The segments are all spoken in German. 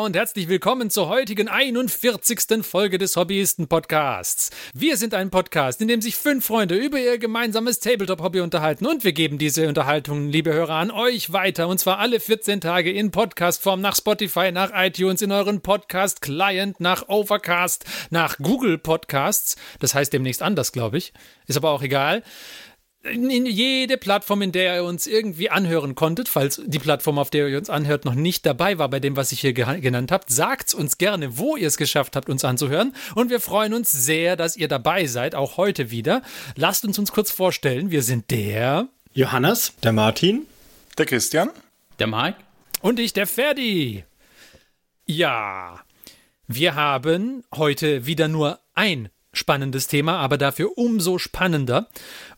Hallo, liebe Hörer und herzlich willkommen zur heutigen 41. Folge des Hobbyisten Podcasts. Wir sind ein Podcast, in dem sich fünf Freunde über ihr gemeinsames Tabletop-Hobby unterhalten und wir geben diese Unterhaltung, liebe Hörer, an euch weiter und zwar alle 14 Tage in Podcastform nach Spotify, nach iTunes, in euren Podcast-Client, nach Overcast, nach Google Podcasts. Das heißt demnächst anders, glaube ich. Ist aber auch egal in jede Plattform, in der ihr uns irgendwie anhören konntet, falls die Plattform, auf der ihr uns anhört, noch nicht dabei war bei dem, was ich hier genannt habe, sagt uns gerne, wo ihr es geschafft habt, uns anzuhören. Und wir freuen uns sehr, dass ihr dabei seid, auch heute wieder. Lasst uns uns kurz vorstellen. Wir sind der Johannes, der Martin, der Christian, der Mike und ich, der Ferdi. Ja, wir haben heute wieder nur ein spannendes Thema, aber dafür umso spannender.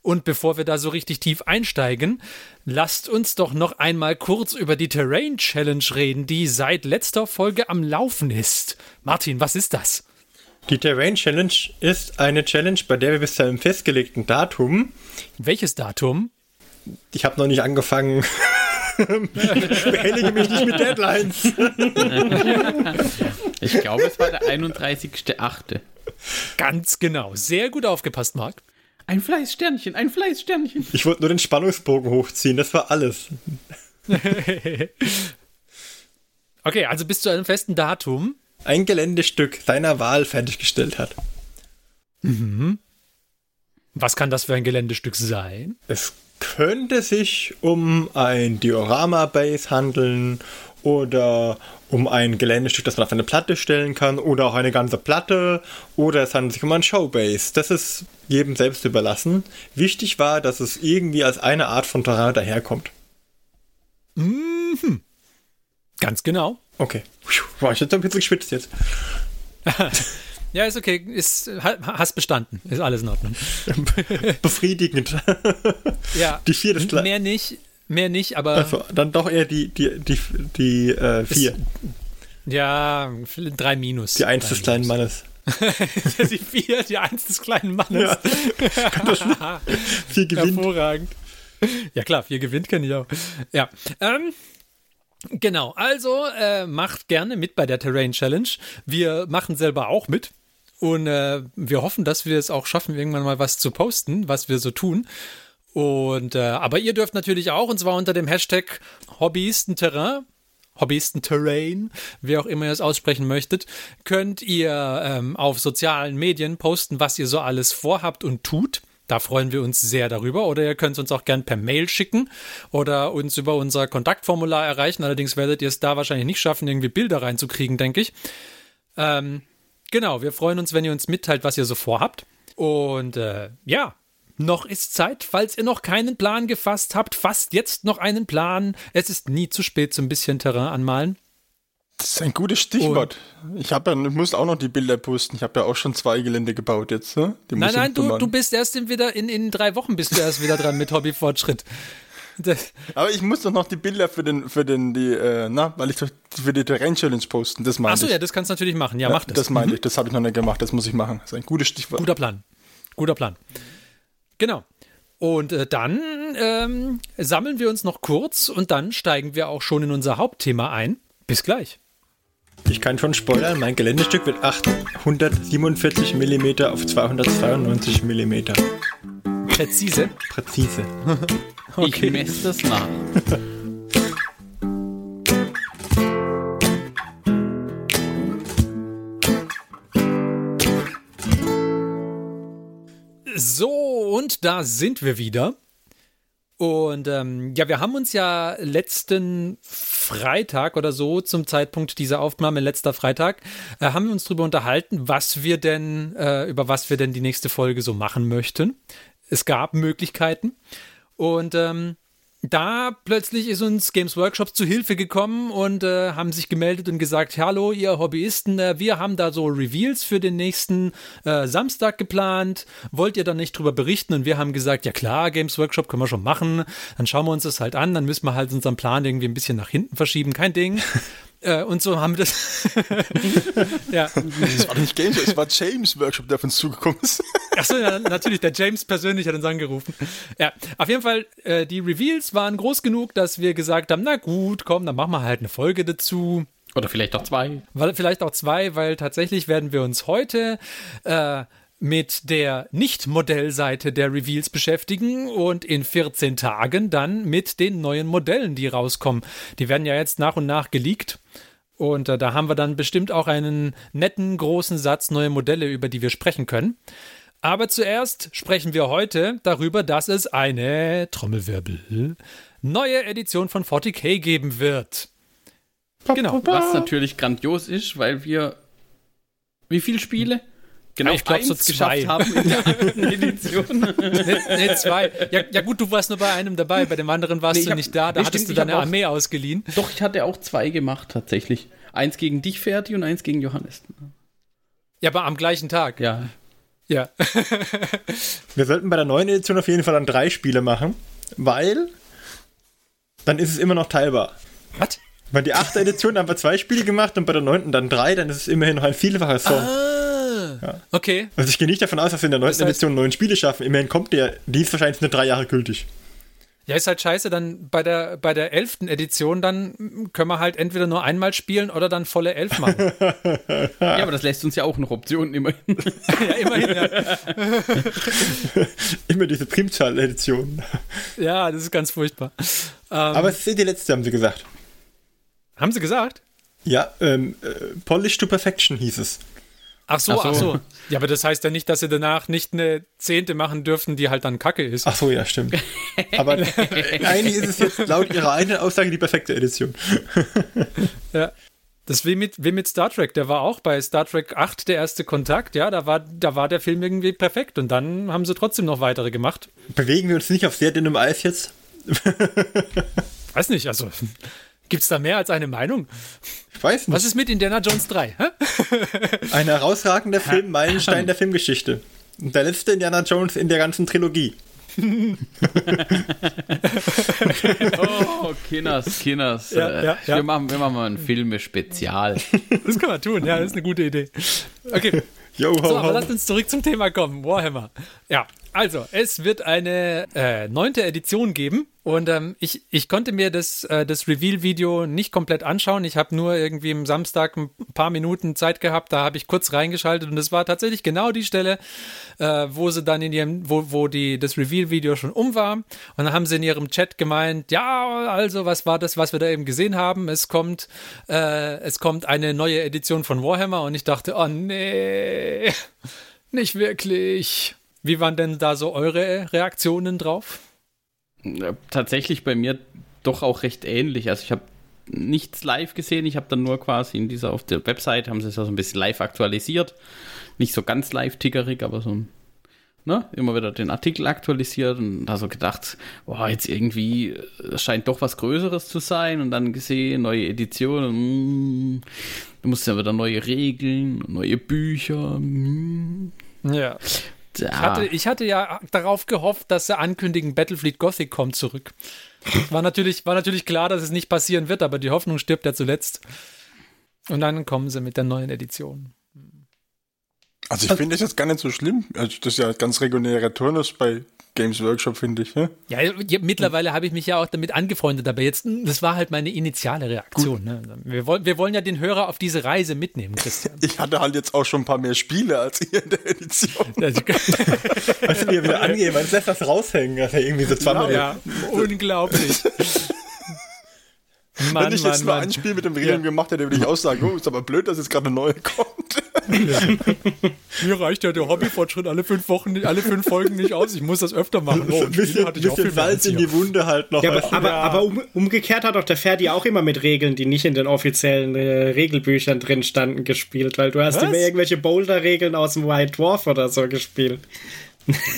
Und bevor wir da so richtig tief einsteigen, lasst uns doch noch einmal kurz über die Terrain Challenge reden, die seit letzter Folge am Laufen ist. Martin, was ist das? Die Terrain Challenge ist eine Challenge, bei der wir bis zu einem festgelegten Datum. Welches Datum? Ich habe noch nicht angefangen. Behellige mich nicht mit Deadlines. ich glaube, es war der 31.8. Ganz genau. Sehr gut aufgepasst, Marc. Ein Fleißsternchen, ein Fleißsternchen. Ich wollte nur den Spannungsbogen hochziehen, das war alles. okay, also bis zu einem festen Datum. Ein Geländestück seiner Wahl fertiggestellt hat. Mhm. Was kann das für ein Geländestück sein? Es könnte sich um ein Diorama-Base handeln oder um ein Geländestück, das man auf eine Platte stellen kann oder auch eine ganze Platte oder es handelt sich um ein Showbase. Das ist jedem selbst überlassen. Wichtig war, dass es irgendwie als eine Art von Terrain daherkommt. Mhm. Ganz genau. Okay. War ich jetzt ein bisschen geschwitzt jetzt. ja, ist okay. Ist, hast bestanden. Ist alles in Ordnung. Befriedigend. ja. Die vier des Mehr nicht. Mehr nicht, aber. Also, dann doch eher die, die, die, die äh, vier. ja, drei Minus. Die eins des kleinen Mannes. die vier, die eins des kleinen Mannes. Ja. vier gewinnt. Hervorragend. Ja klar, vier gewinnt kenne ich auch. Ja. Ähm, Genau, also äh, macht gerne mit bei der Terrain Challenge. Wir machen selber auch mit. Und äh, wir hoffen, dass wir es auch schaffen, irgendwann mal was zu posten, was wir so tun. Und äh, aber ihr dürft natürlich auch, und zwar unter dem Hashtag Hobbyistenterrain, Hobbyistenterrain, wie auch immer ihr es aussprechen möchtet, könnt ihr ähm, auf sozialen Medien posten, was ihr so alles vorhabt und tut. Da freuen wir uns sehr darüber. Oder ihr könnt es uns auch gern per Mail schicken oder uns über unser Kontaktformular erreichen. Allerdings werdet ihr es da wahrscheinlich nicht schaffen, irgendwie Bilder reinzukriegen, denke ich. Ähm, genau, wir freuen uns, wenn ihr uns mitteilt, was ihr so vorhabt. Und äh, ja, noch ist Zeit, falls ihr noch keinen Plan gefasst habt, fasst jetzt noch einen Plan. Es ist nie zu spät zum bisschen Terrain anmalen. Das ist ein gutes Stichwort. Und ich habe ja, ich muss auch noch die Bilder posten. Ich habe ja auch schon zwei Gelände gebaut jetzt. Ne? nein, nein, du, du bist erst in, wieder in, in drei Wochen bist du erst wieder dran mit Hobbyfortschritt. Aber ich muss doch noch die Bilder für den, für den, die, äh, na, weil ich für die Terrain Challenge posten. Das meine Achso, ja, das kannst du natürlich machen. Ja, ja mach das. Das meine mhm. ich. Das habe ich noch nicht gemacht. Das muss ich machen. Das ist ein gutes Stichwort. Guter Plan. Guter Plan. Genau. Und äh, dann ähm, sammeln wir uns noch kurz und dann steigen wir auch schon in unser Hauptthema ein. Bis gleich. Ich kann schon spoilern, mein Geländestück wird 847 mm auf 292 mm. Präzise? Präzise. okay. Ich messe das nach. So, und da sind wir wieder. Und ähm, ja, wir haben uns ja letzten Freitag oder so zum Zeitpunkt dieser Aufnahme, letzter Freitag, äh, haben wir uns darüber unterhalten, was wir denn, äh, über was wir denn die nächste Folge so machen möchten. Es gab Möglichkeiten. Und ähm, da plötzlich ist uns Games Workshop zu Hilfe gekommen und äh, haben sich gemeldet und gesagt, hallo ihr Hobbyisten, äh, wir haben da so Reveals für den nächsten äh, Samstag geplant, wollt ihr da nicht drüber berichten? Und wir haben gesagt, ja klar, Games Workshop können wir schon machen, dann schauen wir uns das halt an, dann müssen wir halt unseren Plan irgendwie ein bisschen nach hinten verschieben, kein Ding. Äh, und so haben wir das. ja. Das war nicht Games, es war James Workshop, der auf uns zugekommen ist. Achso, ja, natürlich, der James persönlich hat uns angerufen. Ja, auf jeden Fall, äh, die Reveals waren groß genug, dass wir gesagt haben, na gut, komm, dann machen wir halt eine Folge dazu. Oder vielleicht auch zwei. Weil, vielleicht auch zwei, weil tatsächlich werden wir uns heute äh, mit der Nicht-Modellseite der Reveals beschäftigen und in 14 Tagen dann mit den neuen Modellen, die rauskommen. Die werden ja jetzt nach und nach geleakt. Und äh, da haben wir dann bestimmt auch einen netten großen Satz neue Modelle, über die wir sprechen können. Aber zuerst sprechen wir heute darüber, dass es eine Trommelwirbel neue Edition von 40k geben wird. Genau. Was natürlich grandios ist, weil wir. Wie viele Spiele? Genau, ich glaub, eins so zwei. geschafft haben in der alten Edition. Nee, nee, zwei. Ja, ja, gut, du warst nur bei einem dabei, bei dem anderen warst Nee, du hab- nicht da, da nee, hattest stimmt, du deine auch- Armee ausgeliehen. Doch, ich hatte auch zwei gemacht, tatsächlich. Eins gegen dich, Ferdi, und eins gegen Johannes. Ja, aber am gleichen Tag. Ja. Ja. Wir sollten bei der neuen Edition auf jeden Fall dann drei Spiele machen, weil dann ist es immer noch teilbar. Was? Bei der achte Edition haben wir zwei Spiele gemacht und bei der neunten dann drei, dann ist es immerhin noch ein Vielfaches von. Ah. Okay. Also ich gehe nicht davon aus, dass wir in der neunten Das heißt- Edition neun Spiele schaffen. Immerhin kommt der, die ist wahrscheinlich nur drei Jahre gültig. Ja, ist halt scheiße, dann bei der, bei der elften Edition, dann können wir halt entweder nur einmal spielen oder dann volle elf machen. ja, aber das lässt uns ja auch noch Optionen immerhin. ja, immerhin, ja. Immer diese Primzahl-Edition. ja, das ist ganz furchtbar. Ähm, Aber es ist die letzte, haben sie gesagt. haben sie gesagt? Ja, ähm, äh, Polish to Perfection hieß es. Ach so, Ach so. ach so. Ja, aber das heißt ja nicht, dass sie danach nicht eine zehnte machen dürfen, die halt dann kacke ist. Ach so, ja, stimmt. Aber eigentlich ist es jetzt laut ihrer eigenen Aussage die perfekte Edition. Ja. Das wie mit, wie mit Star Trek. Der war auch bei Star Trek 8 der erste Kontakt. Ja, da war, da war der Film irgendwie perfekt. Und dann haben sie trotzdem noch weitere gemacht. Bewegen wir uns nicht auf sehr dünnem Eis jetzt? Weiß nicht, also gibt's da mehr als eine Meinung? Ich weiß nicht. Was ist mit Indiana Jones 3? Hä? Ein herausragender Film, Meilenstein der Filmgeschichte. Und der letzte Indiana Jones in der ganzen Trilogie. Oh, Kinners, Kinners. Ja, Äh, ja, ja. Wir, machen, wir machen mal ein Filme-Spezial. Das kann man tun, ja, das ist eine gute Idee. Okay, Yo, ho, so, aber ho. lasst uns zurück zum Thema kommen. Warhammer. Ja, also, es wird eine äh, neunte Edition geben und ähm, ich, ich konnte mir das, äh, das Reveal-Video nicht komplett anschauen. Ich habe nur irgendwie am Samstag ein paar Minuten Zeit gehabt, da habe ich kurz reingeschaltet und es war tatsächlich genau die Stelle, äh, wo sie dann in ihrem, wo, wo die, das Reveal-Video schon um war. Und dann haben sie in ihrem Chat gemeint, ja, also was war das, was wir da eben gesehen haben? Es kommt, äh, es kommt eine neue Edition von Warhammer und ich dachte, oh nee, nicht wirklich. Wie waren denn da so eure Reaktionen drauf? Tatsächlich bei mir doch auch recht ähnlich. Also ich habe nichts live gesehen. Ich habe dann nur quasi in dieser, auf der Website haben sie es ja so ein bisschen live aktualisiert. Nicht so ganz live-tickerig, aber so ne, immer wieder den Artikel aktualisiert und da so gedacht, boah, jetzt irgendwie, äh, scheint doch was Größeres zu sein und dann gesehen, neue Edition und, mm, du musst ja wieder neue Regeln, neue Bücher. Mm, Ja. Da. Ich hatte, ich hatte ja darauf gehofft, dass sie ankündigen, Battlefield Gothic kommt zurück. War natürlich, war natürlich klar, dass es nicht passieren wird, aber die Hoffnung stirbt ja zuletzt. Und dann kommen sie mit der neuen Edition. Also ich finde das jetzt gar nicht so schlimm. Also das ist ja ganz regulärer Turnus bei Games Workshop, finde ich. Ne? Ja, ja mittlerweile habe ich mich ja auch damit angefreundet, aber jetzt, das war halt meine initiale Reaktion. Ne? Wir, wollen, wir wollen ja den Hörer auf diese Reise mitnehmen, Christian. Ich hatte halt jetzt auch schon ein paar mehr Spiele als ihr in der Edition. Also, Weißt du, wie er wieder angehen, man lässt das raushängen, dass er irgendwie so zweimal. ja, unglaublich. Mann, Wenn ich jetzt Mann, mal Mann. ein Spiel mit dem Regeln gemacht hätte, würde ich auch sagen, oh, ist aber blöd, dass jetzt gerade eine neue kommt. Mir reicht ja der Hobbyfortschritt alle fünf Wochen, nicht- alle fünf Folgen nicht aus. Ich muss das öfter machen. Oh, ein bisschen, hatte ich auch bisschen viel mehr Salz in die Wunde halt noch. Ja, aber, aber, aber um, umgekehrt hat doch der Ferdi auch immer mit Regeln, die nicht in den offiziellen äh, Regelbüchern drin standen, gespielt, weil du hast Was? immer irgendwelche Boulder-Regeln aus dem White Dwarf oder so gespielt.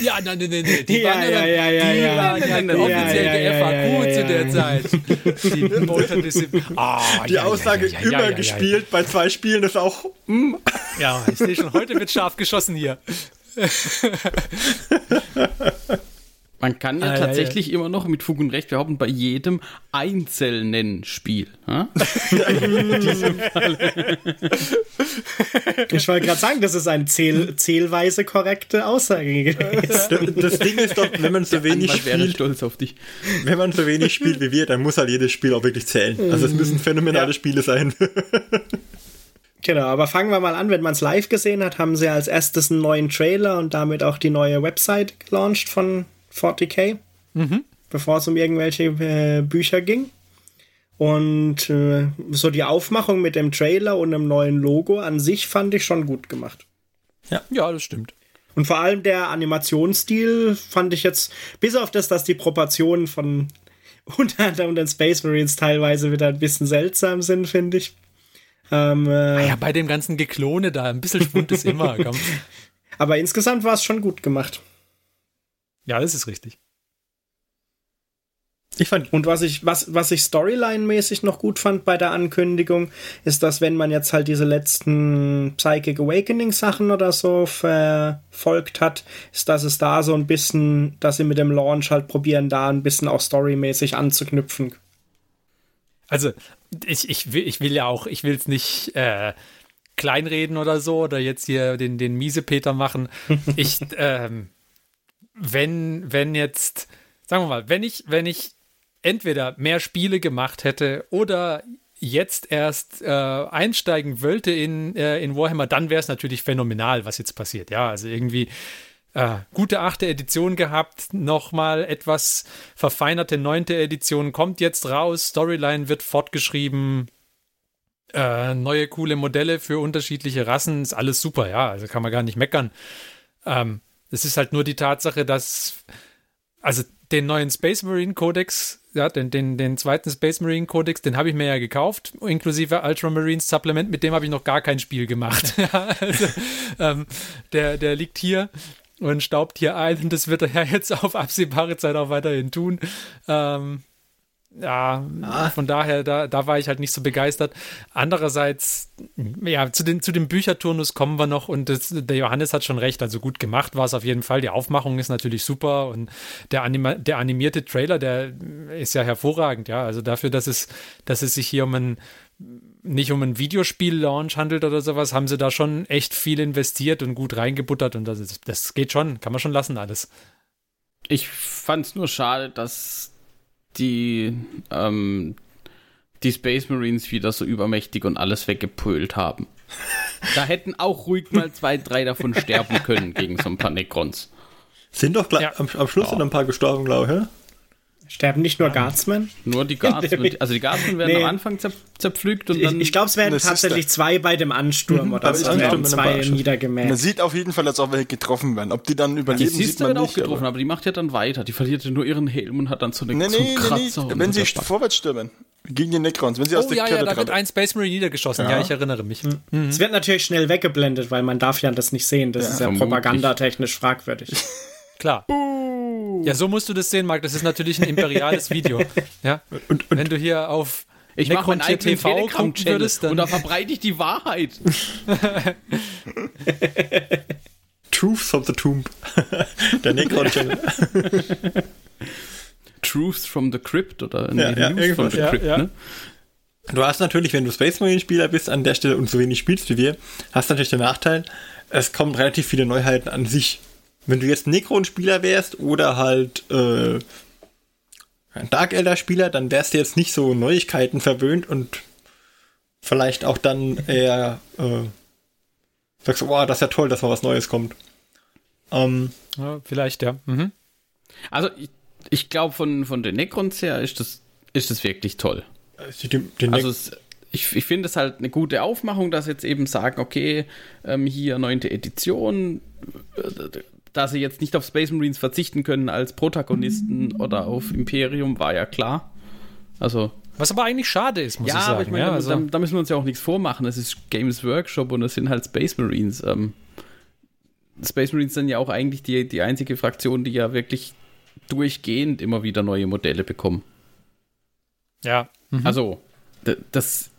Ja, nein, nein, nein. Die Ja, waren ja, ja, ja, die ja. waren ja Ja, offiziell ja, FAQ ja, zu der. Zeit. Die Multidisziplin. Ah, Die Aussage immer gespielt bei zwei Spielen ist auch. hm, Ja, ich sehe schon, heute wird scharf geschossen hier. Man kann ja Ah, ja, tatsächlich immer noch mit Fug und Recht behaupten, bei jedem einzelnen Spiel. Ja? Ich wollte gerade sagen, das ist eine zähl zählweise korrekte Aussage gewesen. Das Ding ist doch, wenn man so wenig Anwalt wäre spielt, stolz auf dich. wenn man so wenig spielt wie wir, dann muss halt jedes Spiel auch wirklich zählen. Also es müssen phänomenale Ja. Spiele sein. Genau, aber fangen wir mal an. Wenn man es live gesehen hat, haben sie als erstes einen neuen Trailer und damit auch die neue Website gelauncht von 40k, bevor es um irgendwelche äh, Bücher ging. Und äh, so die Aufmachung mit dem Trailer und einem neuen Logo an sich fand ich schon gut gemacht. Ja, das stimmt. Und vor allem der Animationsstil fand ich jetzt, bis auf das, dass die Proportionen von unter anderem den Space Marines teilweise wieder ein bisschen seltsam sind, finde ich. Ähm, äh, Ja, bei dem ganzen Geklone da, ein bisschen Schwund ist immer. Komm. Aber insgesamt war es schon gut gemacht. Ja, das ist richtig. Ich fand, Und was ich, was, was ich Storyline-mäßig noch gut fand bei der Ankündigung, ist, dass wenn man jetzt halt diese letzten Psychic Awakening Sachen oder so verfolgt hat, ist, dass es da so ein bisschen, dass sie mit dem Launch halt probieren, da ein bisschen auch storymäßig anzuknüpfen. Also, ich, ich, will, ich will ja auch, ich will es nicht äh, kleinreden oder so oder jetzt hier den, den Miesepeter machen. Ich, ähm, wenn, wenn jetzt, sagen wir mal, wenn ich, wenn ich entweder mehr Spiele gemacht hätte oder jetzt erst äh, einsteigen wollte in, äh, in Warhammer, dann wäre es natürlich phänomenal, was jetzt passiert. Ja, also irgendwie äh, gute achte Edition gehabt, nochmal etwas verfeinerte neunte Edition kommt jetzt raus, Storyline wird fortgeschrieben, äh, neue coole Modelle für unterschiedliche Rassen, ist alles super, ja, also kann man gar nicht meckern. Ähm, es ist halt nur die Tatsache, dass also den neuen Space Marine Codex, ja, den, den, den zweiten Space Marine Codex, den habe ich mir ja gekauft, inklusive Ultramarines Supplement, mit dem habe ich noch gar kein Spiel gemacht. Ja, also, ähm, der, der liegt hier und staubt hier ein und das wird er ja jetzt auf absehbare Zeit auch weiterhin tun. Ähm, ja, von daher, da, da war ich halt nicht so begeistert. Andererseits, ja, zu, den, zu dem Bücherturnus kommen wir noch und das, der Johannes hat schon recht, also gut gemacht war es auf jeden Fall. Die Aufmachung ist natürlich super und der, Anima der animierte Trailer, der ist ja hervorragend, ja. Also dafür, dass es, dass es sich hier um ein nicht um ein Videospiel-Launch handelt oder sowas, haben sie da schon echt viel investiert und gut reingebuttert und das, ist, das geht schon, kann man schon lassen alles. Ich fand es nur schade, dass die, ähm, die Space Marines wieder so übermächtig und alles weggepölt haben. Da hätten auch ruhig mal zwei, drei davon sterben können gegen so ein paar Necrons. sind doch gleich, Ja. am, am Schluss sind ein paar gestorben, glaube ich. Sterben nicht nur Guardsmen? Nur die Guardsmen, also die Guardsmen werden Nee. am Anfang zer zerpflügt und Ich, dann. ich glaube, es werden tatsächlich zwei bei dem Ansturm oder aber so. Ansturm zwei Barschuss. Man niedergemäht. sieht auf jeden Fall, als ob welche getroffen werden. Ob die dann die überleben, sieht Sister man wird auch nicht. getroffen, aber- aber die macht ja dann weiter. Die verliert ja nur ihren Helm und hat dann so, eine, Nee, nee, nee, Kratzer. nee. Wenn sie vorwärts stürmen. Gegen die Necrons. Wenn sie aus Oh der ja, ja, Kette da wird ein Space Marine niedergeschossen, ja, Ja. ich erinnere mich. Es wird natürlich schnell weggeblendet, weil man darf ja das nicht sehen. Das ist ja propagandatechnisch fragwürdig. Klar. Ja, so musst du das sehen, Marc. Das ist natürlich ein imperiales Video. Ja. Und, und Wenn du hier auf Ich mache meinen eigenen TV gucken würdest, dann und da verbreite ich die Wahrheit. Truths of the Tomb. der Necron-Channel. Truths from the Crypt oder Ja, ja, News from the ja, Crypt, ja. ne? Du hast natürlich, wenn du Space Marine Spieler bist an der Stelle und so wenig spielst wie wir, hast natürlich den Nachteil, es kommen relativ viele Neuheiten an sich. Wenn du jetzt Necron Spieler wärst oder halt äh, ein Dark Elder Spieler, dann wärst du jetzt nicht so Neuigkeiten verwöhnt und vielleicht auch dann eher äh, sagst du, oh, das ist ja toll, dass mal was Neues kommt. Ähm, ja, vielleicht, ja. Mhm. Also ich, ich glaube, von, von den Necrons her ist das, ist das wirklich toll. die, die Also es, ich, ich finde es halt eine gute Aufmachung, dass jetzt eben sagen, okay, ähm, hier neunte Edition, dass sie jetzt nicht auf Space Marines verzichten können als Protagonisten oder auf Imperium, war ja klar. Also, Was aber eigentlich schade ist, muss ja, ich sagen. aber ich meine, ja, da, also, da, da müssen wir uns ja auch nichts vormachen. Es ist Games Workshop und es sind halt Space Marines. Ähm, Space Marines sind ja auch eigentlich die, die einzige Fraktion, die ja wirklich durchgehend immer wieder neue Modelle bekommen. ja. Mhm. Also, das.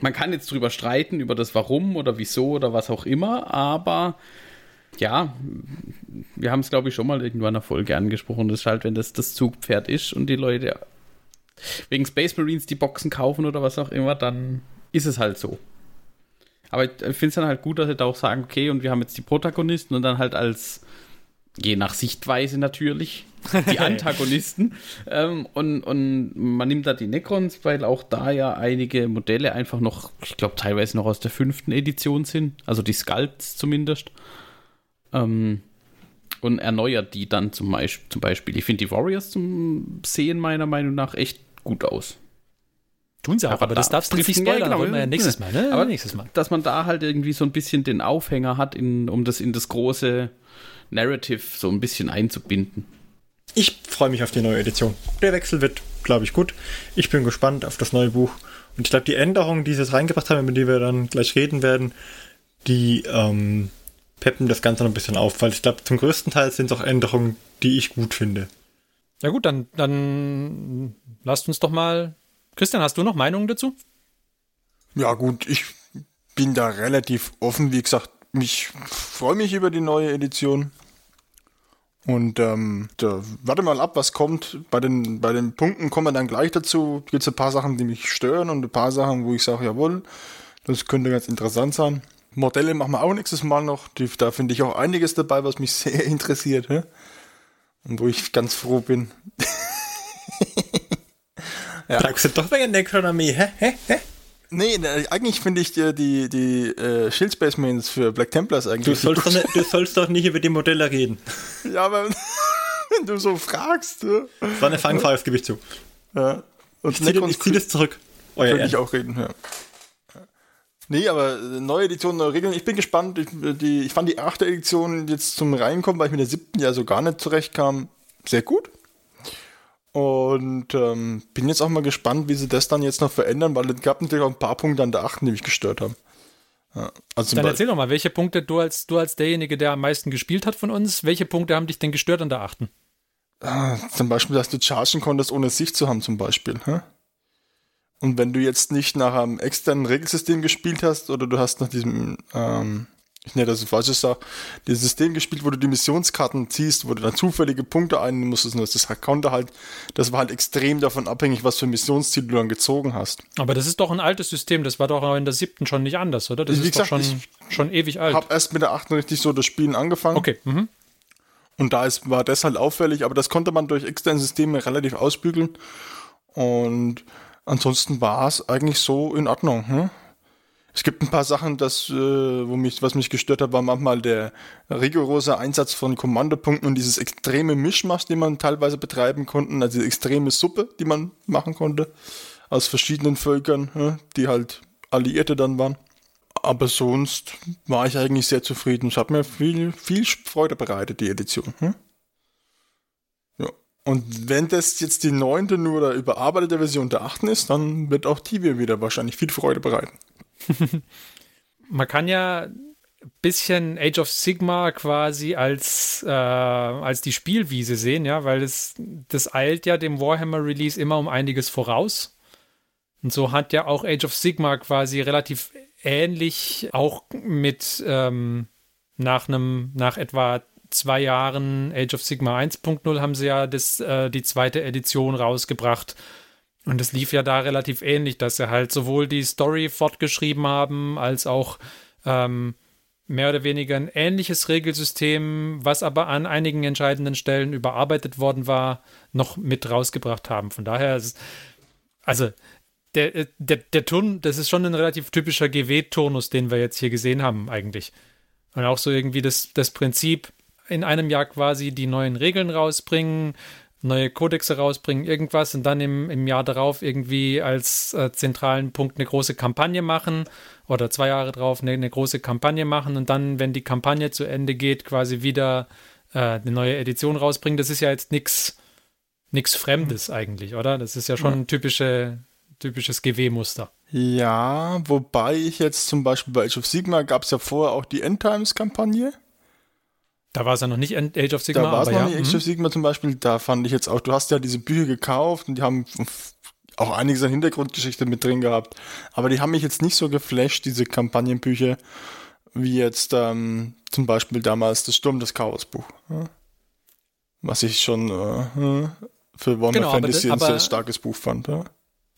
Man kann jetzt drüber streiten, über das Warum oder Wieso oder was auch immer, aber Ja, wir haben es, glaube ich, schon mal irgendwann in der Folge angesprochen. Das ist halt, wenn das das Zugpferd ist und die Leute wegen Space Marines die Boxen kaufen oder was auch immer, dann ist es halt so. Aber ich finde es dann halt gut, dass sie da auch sagen, okay, und wir haben jetzt die Protagonisten und dann halt als, je nach Sichtweise natürlich, die Antagonisten. ähm, und, und man nimmt da die Necrons, weil auch da ja einige Modelle einfach noch, ich glaube, teilweise noch aus der fünften Edition sind, also die Sculpts zumindest. Ähm, und erneuert die dann zum, Beispiel. Zum Beispiel. Ich finde die Warriors zum Sehen meiner Meinung nach echt gut aus. Tun sie auch, aber, Aber das da darfst du nicht trifft- spoilern, ja, genau. aber ja nächstes Mal, ne? Aber nächstes Mal. Dass man da halt irgendwie so ein bisschen den Aufhänger hat, in, um das in das große Narrative so ein bisschen einzubinden. Ich freue mich auf die neue Edition. Der Wechsel wird, glaube ich, gut. Ich bin gespannt auf das neue Buch. Und ich glaube, die Änderungen, die sie jetzt reingebracht haben, über die wir dann gleich reden werden, die ähm, peppen das Ganze noch ein bisschen auf, weil ich glaube, zum größten Teil sind es auch Änderungen, die ich gut finde. Ja gut, dann, dann lasst uns doch mal. Christian, hast du noch Meinungen dazu? Ja, gut, ich bin da relativ offen. Wie gesagt, ich freue mich über die neue Edition. Und ähm, da, warte mal ab, was kommt. Bei den, bei den Punkten kommen wir dann gleich dazu. Gibt es ein paar Sachen, die mich stören und ein paar Sachen, wo ich sage, jawohl, das könnte ganz interessant sein. Modelle machen wir auch nächstes Mal noch. Die, da finde ich auch einiges dabei, was mich sehr interessiert. Hä? Und wo ich ganz froh bin. Ja. Sagst du doch wegen der Economy, hä? hä? hä? Nee, ne, eigentlich finde ich die, die, die äh, Shield Space Marines für Black Templars Du eigentlich. sollst, doch nicht, du sollst doch nicht über die Modelle reden. Ja, aber wenn du so fragst, ja. Das war eine Fangfrage, das gebe ich zu. ja. Und Ich ziehe zieh das zurück. Euer könnte ich auch reden, ja. Nee, aber äh, neue Edition, neue Regeln. Ich bin gespannt. Ich, äh, die, ich fand die achte Edition jetzt zum Reinkommen, weil ich mit der siebten ja so gar nicht zurechtkam, sehr gut. Und ähm, bin jetzt auch mal gespannt, wie sie das dann jetzt noch verändern, weil es gab natürlich auch ein paar Punkte an der achten, die mich gestört haben. Ja, also Dann erzähl doch mal, welche Punkte du als, du als derjenige, der am meisten gespielt hat von uns, welche Punkte haben dich denn gestört an der achten? Ah, zum Beispiel, dass du chargen konntest, ohne Sicht zu haben, zum Beispiel. Hä? Und wenn du jetzt nicht nach einem externen Regelsystem gespielt hast oder du hast nach diesem, ähm, ich nenne das falsche Sache, dieses System gespielt, wo du die Missionskarten ziehst, wo du dann zufällige Punkte einnehmen musstest und das konnte halt, das war halt extrem davon abhängig, was für Missionsziele du dann gezogen hast. Aber das ist doch ein altes System, das war doch auch in der siebten schon nicht anders, oder? Das Wie ist doch gesagt, schon, schon ewig alt. Hab erst mit der achten richtig so das Spielen angefangen. Okay, mhm. Und da ist, war das halt auffällig, aber das konnte man durch externe Systeme relativ ausbügeln. Und ansonsten war es eigentlich so in Ordnung. Hm? Es gibt ein paar Sachen, das, äh, wo mich, was mich gestört hat, war manchmal der rigorose Einsatz von Kommandopunkten und dieses extreme Mischmasch, den man teilweise betreiben konnte, also die extreme Suppe, die man machen konnte, aus verschiedenen Völkern, hm, die halt Alliierte dann waren. Aber sonst war ich eigentlich sehr zufrieden. Es hat mir viel, viel Freude bereitet, die Edition. Hm? Und wenn das jetzt die neunte nur oder überarbeitete Version der achten ist, dann wird auch die mir wieder wahrscheinlich viel Freude bereiten. Man kann ja ein bisschen Age of Sigma quasi als, äh, als die Spielwiese sehen, ja, weil es, das eilt ja dem Warhammer-Release immer um einiges voraus. Und so hat ja auch Age of Sigma quasi relativ ähnlich, auch mit ähm, nach einem, nach etwa zwei Jahren Age of Sigma 1.0 haben sie ja das, äh, die zweite Edition rausgebracht. Und es lief ja da relativ ähnlich, dass sie halt sowohl die Story fortgeschrieben haben, als auch ähm, mehr oder weniger ein ähnliches Regelsystem, was aber an einigen entscheidenden Stellen überarbeitet worden war, noch mit rausgebracht haben. Von daher ist, also der, der, der Turn, das ist schon ein relativ typischer GW-Turnus, den wir jetzt hier gesehen haben, eigentlich. Und auch so irgendwie das, das Prinzip, in einem Jahr quasi die neuen Regeln rausbringen, neue Kodexe rausbringen, irgendwas und dann im, im Jahr darauf irgendwie als äh, zentralen Punkt eine große Kampagne machen oder zwei Jahre drauf eine, eine große Kampagne machen und dann, wenn die Kampagne zu Ende geht, quasi wieder äh, eine neue Edition rausbringen. Das ist ja jetzt nichts nichts Fremdes eigentlich, oder? Das ist ja schon ein typische, typisches GW-Muster. Ja, wobei ich jetzt zum Beispiel bei Age of Sigma gab es ja vorher auch die Endtimes-Kampagne. Da war es ja noch nicht Age of Sigma, Da war es aber noch ja. nicht Age mhm. of Sigma zum Beispiel. Da fand ich jetzt auch, du hast ja diese Bücher gekauft und die haben auch einiges an Hintergrundgeschichte mit drin gehabt. Aber die haben mich jetzt nicht so geflasht, diese Kampagnenbücher, wie jetzt ähm, Zum Beispiel damals das Sturm des Chaos Buch. Ja? Was ich schon äh, für Warhammer Genau, aber Fantasy das- ein sehr aber- starkes Buch fand. Ja,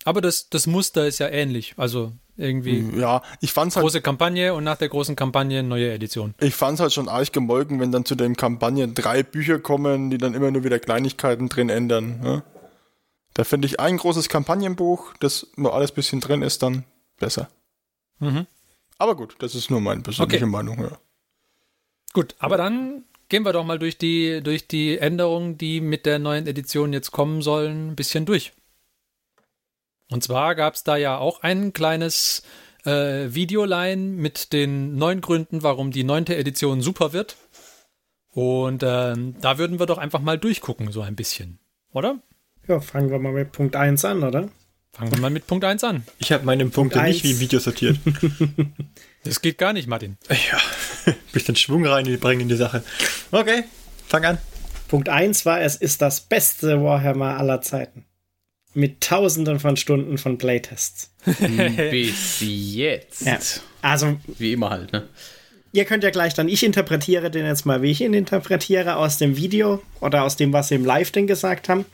Aber das, das Muster ist ja ähnlich. Also irgendwie ja ich fand's halt große Kampagne und nach der großen Kampagne neue Edition. Ich fand's halt schon arg gemolken, wenn dann zu den Kampagnen drei Bücher kommen, die dann immer nur wieder Kleinigkeiten drin ändern. Ne? Da finde ich ein großes Kampagnenbuch, das wo alles bisschen drin ist, dann besser. Mhm. Aber gut, das ist nur meine persönliche Okay. Meinung. Ja. Gut, aber dann gehen wir doch mal durch die, durch die Änderungen, die mit der neuen Edition jetzt kommen sollen, ein bisschen durch. Und zwar gab es da ja auch ein kleines äh, Videoline mit den neun Gründen, warum die neunte Edition super wird. Und ähm, da würden wir doch einfach mal durchgucken, so ein bisschen. Oder? Ja, fangen wir mal mit Punkt 1 an, oder? Fangen wir mal mit Punkt 1 an. Ich habe meine Punkte Punkt nicht wie eins. im Video sortiert. Das geht gar nicht, Martin. ja, bisschen Schwung reinbringen in die Sache. Okay, fang an. Punkt 1 war, es ist das beste Warhammer aller Zeiten. Mit tausenden von Stunden von Playtests. Bis jetzt. Ja. Also, Wie immer halt, ne? ihr könnt ja gleich dann, ich interpretiere den jetzt mal, wie ich ihn interpretiere, aus dem Video oder aus dem, was sie im Live-Ding gesagt haben.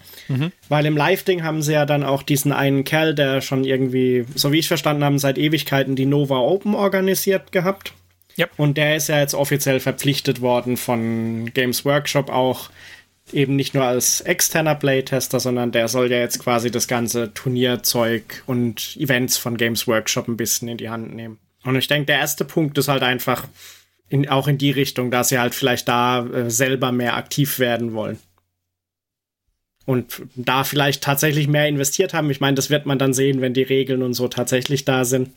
Weil im Live-Ding haben sie ja dann auch diesen einen Kerl, der schon irgendwie, so wie ich verstanden habe, seit Ewigkeiten die Nova Open organisiert gehabt. Ja. Und der ist ja jetzt offiziell verpflichtet worden von Games Workshop auch eben nicht nur als externer Playtester, sondern der soll ja jetzt quasi das ganze Turnierzeug und Events von Games Workshop ein bisschen in die Hand nehmen. Und ich denke, der erste Punkt ist halt einfach in, auch in die Richtung, dass sie halt vielleicht da äh, selber mehr aktiv werden wollen. Und da vielleicht tatsächlich mehr investiert haben. Ich meine, das wird man dann sehen, wenn die Regeln und so tatsächlich da sind.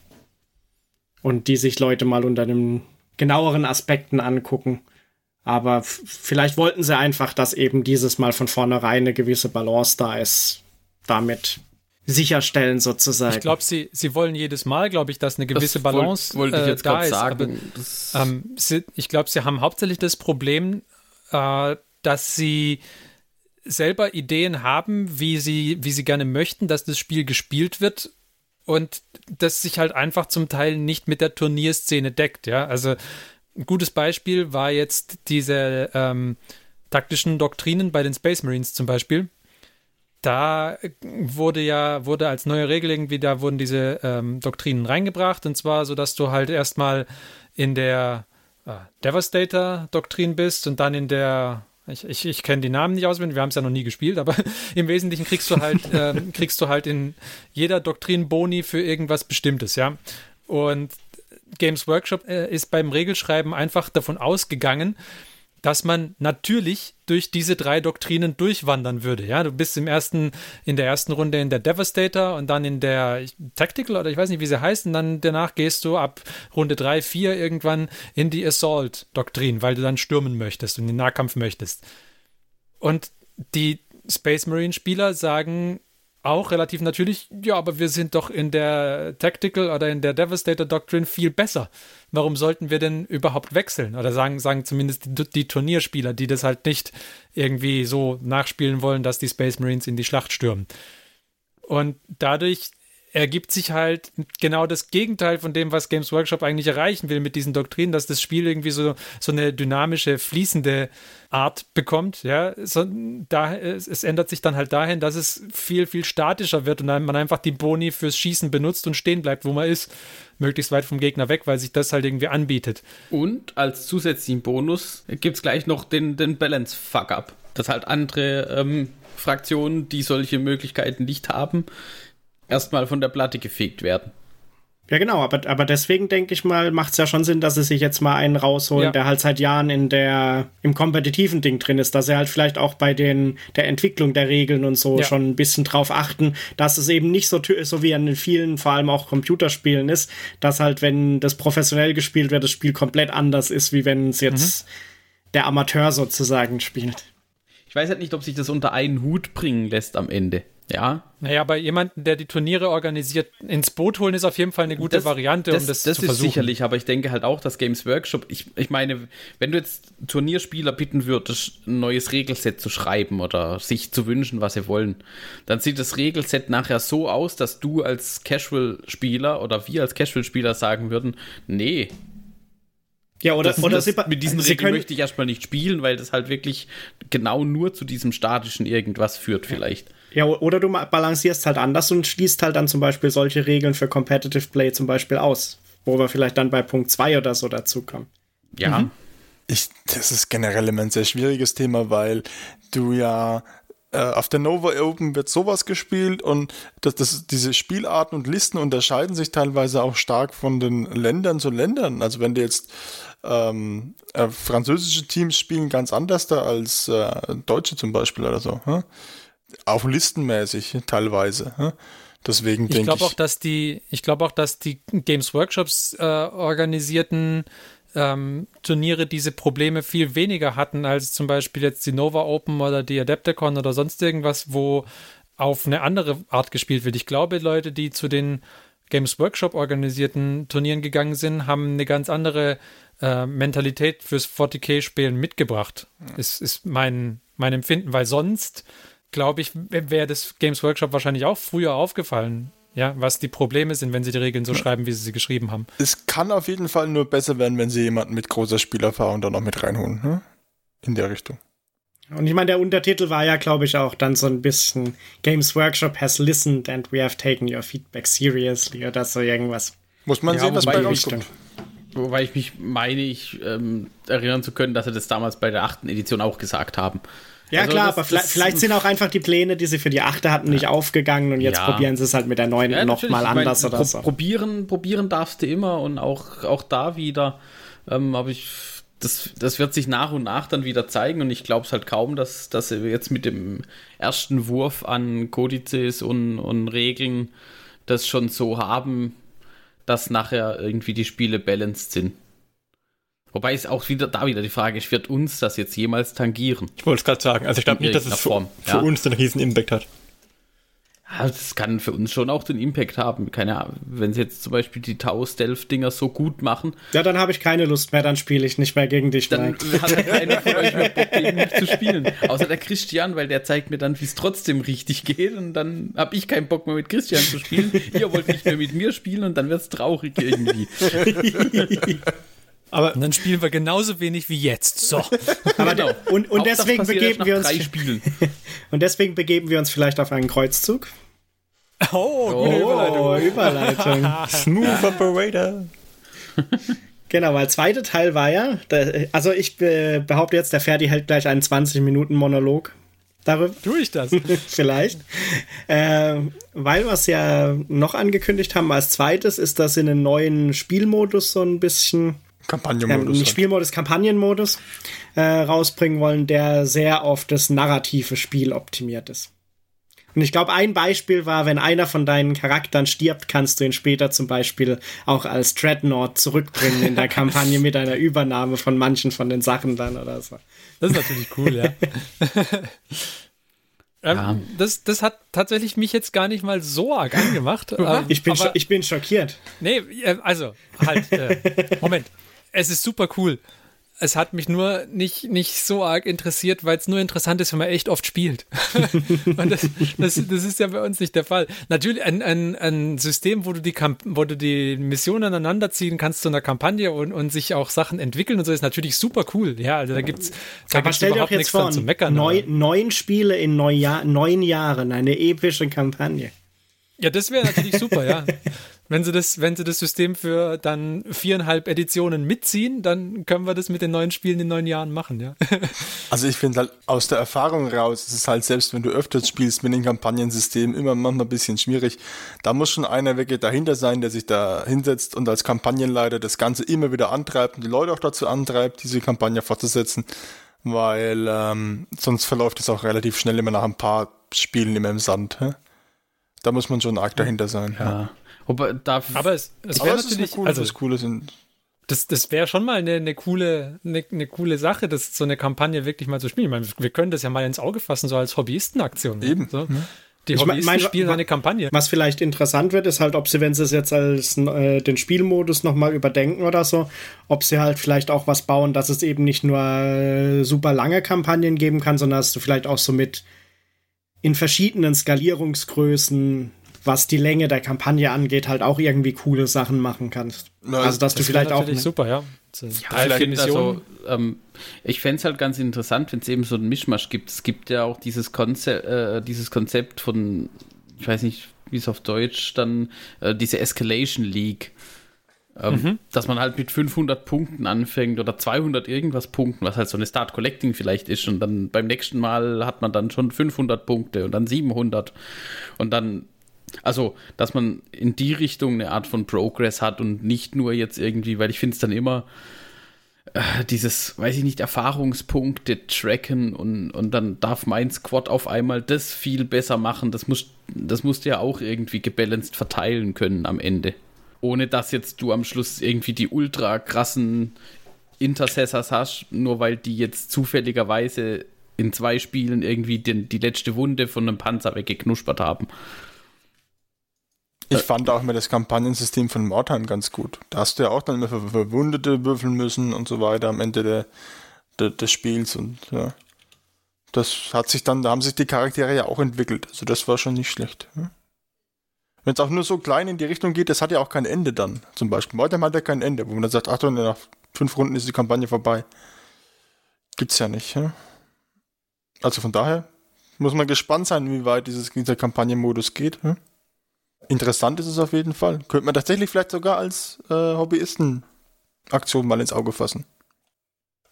Und die sich Leute mal unter den genaueren Aspekten angucken. Aber vielleicht wollten sie einfach, dass eben dieses Mal von vornherein eine gewisse Balance da ist. Damit sicherstellen sozusagen. Ich glaube, sie, sie wollen jedes Mal, glaube ich, dass eine gewisse Das wollt- Balance wollte ich äh, jetzt da gerade ist. aber- sagen. Das- Ähm, sie, ich glaube, sie haben hauptsächlich das Problem, äh, dass sie selber Ideen haben, wie sie, wie sie gerne möchten, dass das Spiel gespielt wird und das sich halt einfach zum Teil nicht mit der Turnierszene deckt. Ja, also ein gutes Beispiel war jetzt diese ähm, taktischen Doktrinen bei den Space Marines zum Beispiel. Da wurde ja, wurde als neue Regel irgendwie, da wurden diese ähm, Doktrinen reingebracht und zwar so, dass du halt erstmal in der äh, Devastator-Doktrin bist und dann in der, ich, ich, ich kenne die Namen nicht auswendig, wir haben es ja noch nie gespielt, aber im Wesentlichen kriegst du halt, ähm, kriegst du halt in jeder Doktrin Boni für irgendwas Bestimmtes, ja. Und Games Workshop äh, ist beim Regelschreiben einfach davon ausgegangen, dass man natürlich durch diese drei Doktrinen durchwandern würde. Ja, du bist im ersten, in der ersten Runde in der Devastator und dann in der Tactical oder ich weiß nicht, wie sie heißt, und dann danach gehst du ab Runde 3, 4 irgendwann in die Assault-Doktrin, weil du dann stürmen möchtest und in den Nahkampf möchtest. Und die Space Marine-Spieler sagen auch relativ natürlich, ja, aber wir sind doch in der Tactical oder in der Devastator Doctrine viel besser. Warum sollten wir denn überhaupt wechseln? Oder sagen, sagen zumindest die, die Turnierspieler, die das halt nicht irgendwie so nachspielen wollen, dass die Space Marines in die Schlacht stürmen. Und dadurch ergibt sich halt genau das Gegenteil von dem, was Games Workshop eigentlich erreichen will mit diesen Doktrinen, dass das Spiel irgendwie so, so eine dynamische, fließende Art bekommt. Ja, so, da, es, es ändert sich dann halt dahin, dass es viel, viel statischer wird und man einfach die Boni fürs Schießen benutzt und stehen bleibt, wo man ist. Möglichst weit vom Gegner weg, weil sich das halt irgendwie anbietet. Und als zusätzlichen Bonus gibt es gleich noch den, den Balance-Fuck-Up. Dass halt andere ähm, Fraktionen, die solche Möglichkeiten nicht haben, erstmal von der Platte gefegt werden. Ja, genau, aber, aber deswegen denke ich mal, macht es ja schon Sinn, dass sie sich jetzt mal einen rausholen, Ja. der halt seit Jahren in der, im kompetitiven Ding drin ist, dass sie halt vielleicht auch bei den, der Entwicklung der Regeln und so Ja. schon ein bisschen drauf achten, dass es eben nicht so, so wie an den vielen, vor allem auch Computerspielen ist, dass halt, wenn das professionell gespielt wird, das Spiel komplett anders ist, wie wenn es jetzt der Amateur sozusagen spielt. Ich weiß halt nicht, ob sich das unter einen Hut bringen lässt am Ende. Ja, Naja, bei jemandem, der die Turniere organisiert, ins Boot holen, ist auf jeden Fall eine gute Variante, das, um das, das zu ist versuchen. sicherlich, aber ich denke halt auch, dass Games Workshop, ich, ich meine, wenn du jetzt Turnierspieler bitten würdest, ein neues Regelset zu schreiben oder sich zu wünschen, was sie wollen, dann sieht das Regelset nachher so aus, dass du als Casual-Spieler oder wir als Casual-Spieler sagen würden, nee, Ja, oder, das, oder das, sie, mit diesen sie Regeln können, möchte ich erstmal nicht spielen, weil das halt wirklich genau nur zu diesem statischen irgendwas führt, vielleicht. Ja, oder du balancierst halt anders und schließt halt dann zum Beispiel solche Regeln für Competitive Play zum Beispiel aus, wo wir vielleicht dann bei Punkt 2 oder so dazukommen. Ja. Ich, das ist generell immer ein sehr schwieriges Thema, weil du ja äh, auf der Nova Open wird sowas gespielt und das, das, diese Spielarten und Listen unterscheiden sich teilweise auch stark von den Ländern zu Ländern. Also wenn du jetzt ähm, äh, französische Teams spielen ganz anders da als äh, Deutsche zum Beispiel oder so. Hä? Auch listenmäßig teilweise. Deswegen Ich denke glaube auch, ich, dass die, ich glaube auch, dass die Games Workshops äh, organisierten ähm, Turniere diese Probleme viel weniger hatten als zum Beispiel jetzt die Nova Open oder die Adepticon oder sonst irgendwas, wo auf eine andere Art gespielt wird. Ich glaube, Leute, die zu den Games Workshop organisierten Turnieren gegangen sind, haben eine ganz andere äh, Mentalität fürs 40k-Spielen mitgebracht. Ist, ist mein, mein Empfinden, weil sonst, glaube ich, wäre das Games Workshop wahrscheinlich auch früher aufgefallen. Ja, was die Probleme sind, wenn sie die Regeln so schreiben, wie sie sie geschrieben haben. es kann auf jeden Fall nur besser werden, wenn sie jemanden mit großer Spielerfahrung dann noch mit reinholen. Hä? In der Richtung. Und ich meine, der Untertitel war ja, glaube ich, auch dann so ein bisschen Games Workshop has listened and we have taken your feedback seriously oder so irgendwas. Muss man Ja, sehen, was bei die rauskommt. Wobei ich mich meine, ich ähm, erinnern zu können, dass sie das damals bei der achten Edition auch gesagt haben. Ja, Also klar, das- aber vielleicht, vielleicht sind auch einfach die Pläne, die sie für die achte hatten, nicht aufgegangen und jetzt Ja. probieren sie es halt mit der neuen Ja, nochmal Ich meine, anders oder so. Probieren, probieren darfst du immer und auch, auch da wieder. Ähm, aber ich, das, das wird sich nach und nach dann wieder zeigen und ich glaube es halt kaum, dass, dass sie jetzt mit dem ersten Wurf an Kodizes und, und Regeln das schon so haben, dass nachher irgendwie die Spiele balanced sind. Wobei es auch wieder da wieder die Frage ist, wird uns das jetzt jemals tangieren? Ich wollte es gerade sagen. Also ich glaube nicht, dass es für, Form, für ja. uns einen riesen Impact hat. Ja, das kann für uns schon auch den Impact haben. Keine Ahnung, wenn sie jetzt zum Beispiel die Tau-Stealth-Dinger so gut machen, Ja, dann habe ich keine Lust mehr, dann spiele ich nicht mehr gegen dich. dann hat keiner von euch mehr Bock, gegen mich zu spielen. Außer der Christian, weil der zeigt mir dann, wie es trotzdem richtig geht und dann habe ich keinen Bock mehr mit Christian zu spielen. Ihr wollt nicht mehr mit mir spielen und dann wird es traurig irgendwie. Aber Und dann spielen wir genauso wenig wie jetzt. So. Aber Genau. und, und das deswegen begeben wir uns und deswegen begeben wir uns vielleicht auf einen Kreuzzug. Oh, gute Überleitung. Oh, Überleitung. Smooth Operator. Genau, weil zweite Teil war ja, da, also ich be behaupte jetzt, der Ferdi hält gleich einen 20-Minuten-Monolog darüber, Tue ich das? vielleicht. Äh, weil wir es ja noch angekündigt haben als zweites, ist, dass sie einen neuen Spielmodus so ein bisschen, ähm, Kampagnenmodus. nicht Spielmodus, Kampagnenmodus äh, rausbringen wollen, der sehr auf das narrative Spiel optimiert ist. Und ich glaube, ein Beispiel war, wenn einer von deinen Charakteren stirbt, kannst du ihn später zum Beispiel auch als Dreadnought zurückbringen in der Kampagne mit einer Übernahme von manchen von den Sachen dann oder so. Das ist natürlich cool, ja. ähm, Ja. Das, das hat tatsächlich mich jetzt gar nicht mal so arg angemacht. ähm, Ich bin, aber- ich bin schockiert. Nee, äh, also, halt, äh, Moment. Es ist super cool. Es hat mich nur nicht, nicht so arg interessiert, weil es nur interessant ist, wenn man echt oft spielt. Und das, das, das ist ja bei uns nicht der Fall. Natürlich ein, ein, ein System, wo du die Kamp wo du die Missionen aneinander ziehen kannst zu einer Kampagne und, und sich auch Sachen entwickeln und so, ist natürlich super cool. Ja, also da gibt's, da Aber gibt's stell dir überhaupt jetzt nichts vor, dran zu meckern. neu, aber- neun Spiele in neun, Jahr, neun Jahren, eine epische Kampagne. Ja, das wäre natürlich super, ja. Wenn sie, das, wenn sie das System für dann viereinhalb Editionen mitziehen, dann können wir das mit den neuen Spielen in neun Jahren machen, ja. Also ich finde halt aus der Erfahrung raus, es ist halt selbst wenn du öfters spielst mit dem Kampagnensystem immer manchmal ein bisschen schwierig. Da muss schon einer wirklich dahinter sein, der sich da hinsetzt und als Kampagnenleiter das Ganze immer wieder antreibt und die Leute auch dazu antreibt, diese Kampagne fortzusetzen, weil ähm, sonst verläuft es auch relativ schnell immer nach ein paar Spielen immer im Sand. Hä? Da muss man schon arg dahinter sein. Ja. Ja. Wobei, da, Aber es, es Aber wäre natürlich, coole, also was Cooles das, das wäre schon mal eine, eine, coole, eine, eine coole Sache, das so eine Kampagne wirklich mal zu spielen. Ich meine, wir können das ja mal ins Auge fassen, so als Hobbyistenaktion. Eben, So. Die Ich Hobbyisten mein- spielen eine Kampagne. Was vielleicht interessant wird, ist halt, ob sie, wenn sie es jetzt als äh, den Spielmodus nochmal überdenken oder so, ob sie halt vielleicht auch was bauen, dass es eben nicht nur äh, super lange Kampagnen geben kann, sondern dass du vielleicht auch so mit in verschiedenen Skalierungsgrößen was die Länge der Kampagne angeht, halt auch irgendwie coole Sachen machen kannst. Ja, also, dass du Das vielleicht wäre auch. natürlich super, ja. So Ja, vielleicht, also, ähm, ich fände es halt ganz interessant, wenn es eben so einen Mischmasch gibt. Es gibt ja auch dieses, Konze äh, dieses Konzept von, ich weiß nicht, wie es auf Deutsch dann, äh, diese Escalation League. Ähm, Dass man halt mit 500 Punkten anfängt oder 200 irgendwas Punkten, was halt so eine Start Collecting vielleicht ist und dann beim nächsten Mal hat man dann schon 500 Punkte und dann 700 und dann also, dass man in die Richtung eine Art von Progress hat und nicht nur jetzt irgendwie, weil ich finde es dann immer äh, dieses, weiß ich nicht, Erfahrungspunkte tracken und, und dann darf mein Squad auf einmal das viel besser machen. Das muss, das musst du ja auch irgendwie gebalanced verteilen können am Ende. Ohne dass jetzt du am Schluss irgendwie die ultra krassen Intercessors hast, nur weil die jetzt zufälligerweise in zwei Spielen irgendwie den, die letzte Wunde von einem Panzer weggeknuspert haben. Ich fand auch immer das Kampagnensystem von Mordheim ganz gut. Da hast du ja auch dann immer für Verwundete würfeln müssen und so weiter am Ende der, der, des Spiels und ja. Das hat sich dann, da haben sich die Charaktere ja auch entwickelt. Also das war schon nicht schlecht. Ja. Wenn es auch nur so klein in die Richtung geht, das hat ja auch kein Ende dann. Zum Beispiel. Mordheim hat ja kein Ende, wo man dann sagt, Achtung, nach fünf Runden ist die Kampagne vorbei. Gibt's ja nicht. Ja. Also von daher muss man gespannt sein, wie weit dieses, dieser Kampagnenmodus geht. Ja. Interessant ist es auf jeden Fall. Könnte man tatsächlich vielleicht sogar als äh, Hobbyisten-Aktion mal ins Auge fassen.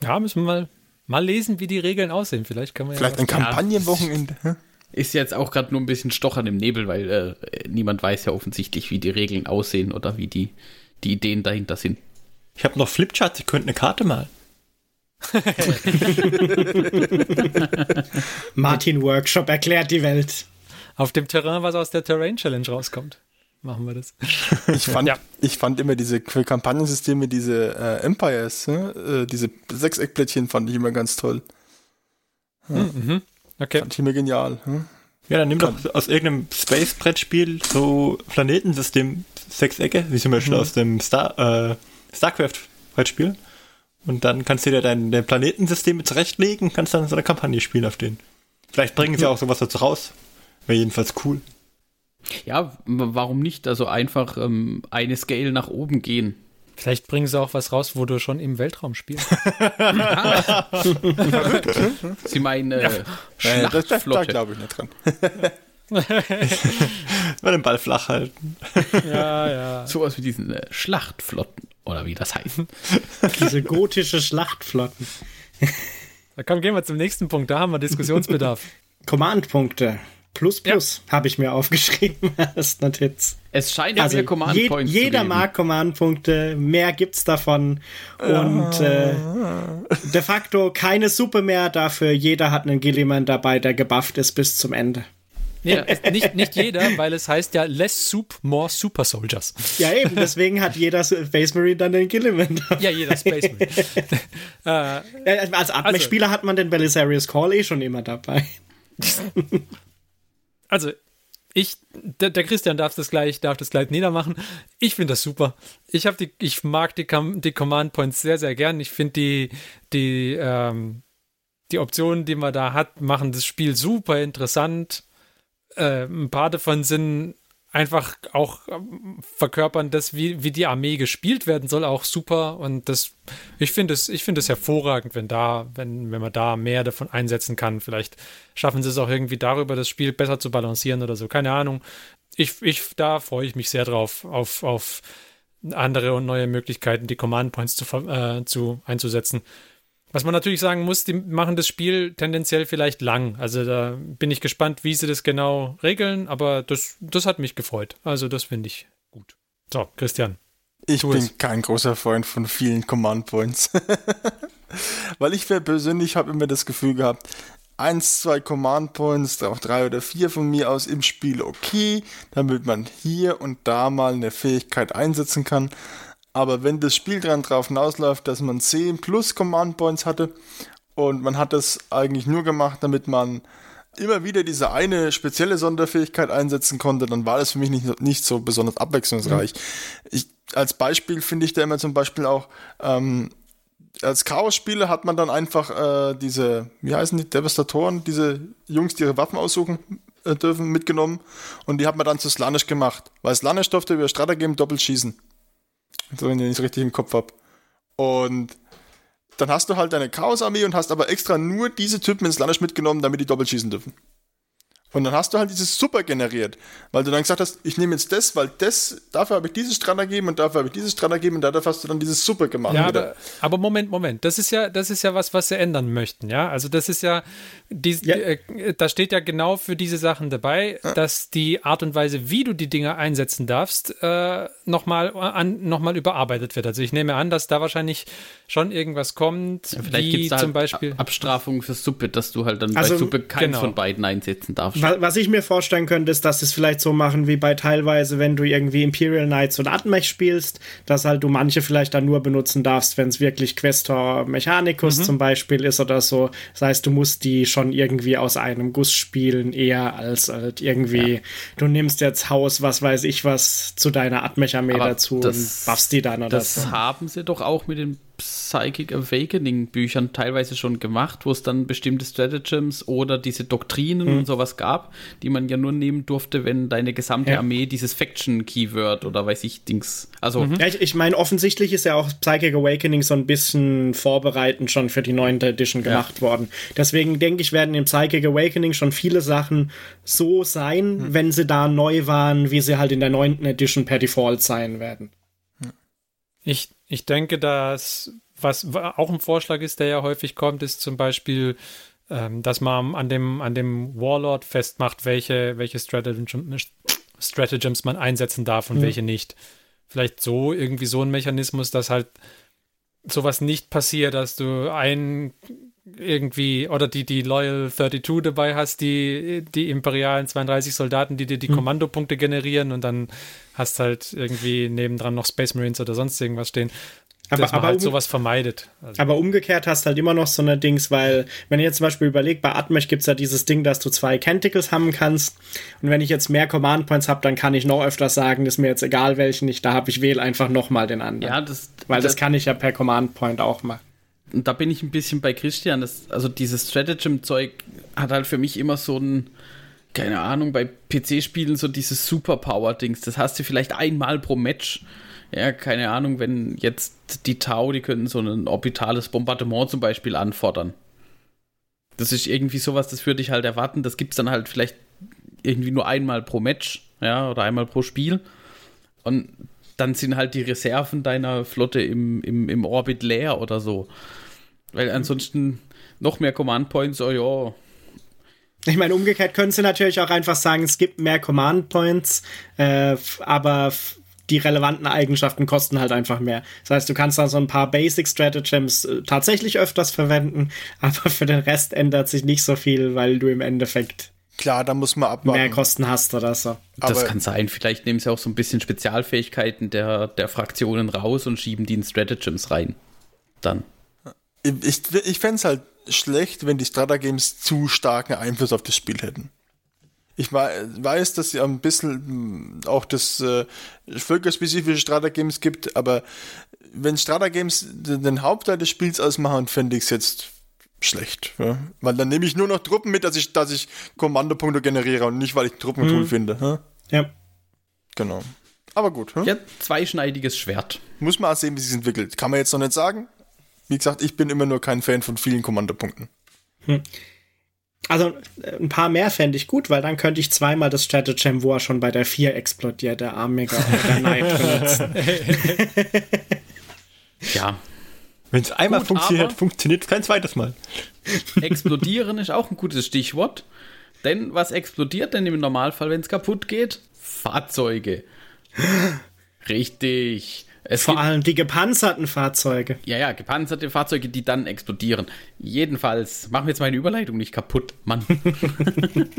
Ja, müssen wir mal, mal lesen, wie die Regeln aussehen. Vielleicht kann man Vielleicht ja ein Kampagnenwochenende. hä? Ist jetzt auch gerade nur ein bisschen Stochern im Nebel, weil äh, niemand weiß ja offensichtlich, wie die Regeln aussehen oder wie die, die Ideen dahinter sind. Ich habe noch Flipcharts, ich könnte eine Karte malen. Martin Workshop erklärt die Welt. auf dem Terrain, was aus der Terrain Challenge rauskommt. Machen wir das. Ich fand, Ja. ich fand immer diese für Kampagnensysteme, diese äh, Empires, hä? äh, diese Sechseckblättchen fand ich immer ganz toll. Okay. Fand ich immer genial. hä? Ja, dann nimm doch aus irgendeinem Space-Brettspiel so Planetensystem Sechsecke, wie zum Beispiel aus dem Star, äh, StarCraft-Brettspiel. Und dann kannst du dir dein, dein Planetensystem zurechtlegen und kannst dann so eine Kampagne spielen auf denen. Vielleicht bringen sie auch sowas dazu raus. Wäre jedenfalls cool. Ja, warum nicht? Also einfach ähm, eine Scale nach oben gehen. Vielleicht bringen sie auch was raus, wo du schon im Weltraum spielst. Sie meinen äh, das, das, da Schlachtflotte. glaube ich nicht dran. Mal den Ball flach halten. ja, ja. Sowas wie diesen äh, Schlachtflotten oder wie das heißt. Diese gotische Schlachtflotten. Da komm, gehen wir zum nächsten Punkt. Da haben wir Diskussionsbedarf. Command-Punkte. Plus, plus, habe ich mir aufgeschrieben als Notiz. Es scheint ja Also mehr Command je, Points jeder zu geben. mag Command-Punkte, mehr gibt's davon. Und äh, de facto keine Suppe mehr, dafür jeder hat einen Gilliman dabei, der gebufft ist bis zum Ende. Es- nicht, nicht jeder, weil es heißt ja Less Soup, More Super Soldiers. Ja, eben, deswegen hat jeder Space Marine dann den Gilliman dabei. Ja, jeder Space Marine. äh, Als Abmech-Spieler hat man den Belisarius Call eh schon immer dabei. Also, ich, der, der Christian darf das gleich, darf das gleich niedermachen. Ich finde das super. Ich habe die, ich mag die, die Command Points sehr, sehr gern. Ich finde die, die, ähm, die Optionen, die man da hat, machen das Spiel super interessant. Äh, ein paar davon sind einfach auch ähm, verkörpern das, wie, wie die Armee gespielt werden soll, auch super. Und das, ich finde es, ich finde es hervorragend, wenn da, wenn, wenn man da mehr davon einsetzen kann. Vielleicht schaffen sie es auch irgendwie darüber, das Spiel besser zu balancieren oder so. Keine Ahnung. Ich, ich, da freue ich mich sehr drauf, auf, auf andere und neue Möglichkeiten, die Command Points zu, äh, zu einzusetzen. Was man natürlich sagen muss, die machen das Spiel tendenziell vielleicht lang. Also da bin ich gespannt, wie sie das genau regeln, aber das, das hat mich gefreut. Also das finde ich gut. So, Christian. Ich bin es. kein großer Freund von vielen Command Points. Weil ich persönlich habe immer das Gefühl gehabt, eins, zwei Command Points, auch drei oder vier von mir aus im Spiel okay, damit man hier und da mal eine Fähigkeit einsetzen kann. Aber wenn das Spiel dran drauf hinausläuft, dass man 10 plus Command Points hatte und man hat das eigentlich nur gemacht, damit man immer wieder diese eine spezielle Sonderfähigkeit einsetzen konnte, dann war das für mich nicht, nicht so besonders abwechslungsreich. Ich, als Beispiel finde ich da immer zum Beispiel auch, ähm, als Chaos-Spieler hat man dann einfach äh, diese, wie heißen die, Devastatoren, diese Jungs, die ihre Waffen aussuchen, äh, dürfen, mitgenommen und die hat man dann zu Slanisch gemacht. Weil Slanisch durfte über Stratagem doppelt schießen. So, wenn ich nicht richtig im Kopf hab. Und dann hast du halt deine Chaos-Armee und hast aber extra nur diese Typen ins Slanisch mitgenommen, damit die doppelt schießen dürfen. Und dann hast du halt dieses Super generiert, weil du dann gesagt hast, ich nehme jetzt das, weil das, dafür habe ich dieses Stratagem und dafür habe ich dieses Stratagem und dafür hast du dann dieses Super gemacht. Ja, aber, aber, Moment, Moment, das ist ja, das ist ja was, was sie ändern möchten, ja. Also das ist ja, die, ja. Äh, da steht ja genau für diese Sachen dabei, ja. dass die Art und Weise, wie du die Dinge einsetzen darfst, äh, nochmal noch überarbeitet wird. Also ich nehme an, dass da wahrscheinlich schon irgendwas kommt, ja, vielleicht wie zum Beispiel Abstrafung für Suppe, dass du halt dann also, bei Suppe keinen genau. von beiden einsetzen darfst. Was ich mir vorstellen könnte, ist, dass sie es vielleicht so machen wie bei teilweise, wenn du irgendwie Imperial Knights und Atmech spielst, dass halt du manche vielleicht dann nur benutzen darfst, wenn es wirklich Questor Mechanicus mhm. zum Beispiel ist oder so. Das heißt, du musst die schon irgendwie aus einem Guss spielen, eher als halt irgendwie, ja. du nimmst jetzt Haus, was weiß ich was, zu deiner Atmech-Armee dazu und buffst die dann oder das so. Das haben sie doch auch mit den Psychic Awakening Büchern teilweise schon gemacht, wo es dann bestimmte Stratagems oder diese Doktrinen hm. und sowas gab, die man ja nur nehmen durfte, wenn deine gesamte ja. Armee dieses Faction Keyword oder weiß ich Dings. Also mhm. ja, ich, ich meine, offensichtlich ist ja auch Psychic Awakening so ein bisschen vorbereitend schon für die 9. Edition gemacht ja. worden. Deswegen denke ich, werden im Psychic Awakening schon viele Sachen so sein, mhm. wenn sie da neu waren, wie sie halt in der 9. Edition per Default sein werden. Ich, ich denke, dass was auch ein Vorschlag ist, der ja häufig kommt, ist zum Beispiel, ähm, dass man an dem, an dem Warlord festmacht, welche, welche Stratagems, Stratagems man einsetzen darf und mhm. welche nicht. Vielleicht so, irgendwie so ein Mechanismus, dass halt sowas nicht passiert, dass du ein irgendwie oder die, die Loyal 32 dabei hast, die, die imperialen 32 Soldaten, die dir die hm. Kommandopunkte generieren und dann hast halt irgendwie nebendran noch Space Marines oder sonst irgendwas stehen. Aber, dass man aber halt sowas vermeidet. Also. Aber umgekehrt hast halt immer noch so eine Dings, weil, wenn ihr jetzt zum Beispiel überlegt, bei Atmech gibt es ja dieses Ding, dass du zwei Canticles haben kannst. Und wenn ich jetzt mehr Command Points habe, dann kann ich noch öfters sagen, ist mir jetzt egal welchen ich da habe, ich wähle einfach nochmal den anderen. Ja, das. Weil das, das kann ich ja per Command Point auch machen da bin ich ein bisschen bei Christian. Das, also dieses Stratagem-Zeug hat halt für mich immer so ein, keine Ahnung, bei PC-Spielen so dieses Superpower-Dings. Das hast du vielleicht einmal pro Match. Ja, keine Ahnung, wenn jetzt die Tau, die könnten so ein orbitales Bombardement zum Beispiel anfordern. Das ist irgendwie sowas, das würde ich halt erwarten. Das gibt es dann halt vielleicht irgendwie nur einmal pro Match, ja, oder einmal pro Spiel. Und dann sind halt die Reserven deiner Flotte im, im, im Orbit leer oder so. Weil ansonsten noch mehr Command Points, oh ja. Ich meine, umgekehrt können sie natürlich auch einfach sagen, es gibt mehr Command Points, äh, aber die relevanten Eigenschaften kosten halt einfach mehr. Das heißt, du kannst dann so ein paar Basic Stratagems äh, tatsächlich öfters verwenden, aber für den Rest ändert sich nicht so viel, weil du im Endeffekt Klar, da muss man abwarten. Mehr Kosten hast oder so. Das kann sein. Vielleicht nehmen sie auch so ein bisschen Spezialfähigkeiten der, der Fraktionen raus und schieben die in Stratagems rein. Dann. Ich, ich fände es halt schlecht, wenn die Stratagems zu starken Einfluss auf das Spiel hätten. Ich weiß, dass es ein bisschen hm, auch das äh, völkerspezifische Stratagems gibt, aber wenn Stratagems den Hauptteil des Spiels ausmachen, fände ich es jetzt schlecht. Ja? Weil dann nehme ich nur noch Truppen mit, dass ich, dass ich Kommandopunkte generiere und nicht, weil ich Truppen mhm. cool finde. Ja? ja. Genau. Aber gut. Ja, zweischneidiges Schwert. Muss man auch sehen, wie sich entwickelt. Kann man jetzt noch nicht sagen. Wie gesagt, ich bin immer nur kein Fan von vielen Kommandopunkten. Hm. Also ein paar mehr fände ich gut, weil dann könnte ich zweimal das Stratagem, wo er schon bei der 4 explodiert, der Armiger oder der Knight benutzen. ja, wenn es einmal Gut, funktioniert, funktioniert es kein zweites Mal. Explodieren ist auch ein gutes Stichwort. Denn was explodiert denn im Normalfall, wenn es kaputt geht? Fahrzeuge. Richtig. Es Vor allem die gepanzerten Fahrzeuge. Ja, ja, gepanzerte Fahrzeuge, die dann explodieren. Jedenfalls, machen wir jetzt meine Überleitung nicht kaputt, Mann.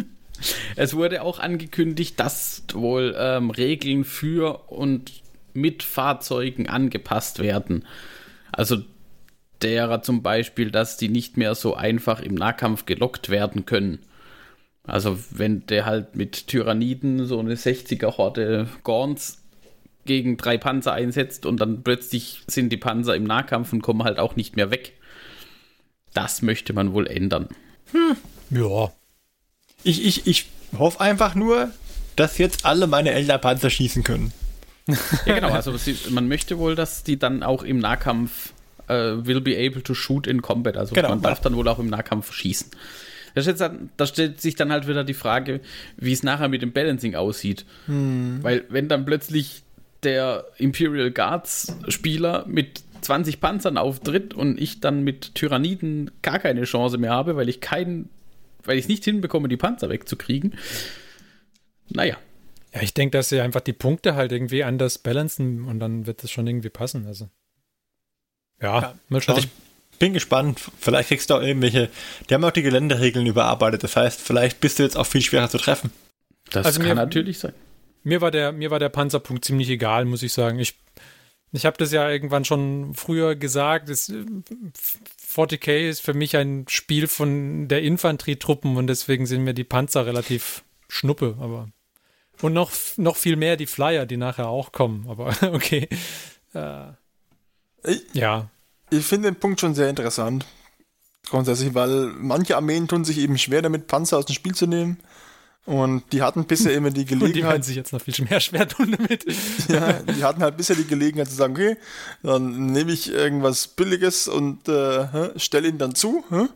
es wurde auch angekündigt, dass wohl ähm, Regeln für und mit Fahrzeugen angepasst werden. Also derer zum Beispiel, dass die nicht mehr so einfach im Nahkampf gelockt werden können. Also wenn der halt mit Tyranniden so eine 60er-Horde Gorns gegen drei Panzer einsetzt und dann plötzlich sind die Panzer im Nahkampf und kommen halt auch nicht mehr weg. Das möchte man wohl ändern. Hm. Ja. Ich, ich, ich hoffe einfach nur, dass jetzt alle meine Elder-Panzer schießen können. Ja, genau. Also man möchte wohl, dass die dann auch im Nahkampf äh, will be able to shoot in combat. Also Genau. man darf dann wohl auch im Nahkampf schießen. Da, dann, da stellt sich dann halt wieder die Frage, wie es nachher mit dem Balancing aussieht. Weil wenn dann plötzlich der Imperial Guards Spieler mit 20 Panzern auftritt und ich dann mit Tyranniden gar keine Chance mehr habe, weil ich keinen, weil ich es nicht hinbekomme, die Panzer wegzukriegen. Naja, Ja, ich denke, dass sie einfach die Punkte halt irgendwie anders balancen und dann wird es schon irgendwie passen. Also. Ja, mal schauen. Also ich bin gespannt. Vielleicht kriegst du auch irgendwelche. Die haben auch die Geländeregeln überarbeitet. Das heißt, vielleicht bist du jetzt auch viel schwerer zu treffen. das Also kann mir- natürlich sein. mir war der, mir war der Panzerpunkt ziemlich egal, muss ich sagen. Ich, ich habe das ja irgendwann schon früher gesagt. Das, äh, 40k ist für mich ein Spiel von der Infanterietruppen und deswegen sind mir die Panzer relativ schnuppe, aber. Und noch, noch viel mehr die Flyer, die nachher auch kommen, aber okay. Äh, Ich- ja, Ich finde den Punkt schon sehr interessant. Grundsätzlich, weil manche Armeen tun sich eben schwer damit, Panzer aus dem Spiel zu nehmen. Und die hatten bisher immer die und die werden Gelegenheit, sich jetzt noch viel mehr schwer tun damit. ja, die hatten halt bisher die Gelegenheit zu sagen, okay, dann nehme ich irgendwas Billiges und äh, stelle ihn dann zu, hä?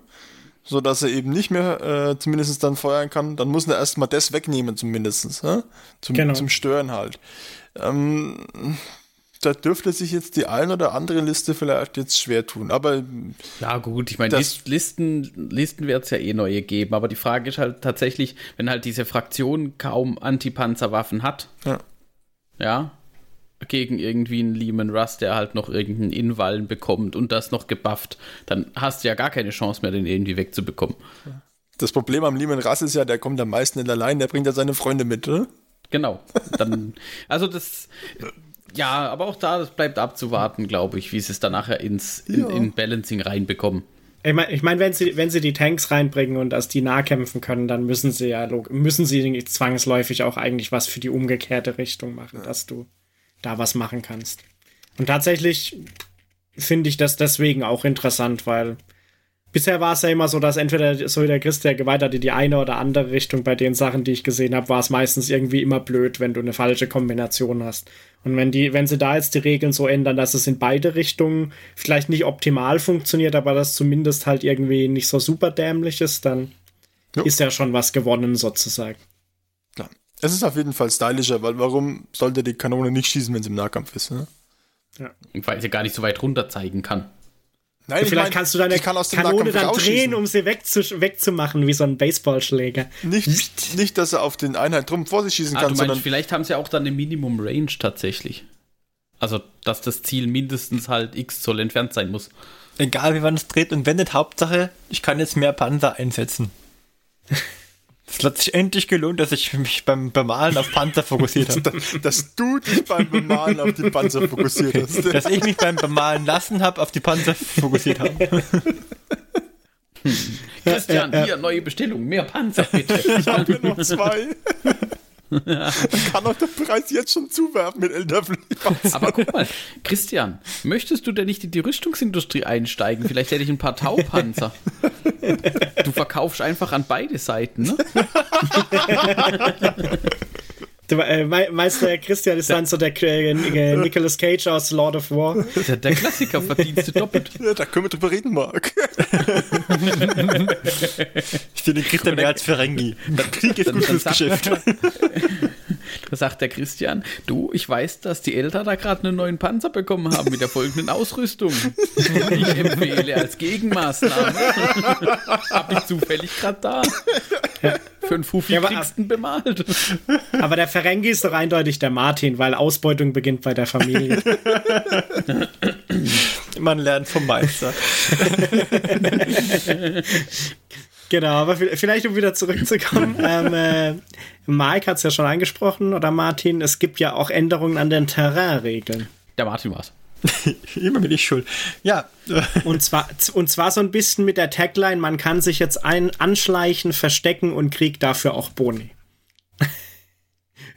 so dass er eben nicht mehr äh, zumindest dann feuern kann. Dann muss er erstmal das wegnehmen zumindest, hä? Zum, Genau. zum Stören halt. Ähm, da dürfte sich jetzt die ein oder andere Liste vielleicht jetzt schwer tun. Aber Ja, gut, ich meine, Listen, Listen wird es ja eh neue geben, aber die Frage ist halt tatsächlich, wenn halt diese Fraktion kaum Antipanzerwaffen hat, Ja. ja, gegen irgendwie einen Lehman Russ, der halt noch irgendeinen Inwallen bekommt und das noch gebufft, dann hast du ja gar keine Chance mehr, den irgendwie wegzubekommen. das Problem am Lehman Rass ist ja, der kommt am meisten nicht allein, der bringt ja seine Freunde mit. Ne? Genau. Dann, also das, ja, aber auch da, das bleibt abzuwarten, glaube ich, wie sie es dann nachher ins in, in Balancing reinbekommen. Ich meine, ich mein, wenn, sie, wenn sie die Tanks reinbringen und dass die nahkämpfen können, dann müssen sie ja müssen sie zwangsläufig auch eigentlich was für die umgekehrte Richtung machen, dass du da was machen kannst. Und tatsächlich finde ich das deswegen auch interessant, weil bisher war es ja immer so, dass entweder so wie der Christ, der geweiht hat, in die eine oder andere Richtung bei den Sachen, die ich gesehen habe, war es meistens irgendwie immer blöd, wenn du eine falsche Kombination hast. Und wenn die, wenn sie da jetzt die Regeln so ändern, dass es in beide Richtungen vielleicht nicht optimal funktioniert, aber das zumindest halt irgendwie nicht so super dämlich ist, dann Jo. ist ja schon was gewonnen sozusagen. Klar. Es ist auf jeden Fall stylischer, weil warum sollte die Kanone nicht schießen, wenn sie im Nahkampf ist? Ne? Weil sie gar nicht so weit runter zeigen kann. Nein, Vielleicht kannst du deine kann aus dem Kanone dann drehen, um sie wegzu wegzumachen, wie so ein Baseballschläger. Nicht, nicht, dass er auf den Einheit drum vor sich schießen Ah, kann, du sondern meinst, vielleicht haben sie auch dann eine Minimum Range tatsächlich. Also, dass das Ziel mindestens halt x Zoll entfernt sein muss. Egal wie man es dreht und wendet, Hauptsache, ich kann jetzt mehr Panzer einsetzen. Es hat sich endlich gelohnt, dass ich mich beim Bemalen auf Panzer fokussiert habe. dass du dich beim Bemalen auf die Panzer fokussiert hast. dass ich mich beim Bemalen lassen habe, auf die Panzer fokussiert habe. Christian, hier, neue Bestellung, mehr Panzer bitte. Ich habe nur noch zwei. kann auch der Preis jetzt schon zuwerfen mit Elderfliegpanzer. Aber guck mal, Christian, möchtest du denn nicht in die Rüstungsindustrie einsteigen? Vielleicht hätte ich ein paar Taupanzer. Du verkaufst einfach an beide Seiten, ne? Du, äh, mei- meinst du, der Christian ist dann so der äh, äh, Nicolas Cage aus Lord of War? Der, der Klassiker Verdienste doppelt. Ja, da können wir drüber reden, Marc. Ich sehe den Christian mehr als Ferengi. Der Krieg ist Dann, gut fürs Geschäft. da sagt der Christian, du, ich weiß, dass die Eltern da gerade einen neuen Panzer bekommen haben mit der folgenden Ausrüstung. Ich empfehle als Gegenmaßnahme, habe ich zufällig gerade da. Für einen Fufi Ja, aber- bemalt. Aber der Ferengi ist doch eindeutig der Martin, weil Ausbeutung beginnt bei der Familie. Man lernt vom Meister. genau, aber vi- vielleicht um wieder zurückzukommen. ähm, äh, Mike hat es ja schon angesprochen, oder Martin, es gibt ja auch Änderungen an den Terrainregeln. Der Martin war's. Immer bin ich schuld. Ja, Und zwar, und zwar so ein bisschen mit der Tagline, man kann sich jetzt ein anschleichen, verstecken und kriegt dafür auch Boni.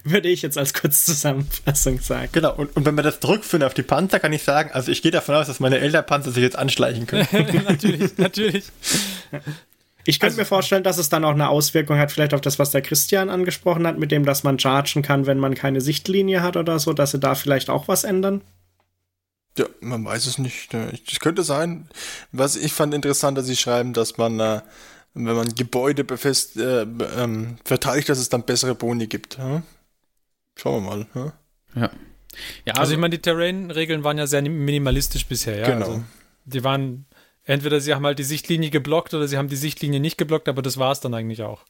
Würde ich jetzt als Kurzzusammenfassung sagen. genau. Und, und wenn wir das zurückführen auf die Panzer, kann ich sagen, also ich gehe davon aus, dass meine Elternpanzer sich jetzt anschleichen können. natürlich, natürlich. Ich könnte also, mir vorstellen, dass es dann auch eine Auswirkung hat, vielleicht auf das, was der Christian angesprochen hat, mit dem, dass man chargen kann, wenn man keine Sichtlinie hat oder so, dass sie da vielleicht auch was ändern. Ja, man weiß es nicht. Es könnte sein. Was ich fand interessant, dass sie schreiben, dass man, äh, wenn man Gebäude befest, äh, ähm, verteidigt, dass es dann bessere Boni gibt. Ja? Schauen wir mal. Ja. ja. ja also, also, ich meine, die Terrain-Regeln waren ja sehr minimalistisch bisher. Ja? Genau. Also, die waren entweder sie haben halt die Sichtlinie geblockt oder sie haben die Sichtlinie nicht geblockt, aber das war es dann eigentlich auch.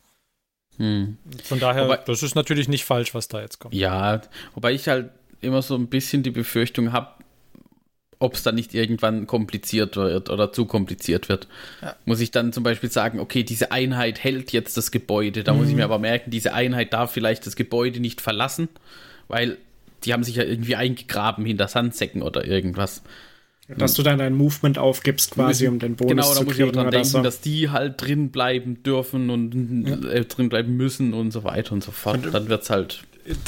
Hm. Von daher, wobei, das ist natürlich nicht falsch, was da jetzt kommt. Ja, wobei ich halt immer so ein bisschen die Befürchtung habe, ob es dann nicht irgendwann kompliziert wird oder zu kompliziert wird. Ja. Muss ich dann zum Beispiel sagen, okay, diese Einheit hält jetzt das Gebäude. Da mhm. muss ich mir mhm. aber merken, diese Einheit darf vielleicht das Gebäude nicht verlassen, weil die haben sich ja irgendwie eingegraben hinter Sandsäcken oder irgendwas. Dass du dann dein Movement aufgibst, quasi, um den Bonus genau, zu kriegen. Genau, da muss ich auch dran denken, so. dass die halt drin bleiben dürfen und ja. äh, drin bleiben müssen und so weiter und so fort. Und, dann es halt.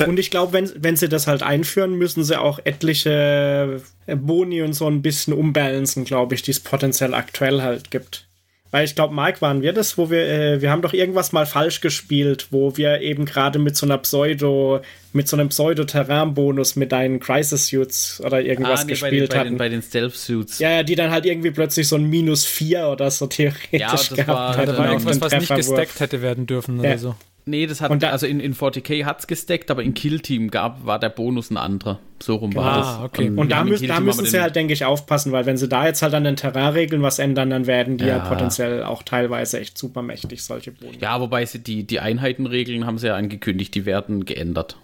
Und ich glaube, wenn, wenn sie das halt einführen, müssen sie auch etliche äh, Boni und so ein bisschen umbalancen, glaube ich, die es potenziell aktuell halt gibt. Weil ich glaube, Mike, waren wir das, wo wir, äh, wir haben doch irgendwas mal falsch gespielt, wo wir eben gerade mit so einer Pseudo, mit so einem Pseudo-Terrain-Bonus mit deinen Crisis-Suits oder irgendwas ah, nee, gespielt bei hatten. Bei den, den Stealth-Suits. Ja, ja, die dann halt irgendwie plötzlich so ein Minus 4 oder so theoretisch ja, das gehabt war, hätte. War irgendwas, was nicht gestackt hätte werden dürfen ja. oder so. Nee, das hat, da, also in, in 40k hat es gesteckt, aber in Kill Team gab, war der Bonus ein anderer. So rum war ah, das. Okay. Und, und da, müssen, da müssen sie halt, denke ich, aufpassen, weil wenn sie da jetzt halt an den Terrainregeln was ändern, dann werden die ja. ja potenziell auch teilweise echt super mächtig, solche Boni. Ja, wobei sie die, die Einheitenregeln haben sie ja angekündigt, die werden geändert.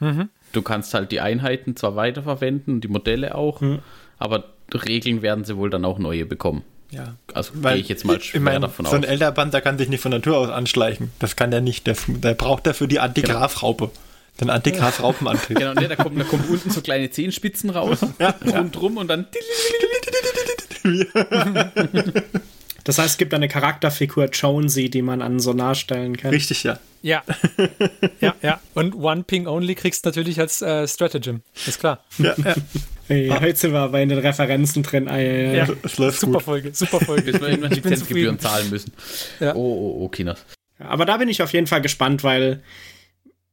Mhm. Du kannst halt die Einheiten zwar weiterverwenden die Modelle auch, mhm. aber Regeln werden sie wohl dann auch neue bekommen. Ja. Also gehe ich jetzt mal schwer ich mein, davon so aus. So ein Elderband, der kann sich nicht von Natur aus anschleichen. Das kann der nicht. Der, der braucht dafür die Antigrafraupe. Genau. Den Antigraf-Raupenantrieb. genau, ne, da, kommt, da kommen unten so kleine Zehenspitzen raus, ja, rundrum ja. und dann. Das heißt, es gibt eine Charakterfigur Jonesy, die man an Sonar stellen kann. Richtig, ja. Ja. ja, ja. Und One Ping Only kriegst du natürlich als äh, Stratagem. Ist klar. Ja, ja. Hey, ah. Heute sind wir aber in den Referenzen drin. Ah, ja, ja. es läuft super gut. Folge, super Folge. Bis wir irgendwann Lizenzgebühren zahlen müssen. Ja. Oh, oh, oh, Kinas. Aber da bin ich auf jeden Fall gespannt, weil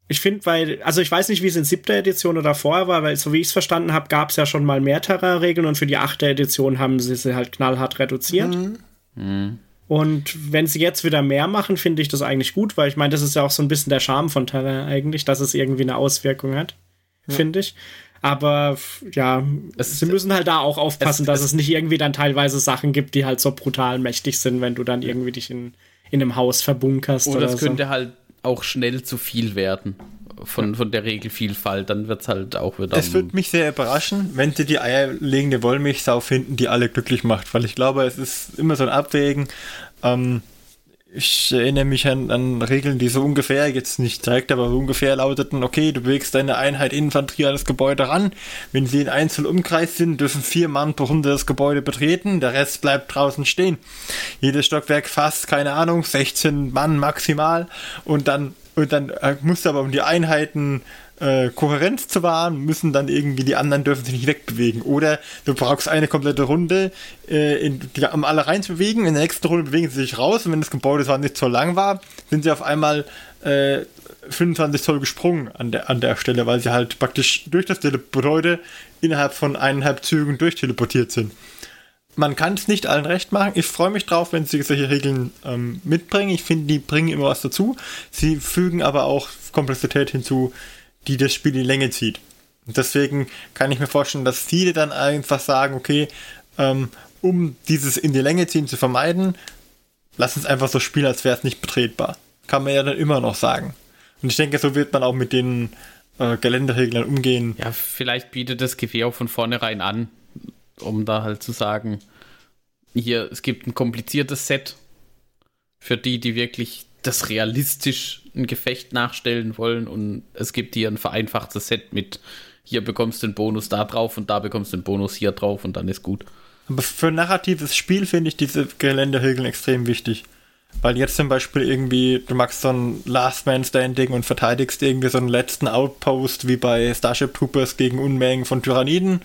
ich finde, weil, also ich weiß nicht, wie es in siebter Edition oder vorher war, weil so wie ich es verstanden habe, gab es ja schon mal mehr Terrain-Regeln und für die achte Edition haben sie sie halt knallhart reduziert. Mhm. Mhm. Und wenn sie jetzt wieder mehr machen, finde ich das eigentlich gut, weil ich meine, das ist ja auch so ein bisschen der Charme von Terrain eigentlich, dass es irgendwie eine Auswirkung hat, ja. finde ich. Aber ja, es, sie müssen halt da auch aufpassen, es, dass es, es, nicht irgendwie dann teilweise Sachen gibt, die halt so brutal mächtig sind, wenn du dann irgendwie dich in, in einem Haus verbunkerst. Oder, oder es könnte halt auch schnell zu viel werden von, von der Regelvielfalt, dann wird es halt auch wieder. Es würde mich sehr überraschen, wenn sie die eierlegende Wollmilchsau finden, die alle glücklich macht, weil ich glaube, es ist immer so ein Abwägen. Ähm, ich erinnere mich an, an, Regeln, die so ungefähr, jetzt nicht direkt, aber so ungefähr lauteten, okay, du bewegst deine Einheit Infanterie an das Gebäude ran. Wenn sie in Einzelumkreis sind, dürfen vier Mann pro Runde das Gebäude betreten, der Rest bleibt draußen stehen. Jedes Stockwerk fasst, keine Ahnung, 16 Mann maximal und dann, und dann äh, musst du aber um die Einheiten äh, Kohärenz zu wahren, müssen dann irgendwie die anderen dürfen sich nicht wegbewegen. Oder du brauchst eine komplette Runde, äh, in, die am alle rein zu bewegen, in der nächsten Runde bewegen sie sich raus und wenn das Gebäude zwar nicht so lang war, sind sie auf einmal äh, 25 Zoll gesprungen an der, an der Stelle, weil sie halt praktisch durch das Gebäude innerhalb von eineinhalb Zügen durchteleportiert sind. Man kann es nicht allen recht machen. Ich freue mich drauf, wenn sie solche Regeln ähm, mitbringen. Ich finde, die bringen immer was dazu. Sie fügen aber auch Komplexität hinzu, die das Spiel in die Länge zieht. Und deswegen kann ich mir vorstellen, dass viele dann einfach sagen, okay, ähm, um dieses in die Länge ziehen zu vermeiden, lass uns einfach so spielen, als wäre es nicht betretbar. Kann man ja dann immer noch sagen. Und ich denke, so wird man auch mit den äh, Geländereglern umgehen. Ja, vielleicht bietet das GW auch von vornherein an, um da halt zu sagen, hier, es gibt ein kompliziertes Set für die, die wirklich das realistisch ein Gefecht nachstellen wollen und es gibt hier ein vereinfachtes Set mit hier bekommst du den Bonus da drauf und da bekommst du den Bonus hier drauf und dann ist gut. Aber für ein narratives Spiel finde ich diese Geländeregeln extrem wichtig. Weil jetzt zum Beispiel irgendwie, du machst so ein Last Man Standing und verteidigst irgendwie so einen letzten Outpost wie bei Starship Troopers gegen Unmengen von Tyranniden,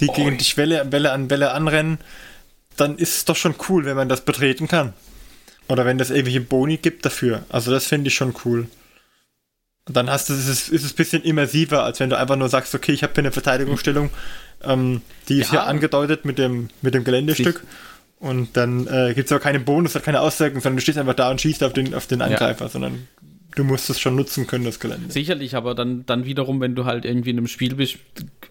die oh. gegen dich Welle, Welle an Welle anrennen, dann ist es doch schon cool, wenn man das betreten kann. Oder wenn das irgendwelche Boni gibt dafür. Also das finde ich schon cool. Und dann hast du, ist es, ist es ein bisschen immersiver, als wenn du einfach nur sagst, okay, ich habe hier eine Verteidigungsstellung, ähm, die ist Ja. hier angedeutet mit dem, mit dem Geländestück. Und dann äh, gibt es aber keinen Bonus, hat keine Auswirkung, sondern du stehst einfach da und schießt auf den, auf den Angreifer, sondern du musst es schon nutzen können, das Gelände. Sicherlich, aber dann, dann wiederum, wenn du halt irgendwie in einem Spiel bist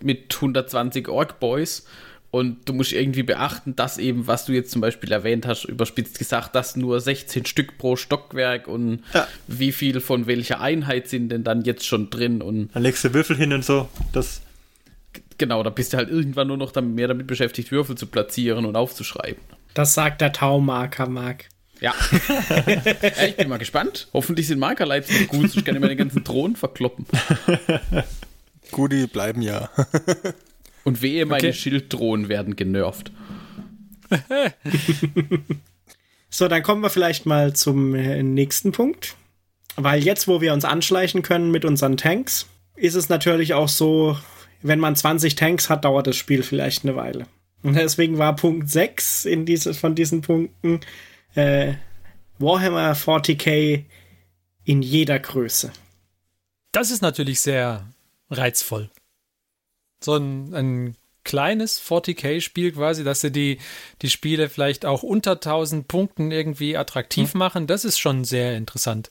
mit 120 Orc-Boys und du musst irgendwie beachten, dass eben, was du jetzt zum Beispiel erwähnt hast, überspitzt gesagt, dass nur 16 Stück pro Stockwerk und Ja. wie viel von welcher Einheit sind denn dann jetzt schon drin und Dann legst du Würfel hin und so. Das, genau, da bist du halt irgendwann nur noch damit, mehr damit beschäftigt, Würfel zu platzieren und aufzuschreiben. Das sagt der Taumarker, Mark. Ja. ja ich bin mal gespannt. Hoffentlich sind Markerleits noch gut, sonst kann ich meine ganzen Drohnen verkloppen. Gut, die bleiben ja. Und wehe, meine Okay. Schilddrohnen werden genervt. So, dann kommen wir vielleicht mal zum äh, nächsten Punkt. Weil jetzt, wo wir uns anschleichen können mit unseren Tanks, ist es natürlich auch so, wenn man 20 Tanks hat, dauert das Spiel vielleicht eine Weile. Und deswegen war Punkt 6 in diese, von diesen Punkten äh, Warhammer 40k in jeder Größe. Das ist natürlich sehr reizvoll. So ein, ein kleines 40k-Spiel quasi, dass sie die, die Spiele vielleicht auch unter 1000 Punkten irgendwie attraktiv machen, das ist schon sehr interessant.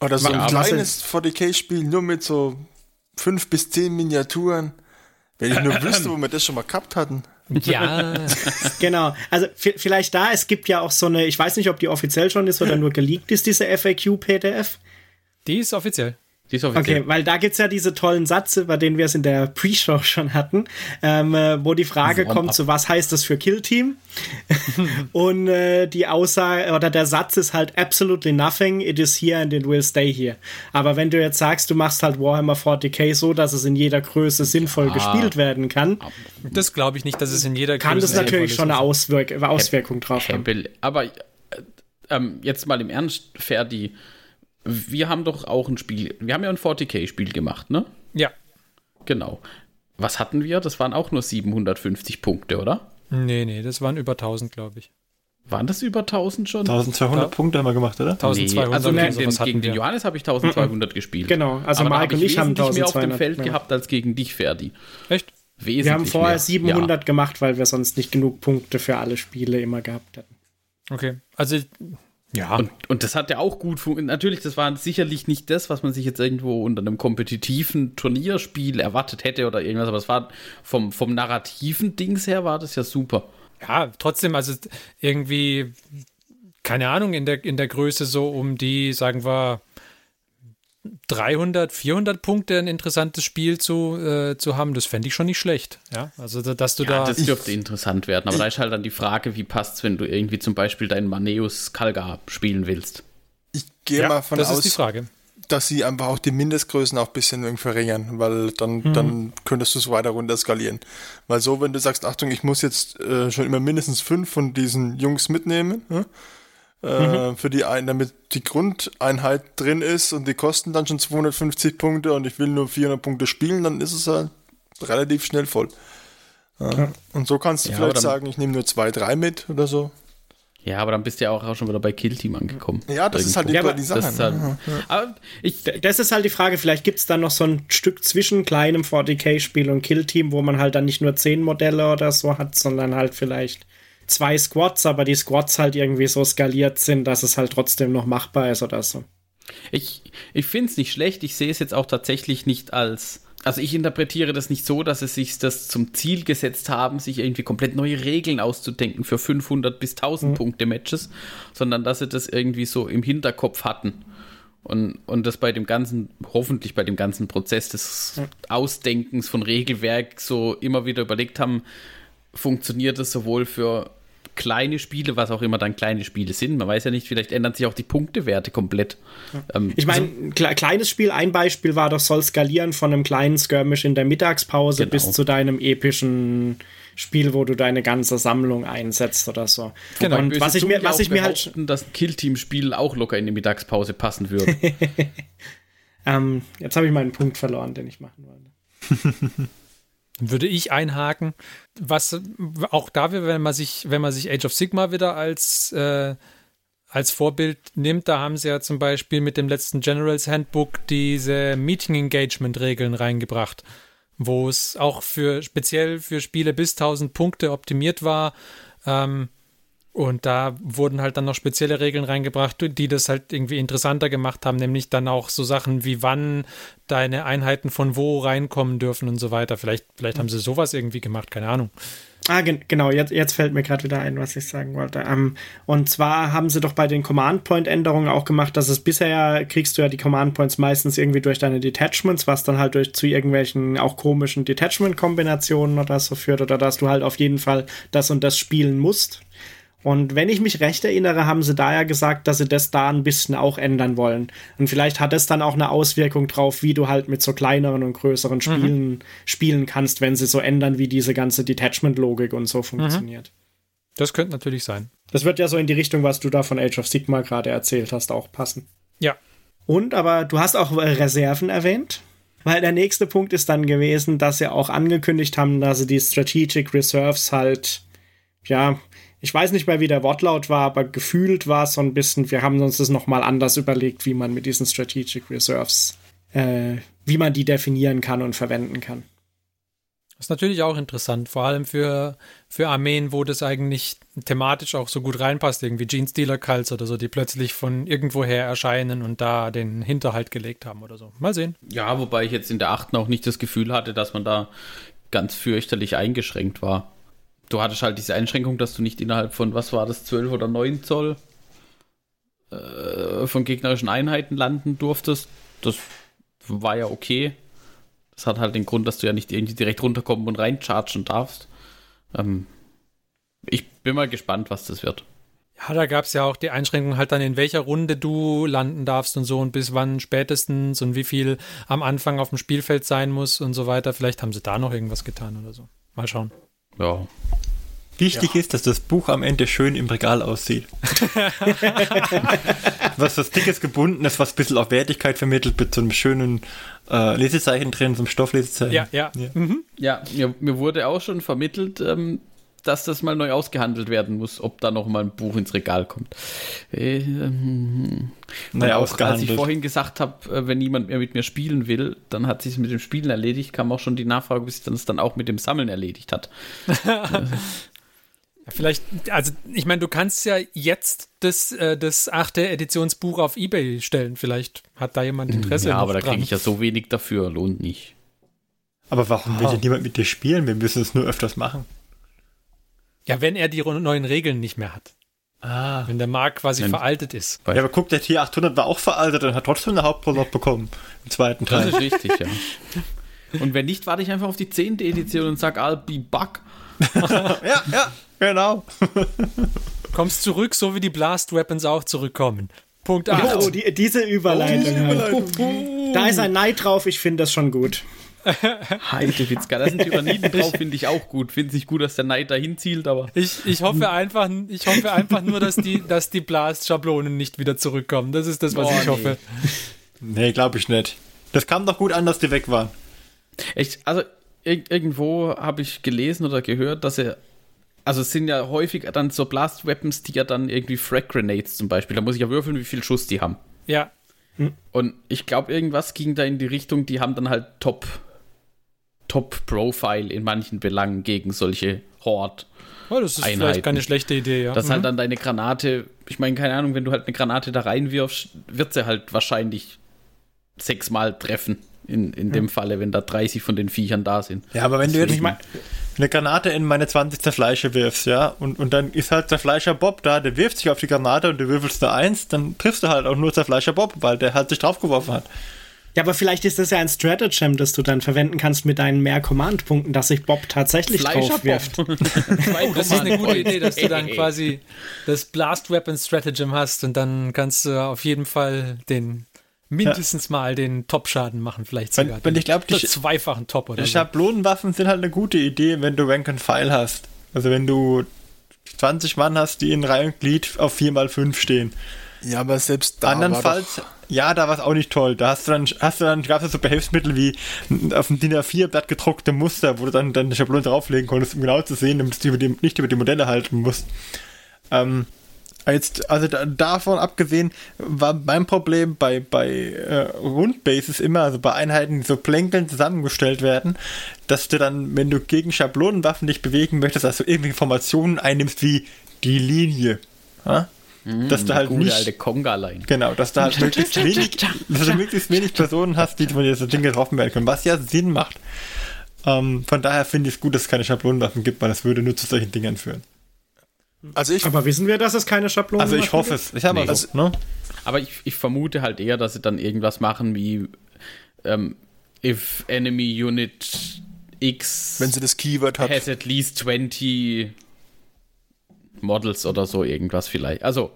Oder so Ja, ein aber- kleines 40k-Spiel nur mit so fünf bis zehn Miniaturen. Wenn ich nur wüsste, wo wir das schon mal gehabt hatten. Ja, Genau. Also vielleicht da, es gibt ja auch so eine, ich weiß nicht, ob die offiziell schon ist oder nur geleakt ist, diese FAQ-PDF. die ist offiziell. Die ist. Okay, weil da gibt's ja diese tollen Sätze, bei denen wir es in der Pre-Show schon hatten, ähm, äh, wo die Frage Warm-up. kommt, so was heißt das für Kill-Team? Und äh, die Aussage oder der Satz ist halt absolutely nothing, it is here and it will stay here. Aber wenn du jetzt sagst, du machst halt Warhammer 40k so, dass es in jeder Größe sinnvoll gespielt werden kann, Das glaube ich nicht, dass es in jeder kann das Größe natürlich sinnvoll schon ist. eine Auswirk Auswirkung drauf haben. Aber äh, ähm, jetzt mal im Ernst, Ferdi. Wir haben doch auch ein Spiel. Wir haben ja ein 40k-Spiel gemacht, ne? Ja. Genau. Was hatten wir? Das waren auch nur 750 Punkte, oder? Nee, nee, das waren über 1000, glaube ich. Waren das über 1000 schon? 1200 Ja. Punkte haben wir gemacht, oder? 1200 nee, also gegen, den, gegen den. Johannes habe ich 1200 gespielt. Genau, also Aber da Marc und ich haben wesentlich mehr auf dem 1200 Feld ja. gehabt als gegen dich, Ferdi. Echt? Wesentlich Wir haben vorher mehr. 700 gemacht, weil wir sonst nicht genug Punkte für alle Spiele immer gehabt hätten. Okay. Also, ja. Ja. Und, und das hat ja auch gut funktioniert. Natürlich, das war sicherlich nicht das, was man sich jetzt irgendwo unter einem kompetitiven Turnierspiel erwartet hätte oder irgendwas, aber es war vom, vom narrativen Dings her war das ja super. ja, trotzdem, also irgendwie, keine Ahnung, in der, in der Größe so um die, sagen wir, 300, 400 Punkte ein interessantes Spiel zu, äh, zu haben, das fände ich schon nicht schlecht. Ja, also, da- dass du Ja, da. das dürfte interessant werden. Aber da ist halt dann die Frage, wie passt's, wenn du irgendwie zum Beispiel deinen Maneus Kalgar spielen willst. Ich gehe ja, mal von das aus, ist die Frage. dass sie einfach auch die Mindestgrößen auch ein bisschen irgendwie verringern, weil dann, Mhm. dann könntest du es weiter runter skalieren. Weil so, wenn du sagst, Achtung, ich muss jetzt äh, schon immer mindestens fünf von diesen Jungs mitnehmen, ne? Äh, Mhm. für die ein, damit die Grundeinheit drin ist und die kosten dann schon 250 Punkte und ich will nur 400 Punkte spielen, dann ist es halt relativ schnell voll. Ja. Und so kannst du Ja, vielleicht dann- sagen, ich nehme nur zwei, drei mit oder so. Ja, aber dann bist du ja auch, schon wieder bei Killteam angekommen. Ja, das ist halt die, Ja, aber die Das Sache. ist halt, ne? aber ich, Das ist halt die Frage, vielleicht gibt es dann noch so ein Stück zwischen kleinem 40k-Spiel und Killteam, wo man halt dann nicht nur 10 Modelle oder so hat, sondern halt vielleicht zwei Squads, aber die Squads halt irgendwie so skaliert sind, dass es halt trotzdem noch machbar ist oder so. Ich, ich finde es nicht schlecht. Ich sehe es jetzt auch tatsächlich nicht als. Also ich interpretiere das nicht so, dass sie sich das zum Ziel gesetzt haben, sich irgendwie komplett neue Regeln auszudenken für 500 bis 1000 Punkte Matches, sondern dass sie das irgendwie so im Hinterkopf hatten. Und, und das bei dem ganzen, hoffentlich bei dem ganzen Prozess des Ausdenkens von Regelwerk so immer wieder überlegt haben, funktioniert das sowohl für kleine Spiele, was auch immer dann kleine Spiele sind. Man weiß ja nicht, vielleicht ändern sich auch die Punktewerte komplett. Ähm, Ich meine, ein kle kleines Spiel, ein Beispiel war doch, soll skalieren von einem kleinen Skirmish in der Mittagspause Genau. bis zu deinem epischen Spiel, wo du deine ganze Sammlung einsetzt oder so. Genau. Und was ich mir, was ich mir halt, dass ein Killteam-Spiel auch locker in die Mittagspause passen würde. ähm, jetzt habe ich meinen Punkt verloren, den ich machen wollte. würde ich einhaken. Was auch da, wenn man sich, wenn man sich Age of Sigma wieder als, äh, als Vorbild nimmt, da haben sie ja zum Beispiel mit dem letzten Generals Handbook diese Meeting Engagement Regeln reingebracht, wo es auch für speziell für Spiele bis 1000 Punkte optimiert war. Ähm, und da wurden halt dann noch spezielle Regeln reingebracht, die das halt irgendwie interessanter gemacht haben, nämlich dann auch so Sachen wie wann deine Einheiten von wo reinkommen dürfen und so weiter. Vielleicht, vielleicht haben sie sowas irgendwie gemacht, keine Ahnung. Ah, gen genau, jetzt, jetzt fällt mir gerade wieder ein, was ich sagen wollte. Ähm, und zwar haben sie doch bei den Command-Point-Änderungen auch gemacht, dass es bisher kriegst du ja die Command-Points meistens irgendwie durch deine Detachments, was dann halt durch zu irgendwelchen auch komischen Detachment-Kombinationen oder so führt, oder dass du halt auf jeden Fall das und das spielen musst. Und wenn ich mich recht erinnere, haben sie da ja gesagt, dass sie das da ein bisschen auch ändern wollen. Und vielleicht hat es dann auch eine Auswirkung drauf, wie du halt mit so kleineren und größeren Spielen mhm. spielen kannst, wenn sie so ändern, wie diese ganze Detachment-Logik und so funktioniert. Das könnte natürlich sein. Das wird ja so in die Richtung, was du da von Age of Sigma gerade erzählt hast, auch passen. Ja. Und aber du hast auch Reserven erwähnt. Weil der nächste Punkt ist dann gewesen, dass sie auch angekündigt haben, dass sie die Strategic Reserves halt, ja, ich weiß nicht mehr, wie der Wortlaut war, aber gefühlt war es so ein bisschen, wir haben uns das nochmal anders überlegt, wie man mit diesen Strategic Reserves, äh, wie man die definieren kann und verwenden kann. Das ist natürlich auch interessant, vor allem für, für Armeen, wo das eigentlich thematisch auch so gut reinpasst, irgendwie Gene Stealer Cults oder so, die plötzlich von irgendwoher erscheinen und da den Hinterhalt gelegt haben oder so. Mal sehen. Ja, wobei ich jetzt in der achten auch nicht das Gefühl hatte, dass man da ganz fürchterlich eingeschränkt war du hattest halt diese Einschränkung, dass du nicht innerhalb von, was war das, 12 oder 9 Zoll äh, von gegnerischen Einheiten landen durftest. Das war ja okay. Das hat halt den Grund, dass du ja nicht irgendwie direkt runterkommen und reinchargen darfst. Ähm, ich bin mal gespannt, was das wird. Ja, da gab es ja auch die Einschränkung halt dann, in welcher Runde du landen darfst und so und bis wann spätestens und wie viel am Anfang auf dem Spielfeld sein muss und so weiter. Vielleicht haben sie da noch irgendwas getan oder so. Mal schauen. Ja. Wichtig ja. ist, dass das Buch am Ende schön im Regal aussieht. was das dickes gebunden ist, was ein bisschen auch Wertigkeit vermittelt, mit so einem schönen äh, Lesezeichen drin, so einem Stofflesezeichen. Ja, ja. Ja, mhm. ja mir, mir, wurde auch schon vermittelt, ähm, dass das mal neu ausgehandelt werden muss, ob da noch mal ein Buch ins Regal kommt. Äh, ähm, naja, auch, als ich vorhin gesagt habe, äh, wenn niemand mehr mit mir spielen will, dann hat sich mit dem Spielen erledigt, kam auch schon die Nachfrage, bis sich das dann auch mit dem Sammeln erledigt hat. Vielleicht, also ich meine, du kannst ja jetzt das, äh, das achte Editionsbuch auf Ebay stellen. Vielleicht hat da jemand Interesse. Ja, aber da kriege ich ja so wenig dafür, lohnt nicht. Aber warum will denn niemand mit dir spielen? Wir müssen es nur öfters machen. Ja, wenn er die neuen Regeln nicht mehr hat. Ah. Wenn der Markt quasi wenn, veraltet ist. Ja, aber guck, der T800 war auch veraltet und hat trotzdem eine Hauptrolle bekommen. Im zweiten Teil. Das ist richtig, ja. Und wenn nicht, warte ich einfach auf die 10. Edition und sag, I'll be back. ja, ja, genau. Kommst zurück, so wie die Blast Weapons auch zurückkommen. Punkt 8. Oh, die, diese Überleitung. Oh, diese Überleitung. Da ist ein Neid drauf, ich finde das schon gut. Heidewitzka, da sind Tyranniden drauf, finde ich auch gut. Finde ich gut, dass der Neid dahin zielt, aber. Ich, ich, hoffe einfach, ich hoffe einfach nur, dass die, dass die Blast-Schablonen nicht wieder zurückkommen. Das ist das, was oh, ich nee. hoffe. Nee, glaube ich nicht. Das kam doch gut an, dass die weg waren. Echt, also ir irgendwo habe ich gelesen oder gehört, dass er also es sind ja häufig dann so Blast Weapons, die ja dann irgendwie Frag Grenades zum Beispiel. Da muss ich ja würfeln, wie viel Schuss die haben. Ja. Hm. Und ich glaube, irgendwas ging da in die Richtung, die haben dann halt Top, Top Profile in manchen Belangen gegen solche Horde. Oh, das ist Einheiten. vielleicht keine schlechte Idee, ja. Dass halt mhm. halt dann deine Granate, ich meine, keine Ahnung, wenn du halt eine Granate da reinwirfst, wird sie halt wahrscheinlich sechsmal treffen in, in dem Falle, wenn da 30 von den Viechern da sind. Ja, aber wenn Deswegen. du jetzt eine Granate in meine 20 Zerfleischer wirfst, ja, und, und dann ist halt Zerfleischer Bob da, der wirft sich auf die Granate und du würfelst da eins, dann triffst du halt auch nur Zerfleischer Bob, weil der halt sich draufgeworfen hat. Ja, aber vielleicht ist das ja ein Stratagem, das du dann verwenden kannst mit deinen mehr Command-Punkten, dass sich Bob tatsächlich drauf wirft. oh, das ist eine gute Idee, dass du dann quasi das Blast Weapon Stratagem hast und dann kannst du auf jeden Fall den mindestens ja. mal den Top-Schaden machen, vielleicht sogar. Wenn, wenn ich glaube, die zweifachen Top oder Die so. Schablonenwaffen sind halt eine gute Idee, wenn du Rank and File hast. Also wenn du 20 Mann hast, die in Reihe und Glied auf 4x5 stehen. Ja, aber selbst da. Andernfalls, ja, da war es auch nicht toll. Da hast du dann, hast du dann, gab es so Behelfsmittel wie auf dem DIN A4-Blatt gedruckte Muster, wo du dann deine Schablone drauflegen konntest, um genau zu sehen, damit du nicht über die Modelle halten musst. Ähm, Jetzt, also da, davon abgesehen, war mein Problem bei, bei äh, Rundbases immer, also bei Einheiten, die so plänkeln zusammengestellt werden, dass du dann, wenn du gegen Schablonenwaffen dich bewegen möchtest, also irgendwie Informationen einnimmst wie die Linie. Ja? Dass du halt Gute nicht. alte Konga-Line. Genau, dass du halt möglichst wenig, dass du möglichst wenig Personen hast, die von dieser Ding getroffen werden können, was ja Sinn macht. Ähm, von daher finde ich es gut, dass es keine Schablonenwaffen gibt, weil das würde nur zu solchen Dingen führen. Also ich, Aber wissen wir, dass es keine Schablonen Also ich hoffe es. Ich habe Nee. also, ne? Aber ich, ich vermute halt eher, dass sie dann irgendwas machen wie ähm, if enemy unit X wenn sie das Keyword hat. has at least 20 Models oder so irgendwas vielleicht. Also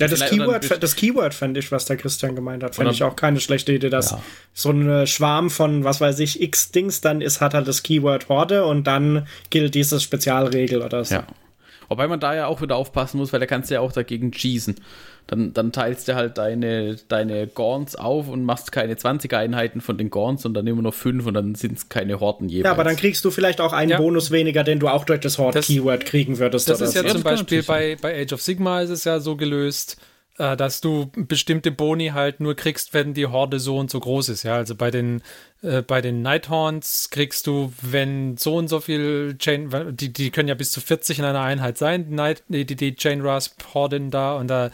Ja, das Keyword, das Keyword fand ich, was der Christian gemeint hat, fand ich auch keine schlechte Idee, dass Ja. so ein Schwarm von, was weiß ich, x Dings dann ist, hat halt das Keyword Horde und dann gilt diese Spezialregel oder so. Ja. Wobei man da ja auch wieder aufpassen muss, weil da kannst du ja auch dagegen cheesen. Dann, dann teilst du halt deine, deine Gorns auf und machst keine 20 Einheiten von den Gorns, sondern immer nur 5 und dann sind es keine Horden jeweils. Ja, aber dann kriegst du vielleicht auch einen Ja. Bonus weniger, den du auch durch das Horde-Keyword kriegen würdest. Das oder ist ja so. zum Beispiel bei, bei Age of Sigma ist es ja so gelöst, äh, dass du bestimmte Boni halt nur kriegst, wenn die Horde so und so groß ist. Ja, also bei den äh, bei den Nighthorns kriegst du, wenn so und so viel Chain, die, die können ja bis zu 40 in einer Einheit sein, die, die, die Chain Rasp Horden da und da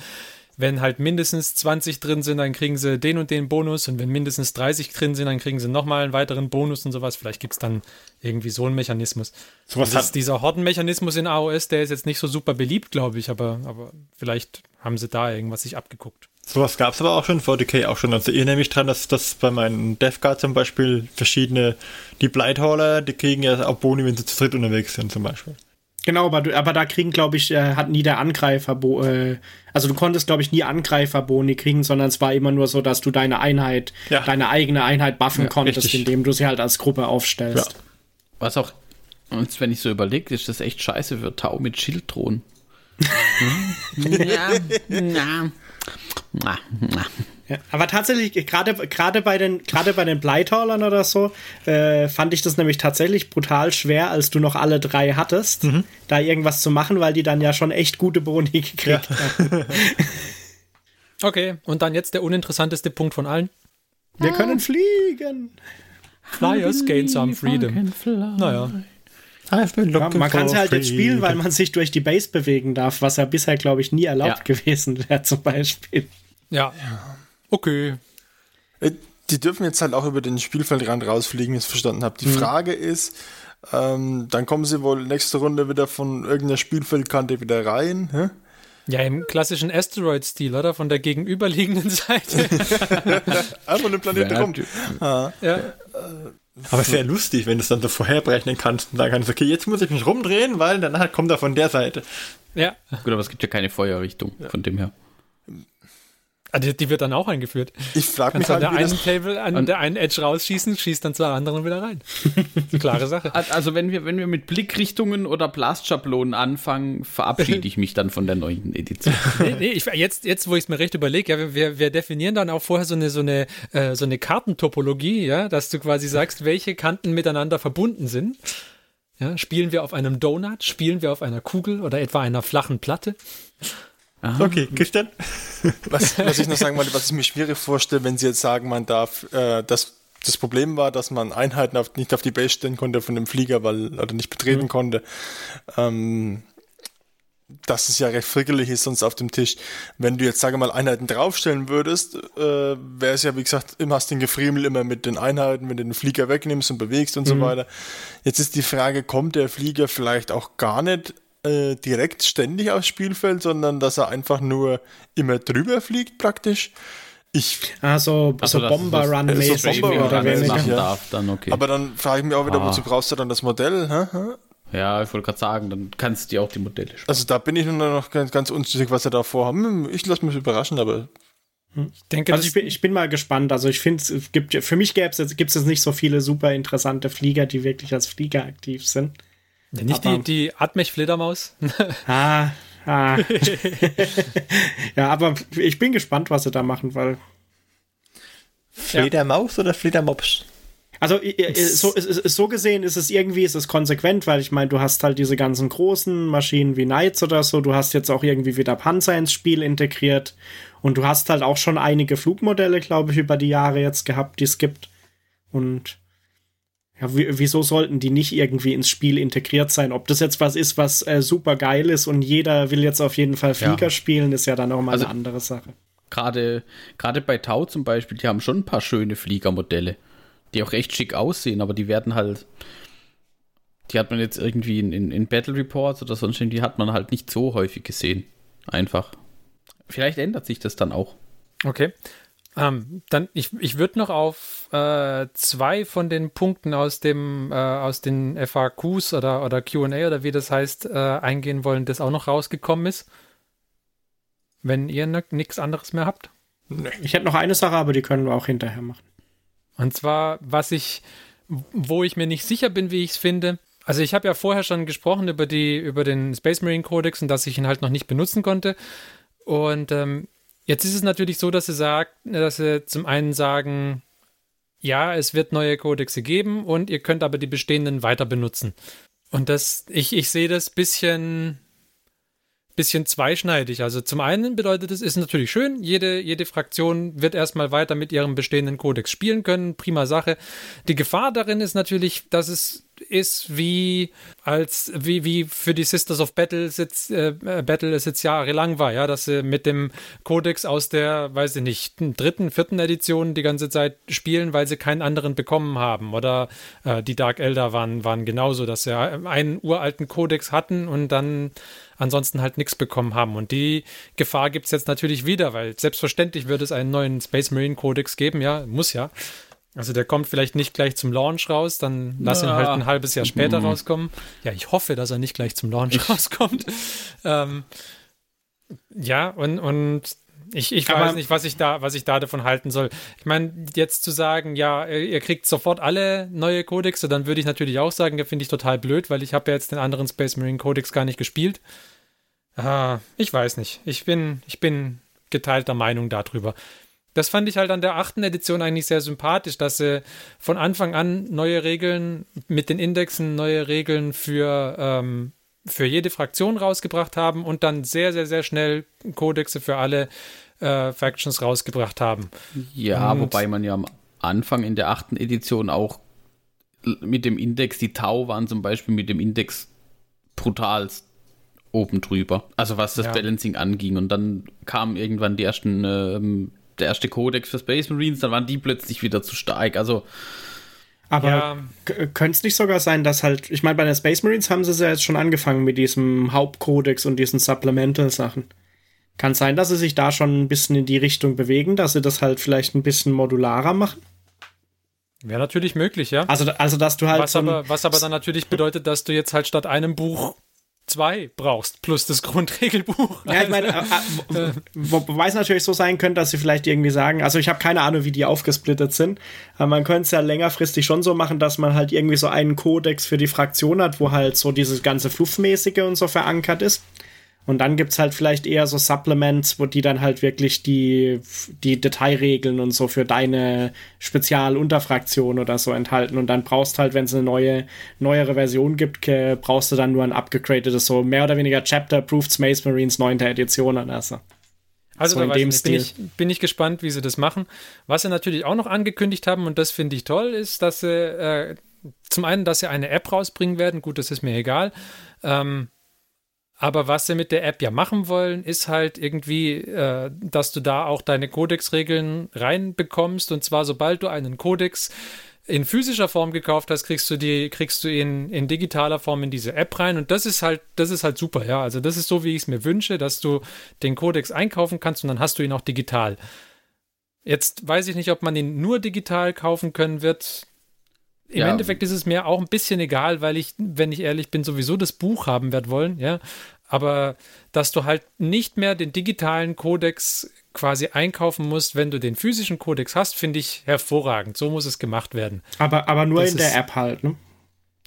wenn halt mindestens 20 drin sind, dann kriegen sie den und den Bonus und wenn mindestens 30 drin sind, dann kriegen sie nochmal einen weiteren Bonus und sowas. Vielleicht gibt es dann irgendwie so einen Mechanismus. Das ist hat, dieser Hordenmechanismus in AOS, der ist jetzt nicht so super beliebt, glaube ich, aber, aber vielleicht haben sie da irgendwas sich abgeguckt. sowas gab es aber auch schon, 40k auch schon. Also ihr nehme ich dran, dass das bei meinen Death Guard zum Beispiel verschiedene, die Blighthaller, die kriegen ja auch Boni, wenn sie zu dritt unterwegs sind zum Beispiel. Genau, aber, aber da kriegen, glaube ich, äh, hat nie der Angreifer, Bo- äh, also du konntest, glaube ich, nie Angreifer-Boni kriegen, sondern es war immer nur so, dass du deine Einheit, Ja. deine eigene Einheit buffen konntest, richtig. indem du sie halt als Gruppe aufstellst. Was auch, und wenn ich so überlege, ist das echt scheiße für Tau mit Schilddrohnen. ja, na, na, na. Ja, aber tatsächlich, gerade gerade bei den gerade bei den Blighthaulern oder so, äh, fand ich das nämlich tatsächlich brutal schwer, als du noch alle drei hattest, da irgendwas zu machen, weil die dann ja schon echt gute Boni gekriegt haben. Okay, und dann jetzt der uninteressanteste Punkt von allen. Wir können fliegen. Flyers gain some freedom. Naja, Ja, man kann sie halt jetzt spielen, weil man sich durch die Base bewegen darf, was ja bisher, glaube ich, nie erlaubt Ja. gewesen wäre, zum Beispiel. ja. Okay. Äh, Die dürfen jetzt halt auch über den Spielfeldrand rausfliegen, wie ich es verstanden habe. Die Frage ist, ähm, dann kommen sie wohl nächste Runde wieder von irgendeiner Spielfeldkante wieder rein. Hä? Ja, im klassischen Asteroid-Stil, oder? Von der gegenüberliegenden Seite. Einfach den Planeten rum. ja. Aber es wäre lustig, wenn du es dann so vorherbrechen kannst und sagen kannst, okay, jetzt muss ich mich rumdrehen, weil danach kommt er von der Seite. ja. Gut, aber es gibt ja keine Feuerrichtung von dem her. Ah, Die, die wird dann auch eingeführt. Ich frage mich Kannst an halt, der einen Table, an der einen Edge rausschießen, schießt dann zur anderen wieder rein. Klare Sache. Also wenn wir, wenn wir mit Blickrichtungen oder Blastschablonen anfangen, verabschiede ich mich dann von der neunten Edition. Nee, nee, ich, jetzt, jetzt, wo ich es mir recht überlege, ja, wir, wir definieren dann auch vorher so eine, so eine, äh, so eine Kartentopologie, ja, dass du quasi sagst, welche Kanten miteinander verbunden sind. Ja, spielen wir auf einem Donut, spielen wir auf einer Kugel oder etwa einer flachen Platte? Okay, Christian? was, was ich noch sagen wollte, was ich mir schwierig vorstelle, wenn sie jetzt sagen, man darf, äh, dass das Problem war, dass man Einheiten auf, nicht auf die Base stellen konnte von dem Flieger, weil oder nicht betreten konnte. Ähm, dass es ja recht frickelig ist sonst auf dem Tisch. Wenn du jetzt, sage mal, Einheiten draufstellen würdest, äh, wäre es ja, wie gesagt, immer hast den Gefriemel immer mit den Einheiten, wenn du den Flieger wegnimmst und bewegst und so weiter. Jetzt ist die Frage, kommt der Flieger vielleicht auch gar nicht äh, direkt ständig aufs Spielfeld, sondern dass er einfach nur immer drüber fliegt praktisch? Ich, Ah, so, Also, so Bomber Run so mäßig Bomber mehr Run oder weniger. machen ja. darf, dann okay. aber dann frage ich mich auch wieder, Ah. wozu brauchst du dann das Modell? Hä? Hä? ja, ich wollte gerade sagen, dann kannst du dir auch die Modelle sparen. Also da bin ich nur noch ganz, ganz unschlüssig, was sie da vorhaben. Hm, Ich lasse mich überraschen, aber Ich denke, Also ich bin, ich bin mal gespannt. Also ich finde, es gibt für mich gäbe es jetzt, gibt's jetzt nicht so viele super interessante Flieger, die wirklich als Flieger aktiv sind. Nicht die, die Atmech-Fledermaus. Ah, ah. ja, aber ich bin gespannt, was sie da machen, weil Fledermaus oder Fledermops? Also so, so gesehen ist es irgendwie ist es konsequent, weil ich meine, du hast halt diese ganzen großen Maschinen wie Knights oder so, du hast jetzt auch irgendwie wieder Panzer ins Spiel integriert und du hast halt auch schon einige Flugmodelle, glaube ich, über die Jahre jetzt gehabt, die es gibt. Und ja, wieso sollten die nicht irgendwie ins Spiel integriert sein? Ob das jetzt was ist, was äh, super geil ist und jeder will jetzt auf jeden Fall Flieger ja. spielen, ist ja dann auch mal also, eine andere Sache. Gerade bei Tau zum Beispiel, die haben schon ein paar schöne Fliegermodelle die auch recht schick aussehen, aber die werden halt, die hat man jetzt irgendwie in, in, in Battle Reports oder sonst die hat man halt nicht so häufig gesehen. Einfach. Vielleicht ändert sich das dann auch. Okay. Ähm, dann, ich, ich würde noch auf äh, zwei von den Punkten aus dem, äh, aus den FAQs oder, oder QA oder wie das heißt, äh, eingehen wollen, das auch noch rausgekommen ist. Wenn ihr nichts anderes mehr habt. Ich hätte noch eine Sache, aber die können wir auch hinterher machen. Und zwar, was ich, wo ich mir nicht sicher bin, wie ich es finde. Also ich habe ja vorher schon gesprochen über die, über den Space Marine Codex und dass ich ihn halt noch nicht benutzen konnte. Und ähm, jetzt ist es natürlich so, dass sie sagt, dass sie zum einen sagen, ja, es wird neue Codexe geben und ihr könnt aber die bestehenden weiter benutzen. Und das, ich, ich sehe das bisschen bisschen zweischneidig. Also zum einen bedeutet es, ist natürlich schön, jede, jede Fraktion wird erstmal weiter mit ihrem bestehenden Kodex spielen können, prima Sache. Die Gefahr darin ist natürlich, dass es ist wie als wie, wie für die Sisters of Battle jetzt, äh, Battle es jetzt jahrelang war, ja, dass sie mit dem Kodex aus der, weiß ich nicht, dritten, vierten Edition die ganze Zeit spielen, weil sie keinen anderen bekommen haben. Oder äh, die Dark Elder waren, waren genauso, dass sie einen uralten Kodex hatten und dann ansonsten halt nichts bekommen haben. Und die Gefahr gibt es jetzt natürlich wieder, weil selbstverständlich wird es einen neuen Space Marine Codex geben, ja, muss ja. Also der kommt vielleicht nicht gleich zum Launch raus, dann lass ja. ihn halt ein halbes Jahr später mhm. rauskommen. Ja, ich hoffe, dass er nicht gleich zum Launch rauskommt. ähm, ja, und, und ich, ich weiß nicht, was ich da, was ich da davon halten soll. Ich meine, jetzt zu sagen, ja, ihr kriegt sofort alle neue Codexe, dann würde ich natürlich auch sagen, ja, finde ich total blöd, weil ich habe ja jetzt den anderen Space Marine Codex gar nicht gespielt. Ah, ich weiß nicht. Ich bin, ich bin geteilter Meinung darüber. Das fand ich halt an der achten Edition eigentlich sehr sympathisch, dass sie von Anfang an neue Regeln mit den Indexen, neue Regeln für, ähm, für jede Fraktion rausgebracht haben und dann sehr, sehr, sehr schnell Kodexe für alle äh, Factions rausgebracht haben. Ja, und wobei man ja am Anfang in der achten Edition auch mit dem Index, die Tau waren zum Beispiel mit dem Index brutalst oben drüber. Also was das ja. Balancing anging. Und dann kamen irgendwann die ersten, ähm, der erste Codex für Space Marines, dann waren die plötzlich wieder zu stark. Also aber ja. könnte es nicht sogar sein, dass halt, ich meine, bei den Space Marines haben sie ja jetzt schon angefangen mit diesem Hauptcodex und diesen Supplemental-Sachen. Kann sein, dass sie sich da schon ein bisschen in die Richtung bewegen, dass sie das halt vielleicht ein bisschen modularer machen? Wäre natürlich möglich, ja. Also, also dass du halt. Was, so aber, was aber dann natürlich bedeutet, dass du jetzt halt statt einem Buch zwei brauchst, plus das Grundregelbuch. Ja, ich meine, äh, äh, wobei es natürlich so sein könnte, dass sie vielleicht irgendwie sagen, also ich habe keine Ahnung, wie die aufgesplittet sind, aber man könnte es ja längerfristig schon so machen, dass man halt irgendwie so einen Kodex für die Fraktion hat, wo halt so dieses ganze Fluffmäßige und so verankert ist. Und dann gibt's halt vielleicht eher so Supplements, wo die dann halt wirklich die, die Detailregeln und so für deine Spezialunterfraktion oder so enthalten. Und dann brauchst halt, wenn es eine neue, neuere Version gibt, brauchst du dann nur ein abgegradetes, so mehr oder weniger Chapter-Approved Space Marines 9. Edition oder so. Also so in dem nicht, bin, ich, bin ich gespannt, wie sie das machen. Was sie natürlich auch noch angekündigt haben, und das finde ich toll, ist, dass sie äh, zum einen, dass sie eine App rausbringen werden. Gut, das ist mir egal. Ähm, aber was sie mit der App ja machen wollen, ist halt irgendwie, äh, dass du da auch deine Codex-Regeln reinbekommst. Und zwar, sobald du einen Codex in physischer Form gekauft hast, kriegst du die, kriegst du ihn in digitaler Form in diese App rein. Und das ist halt, das ist halt super, ja. Also das ist so, wie ich es mir wünsche, dass du den Codex einkaufen kannst und dann hast du ihn auch digital. Jetzt weiß ich nicht, ob man ihn nur digital kaufen können wird. Im ja. Endeffekt ist es mir auch ein bisschen egal, weil ich, wenn ich ehrlich bin, sowieso das Buch haben werde wollen, ja. Aber dass du halt nicht mehr den digitalen Kodex quasi einkaufen musst, wenn du den physischen Kodex hast, finde ich hervorragend. So muss es gemacht werden. Aber, aber nur das in der App halt, ne?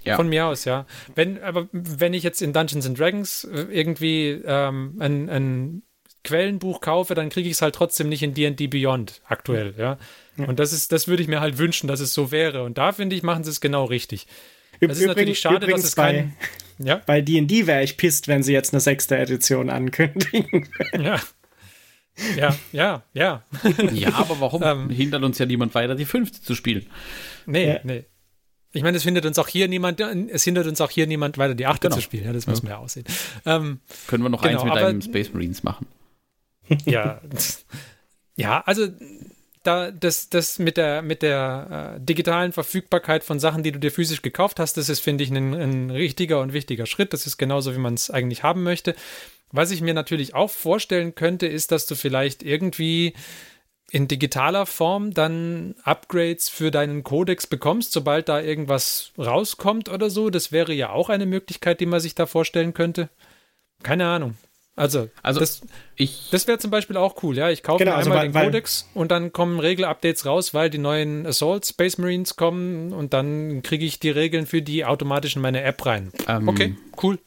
Ja. Von mir aus, ja. Wenn, aber wenn ich jetzt in Dungeons and Dragons äh, irgendwie ähm, ein, ein Quellenbuch kaufe, dann kriege ich es halt trotzdem nicht in D&D Beyond aktuell, ja. Und das ist, das würde ich mir halt wünschen, dass es so wäre. Und da finde ich, machen sie es genau richtig. Es ist natürlich schade, dass es kein. Ja? Bei D&D wäre ich pisst, wenn sie jetzt eine sechste Edition ankündigen. Ja. Ja, ja, ja. Ja, aber warum ähm, hindert uns ja niemand weiter, die fünfte zu spielen? Nee, ja. nee. Ich meine, es hindert uns auch hier niemand, es hindert uns auch hier niemand weiter, die achte genau. zu spielen. Ja, das ja. muss man ja aussehen. Ähm, Können wir noch genau, eins mit aber, deinen Space Marines machen? Ja. ja, also da, das, das mit der, mit der äh, digitalen Verfügbarkeit von Sachen, die du dir physisch gekauft hast, das ist, finde ich, ein, ein richtiger und wichtiger Schritt. Das ist genauso, wie man es eigentlich haben möchte. Was ich mir natürlich auch vorstellen könnte, ist, dass du vielleicht irgendwie in digitaler Form dann Upgrades für deinen Codex bekommst, sobald da irgendwas rauskommt oder so. Das wäre ja auch eine Möglichkeit, die man sich da vorstellen könnte. Keine Ahnung. Also, also das, das wäre zum Beispiel auch cool, ja. Ich kaufe genau, also einmal weil, den Codex und dann kommen Regelupdates raus, weil die neuen Assault Space Marines kommen und dann kriege ich die Regeln für die automatisch in meine App rein. Ähm, okay, cool.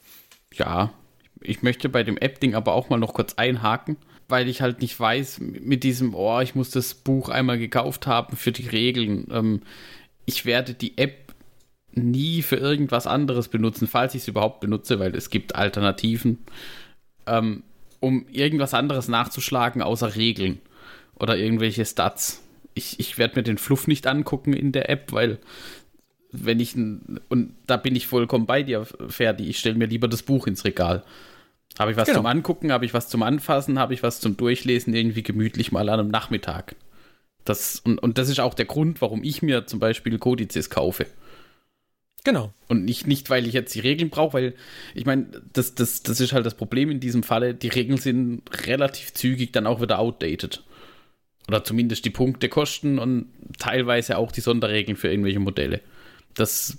Ja, ich möchte bei dem App-Ding aber auch mal noch kurz einhaken, weil ich halt nicht weiß, mit diesem, oh, ich muss das Buch einmal gekauft haben für die Regeln. Ähm, ich werde die App nie für irgendwas anderes benutzen, falls ich es überhaupt benutze, weil es gibt Alternativen ähm, um irgendwas anderes nachzuschlagen außer Regeln oder irgendwelche Stats. Ich, ich werde mir den Fluff nicht angucken in der App, weil wenn ich, und da bin ich vollkommen bei dir, Ferdi, ich stelle mir lieber das Buch ins Regal. Habe ich was genau. zum Angucken, habe ich was zum Anfassen, habe ich was zum Durchlesen, irgendwie gemütlich mal an einem Nachmittag. Das, und, und das ist auch der Grund, warum ich mir zum Beispiel Kodizes kaufe. Genau. Und nicht, nicht, weil ich jetzt die Regeln brauche, weil ich meine, das, das, das ist halt das Problem in diesem Falle. Die Regeln sind relativ zügig dann auch wieder outdated. Oder zumindest die Punkte kosten und teilweise auch die Sonderregeln für irgendwelche Modelle. Das.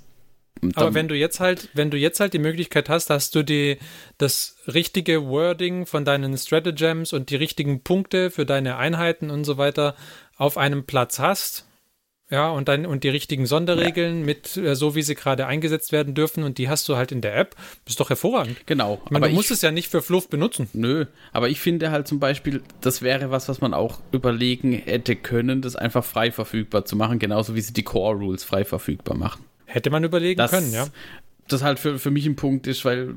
Aber wenn du jetzt halt, wenn du jetzt halt die Möglichkeit hast, dass du die, das richtige Wording von deinen Stratagems und die richtigen Punkte für deine Einheiten und so weiter auf einem Platz hast, ja, und dann und die richtigen Sonderregeln ja. mit äh, so wie sie gerade eingesetzt werden dürfen und die hast du halt in der App. Ist doch hervorragend. Genau. Ich meine, aber du musst es ja nicht für Fluff benutzen. Nö, aber ich finde halt zum Beispiel, das wäre was, was man auch überlegen hätte können, das einfach frei verfügbar zu machen, genauso wie sie die Core Rules frei verfügbar machen. Hätte man überlegen das, können, ja. Das halt für, für mich ein Punkt ist, weil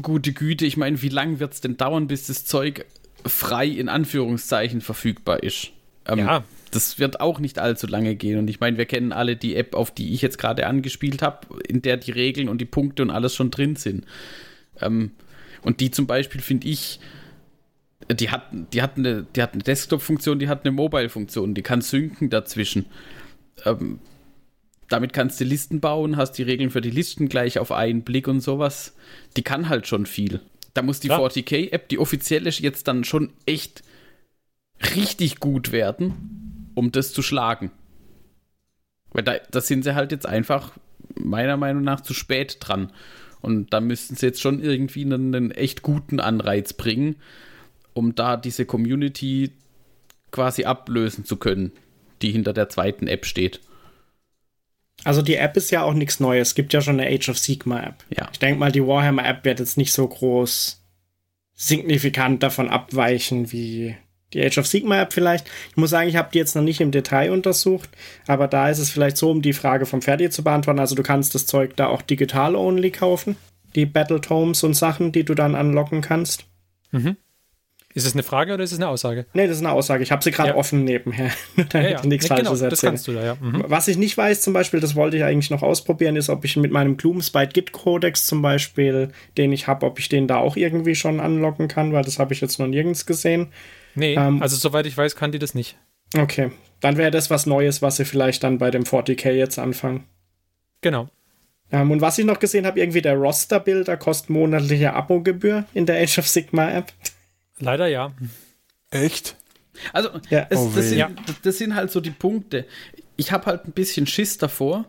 gute Güte, ich meine, wie lange wird es denn dauern, bis das Zeug frei in Anführungszeichen verfügbar ist? Ähm, ja das wird auch nicht allzu lange gehen. Und ich meine, wir kennen alle die App, auf die ich jetzt gerade angespielt habe, in der die Regeln und die Punkte und alles schon drin sind. Ähm, und die zum Beispiel finde ich, die hat, die hat eine, die hat eine Desktop-Funktion, die hat eine Mobile-Funktion, die kann synken dazwischen. Ähm, damit kannst du Listen bauen, hast die Regeln für die Listen gleich auf einen Blick und sowas. Die kann halt schon viel. Da muss die ja. 40k-App, die offizielle, jetzt dann schon echt richtig gut werden um das zu schlagen. Weil da, da sind sie halt jetzt einfach meiner Meinung nach zu spät dran. Und da müssten sie jetzt schon irgendwie einen, einen echt guten Anreiz bringen, um da diese Community quasi ablösen zu können, die hinter der zweiten App steht. Also die App ist ja auch nichts Neues. Es gibt ja schon eine Age of Sigma App. Ja. Ich denke mal, die Warhammer App wird jetzt nicht so groß signifikant davon abweichen wie die Age of Sigma App vielleicht. Ich muss sagen, ich habe die jetzt noch nicht im Detail untersucht, aber da ist es vielleicht so, um die Frage vom Ferdi zu beantworten. Also du kannst das Zeug da auch digital only kaufen, die Battle Tomes und Sachen, die du dann anlocken kannst. Mhm. Ist es eine Frage oder ist es eine Aussage? Nee, das ist eine Aussage. Ich habe sie gerade ja. offen nebenher. da ja, ja. nichts ja, Falsches genau, Das kannst du da, ja. Mhm. Was ich nicht weiß, zum Beispiel, das wollte ich eigentlich noch ausprobieren, ist, ob ich mit meinem Gloomspite Git Codex zum Beispiel, den ich habe, ob ich den da auch irgendwie schon anlocken kann, weil das habe ich jetzt noch nirgends gesehen. Nee, ähm, also soweit ich weiß, kann die das nicht. Okay, dann wäre das was Neues, was sie vielleicht dann bei dem 40k jetzt anfangen. Genau. Ähm, und was ich noch gesehen habe, irgendwie der Roster-Builder kostet monatliche Abogebühr in der Age of Sigma App. Leider ja. Echt? Also, ja. Es, oh das, sind, das, sind, halt so die Punkte. Ich habe halt ein bisschen Schiss davor,